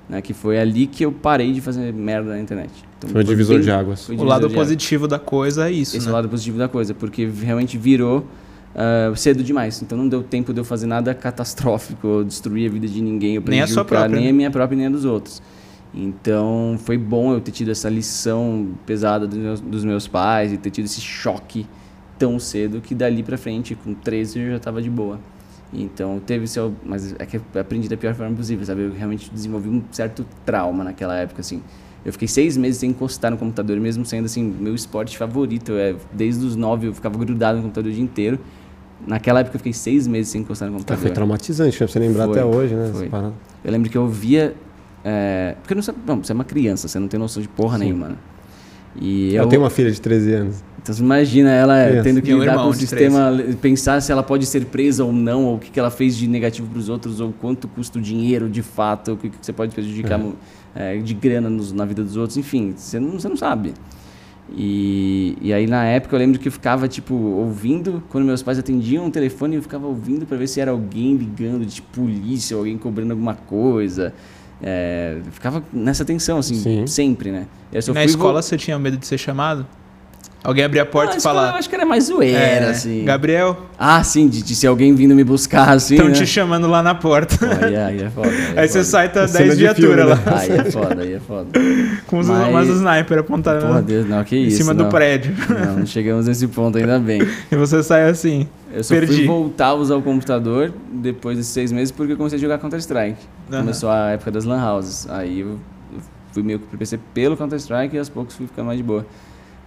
né? Que foi ali que eu parei de fazer merda na internet. Então, Foi um divisor bem- de águas. foi O lado de águas. positivo da coisa é isso, Esse é né? o lado positivo da coisa, porque realmente virou ah, cedo demais. Então não deu tempo de eu fazer nada catastrófico, ou destruir a vida de ninguém, eu Nem a sua própria, nem né? a minha própria nem a dos outros. Então foi bom eu ter tido essa lição pesada dos meus, dos meus pais e ter tido esse choque tão cedo que dali pra frente, com 13 eu já tava de boa. Então teve seu. Mas é que aprendi da pior forma possível, sabe? Eu realmente desenvolvi um certo trauma naquela época, assim. Eu fiquei seis meses sem encostar no computador, mesmo sendo, assim, meu esporte favorito. É, desde os nove eu ficava grudado no computador o dia inteiro. Naquela época eu fiquei seis meses sem encostar no Tá, computador. foi traumatizante, pra você lembrar Foi, até hoje, né? Eu lembro que eu via. É, porque não sabe, bom, você é uma criança, você não tem noção de porra Sim. nenhuma, né? E Eu eu, tenho uma filha de 13 anos. Então você imagina ela Criança. tendo que lidar com o sistema, pensar se ela pode ser presa ou não, ou o que, que ela fez de negativo para os outros, ou quanto custa o dinheiro de fato, o que, que você pode prejudicar É. é, de grana nos- na vida dos outros, enfim, você não, você não sabe. E, e aí na época eu lembro que eu ficava tipo ouvindo, quando meus pais atendiam o telefone, eu ficava ouvindo para ver se era alguém ligando de polícia, ou alguém cobrando alguma coisa. É, eu ficava nessa tensão, assim, Sim. sempre, né? Eu só Na fui vo- escola você tinha medo de ser chamado? Alguém abrir a porta Ah, e escola Eu falar. acho que era mais zoeira, é, assim. Gabriel, Ah, sim, de, de ser alguém vindo me buscar, assim. estão né? te chamando lá na porta. Pô, Aí, é- aí é foda. Aí, é <laughs> você foda. sai, tá Cena 10 de filme, viaturas né? lá. Aí é foda, aí é foda. <laughs> Com os, Mas- umas sniper apontando Porra, Deus, não, que em isso. cima não. do prédio. Não, não chegamos nesse ponto, ainda bem. E você sai assim. Eu só Perdi. fui voltar a usar o computador depois desses seis meses porque eu comecei a jogar Counter-Strike. Aham. Começou a época das lan houses. Aí eu, eu fui meio que pro PC pelo Counter-Strike e aos poucos fui ficando mais de boa.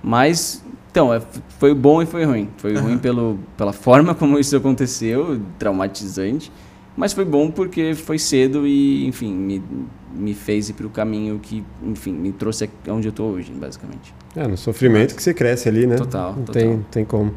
Mas, então, é, foi bom e foi ruim. Foi ruim pelo, pela <laughs> forma como isso aconteceu, traumatizante. Mas foi bom porque foi cedo e, enfim, me, me fez ir pro caminho que, enfim, me trouxe onde eu tô hoje, basicamente. É, no sofrimento que você cresce ali, né? Total, Não total. tem, tem como.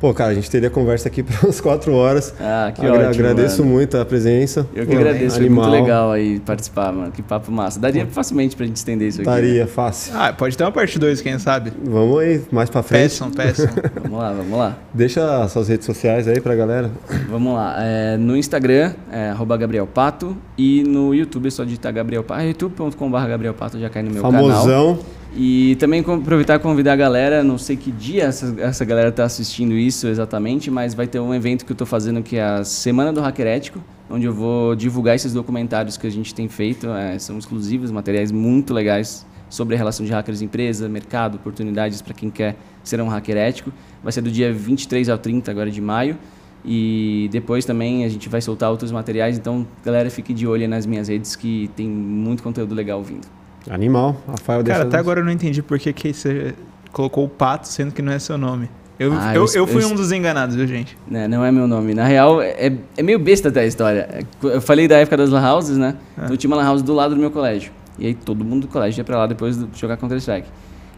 Pô, cara, a gente teria conversa aqui <laughs> por umas quatro horas. Ah, que Agra- ótimo, Agradeço mano. muito a presença. Eu que Pô, agradeço, foi animal. muito legal aí participar, mano. Que papo massa. Daria facilmente pra gente estender isso aqui. né? Estaria fácil. Ah, pode ter uma parte 2, quem sabe? Vamos aí, mais pra frente. Peçam, peçam. <laughs> Vamos lá, vamos lá. Deixa suas redes sociais aí pra galera. Vamos lá. É, no Instagram, é arroba Gabriel Pato. E no YouTube é só digitar Gabriel Pato. youtube.com.br Gabriel Pato já cai no meu canal. Famosão. E também aproveitar e convidar a galera, não sei que dia essa, essa galera tá assistindo isso exatamente, mas vai ter um evento que eu tô fazendo que é a Semana do Hacker Ético, onde eu vou divulgar esses documentários que a gente tem feito, é, são exclusivos, materiais muito legais sobre a relação de hackers empresa, mercado, oportunidades para quem quer ser um hacker ético. Vai ser do dia 23 ao 30 agora de maio. E depois também a gente vai soltar outros materiais, então galera fique de olho nas minhas redes que tem muito conteúdo legal vindo. Animal. Rafael Cara, deixa até agora eu não entendi por que, que você colocou o pato, sendo que não é seu nome. Eu, Ah, eu, eu- eu fui eu- um dos enganados, viu, gente? Né, não é meu nome. Na real, é, é meio besta até a história. É, Eu falei da época das lan houses, né? É. Então tinha uma lan house do lado do meu colégio. E aí todo mundo do colégio ia pra lá depois de jogar Counter-Strike.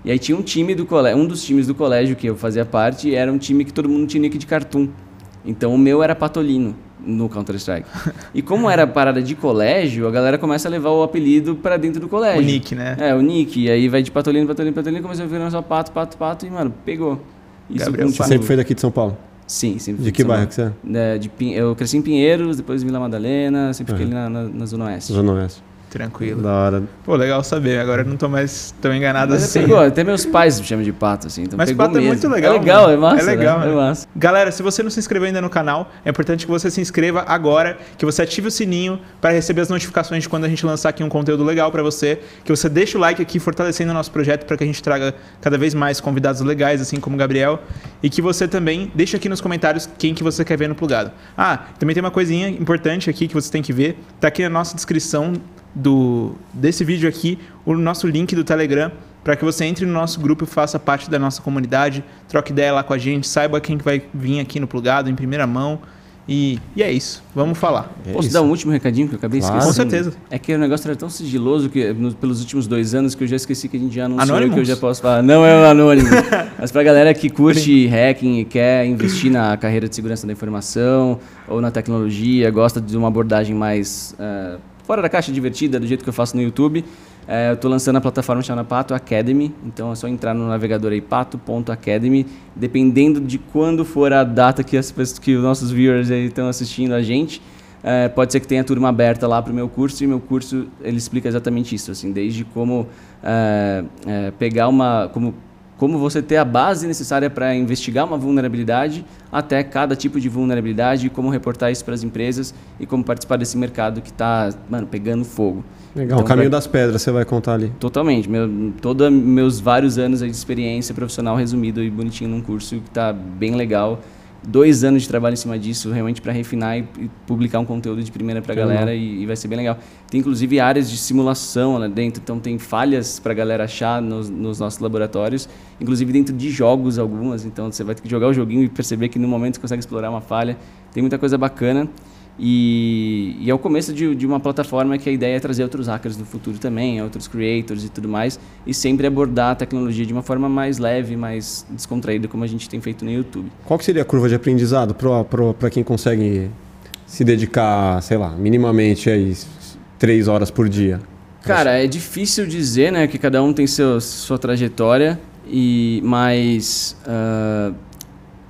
E aí tinha um time do colégio, um dos times do colégio que eu fazia parte, era um time que todo mundo tinha nick de cartoon. Então o meu era Patolino no Counter-Strike. E como era parada de colégio, a galera começa a levar o apelido pra dentro do colégio. O Nick, né? É, o Nick. E aí vai de Patolino, Patolino, Patolino, começou a virar só pato, pato, pato, e, mano, pegou. Isso Gabriel Você sempre foi daqui de São Paulo? Sim, sempre De que bairro que você é? É, de eu cresci em Pinheiros, depois Vila Madalena, sempre fiquei Uhum. ali na, na- na Zona Oeste. Zona Oeste. Tranquilo. Da hora. Pô, legal saber. Agora eu não tô mais tão enganado Mas assim. pegou, até meus pais me chamam de pato, assim. Então Mas pegou pato é mesmo. muito legal, É legal, mano. é massa. É legal, né? né? É massa. Galera, se você não se inscreveu ainda no canal, é importante que você se inscreva agora, que você ative o sininho para receber as notificações de quando a gente lançar aqui um conteúdo legal para você, que você deixe o like aqui fortalecendo o nosso projeto para que a gente traga cada vez mais convidados legais, assim como o Gabriel, e que você também deixe aqui nos comentários quem que você quer ver no plugado. Ah, também tem uma coisinha importante aqui que você tem que ver, tá aqui na nossa descrição do desse vídeo aqui, o nosso link do Telegram para que você entre no nosso grupo e faça parte da nossa comunidade, troque ideia lá com a gente, saiba quem que vai vir aqui no plugado em primeira mão. E, e é isso, vamos falar. É Posso isso. dar um último recadinho que eu acabei Claro. esquecendo? Com certeza. É que o negócio era tão sigiloso que no- pelos últimos dois anos que eu já esqueci que a gente já anunciou Anonymous? que eu já posso falar. Não é o anônimo. <laughs> Mas pra galera que curte hacking e quer investir na carreira de segurança da informação ou na tecnologia, gosta de uma abordagem mais eh, fora da caixa divertida, do jeito que eu faço no YouTube, eh, eu estou lançando a plataforma chamada Pato Academy. Então é só entrar no navegador aí, pato.academy. Dependendo de quando for a data que, as, que os nossos viewers estão assistindo a gente, é, pode ser que tenha turma aberta lá para o meu curso e meu curso ele explica exatamente isso, assim, desde como é, é, pegar uma, como como você ter a base necessária para investigar uma vulnerabilidade até cada tipo de vulnerabilidade e como reportar isso para as empresas e como participar desse mercado que está mano pegando fogo. Legal, Então, o caminho vai- das pedras você vai contar ali. Totalmente. Meu, todos meus vários anos de experiência profissional resumido e bonitinho num curso que está bem legal. Dois anos de trabalho em cima disso, realmente para refinar e, e publicar um conteúdo de primeira para a galera e, e vai ser bem legal. Tem inclusive áreas de simulação lá dentro, então tem falhas para a galera achar nos, nos nossos laboratórios, inclusive dentro de jogos algumas. Então você vai ter que jogar o joguinho e perceber que no momento você consegue explorar uma falha. Tem muita coisa bacana. E, e é o começo de, de uma plataforma que a ideia é trazer outros hackers no futuro também, outros creators e tudo mais, e sempre abordar a tecnologia de uma forma mais leve, mais descontraída, como a gente tem feito no YouTube. Qual que seria a curva de aprendizado para quem consegue se dedicar, sei lá, minimamente aí três horas por dia? Cara, é difícil dizer, né, que cada um tem seu, sua trajetória, e mas ah,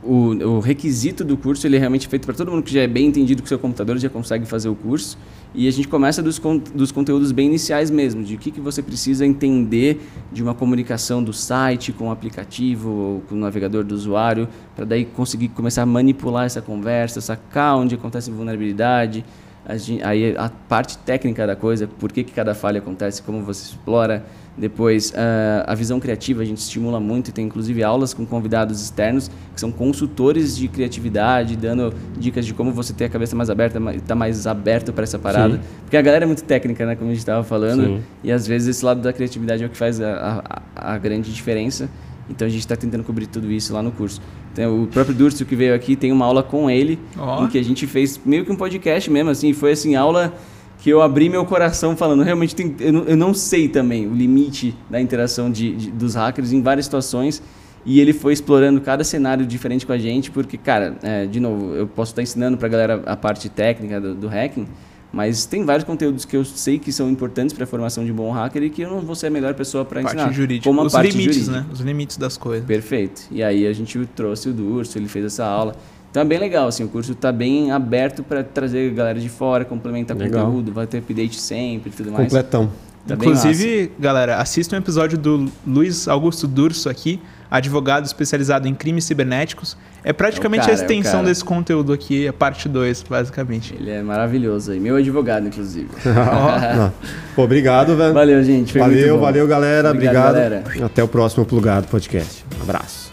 o, o requisito do curso ele é realmente feito para todo mundo que já é bem entendido com seu computador, já consegue fazer o curso. E a gente começa dos, con dos conteúdos bem iniciais mesmo, de o que, que você precisa entender de uma comunicação do site com o aplicativo ou com o navegador do usuário, para daí conseguir começar a manipular essa conversa, sacar onde acontece vulnerabilidade, a gen- aí a parte técnica da coisa, por que, que cada falha acontece, como você explora. Depois, ah, a visão criativa a gente estimula muito e tem inclusive aulas com convidados externos que são consultores de criatividade, dando dicas de como você ter a cabeça mais aberta, estar mais aberto para essa parada. Sim. Porque a galera é muito técnica, né, como a gente estava falando, Sim. e às vezes esse lado da criatividade é o que faz a, a, a grande diferença. Então a gente está tentando cobrir tudo isso lá no curso. O próprio Durso que veio aqui tem uma aula com ele, Ó. em que a gente fez meio que um podcast mesmo, assim, foi assim, aula que eu abri meu coração falando, realmente tem, eu, não, eu não sei também o limite da interação de, de- dos hackers em várias situações. E ele foi explorando cada cenário diferente com a gente, porque, cara, é, de novo, eu posso estar ensinando para a galera a parte técnica do, do hacking, mas tem vários conteúdos que eu sei que são importantes para a formação de um bom hacker e que eu não vou ser a melhor pessoa para ensinar. Parte jurídica. Como a Os parte limites, jurídica. né? Os limites das coisas. Perfeito. E aí a gente trouxe o Durso, ele fez essa aula. Então é bem legal, assim, o curso está bem aberto para trazer a galera de fora, complementar Legal. conteúdo, vai ter update sempre e tudo mais. Completão. Tá Inclusive, galera, assista um episódio do Luiz Augusto Durso aqui, advogado especializado em crimes cibernéticos. É praticamente É cara, a extensão é o cara. desse conteúdo aqui, a parte 2, basicamente. Ele é maravilhoso aí, meu advogado, inclusive. <laughs> Pô, obrigado, velho. valeu, gente. Foi muito valeu, bom. valeu, galera. Obrigado, Obrigado. galera. Até o próximo Plugado Podcast. Um abraço.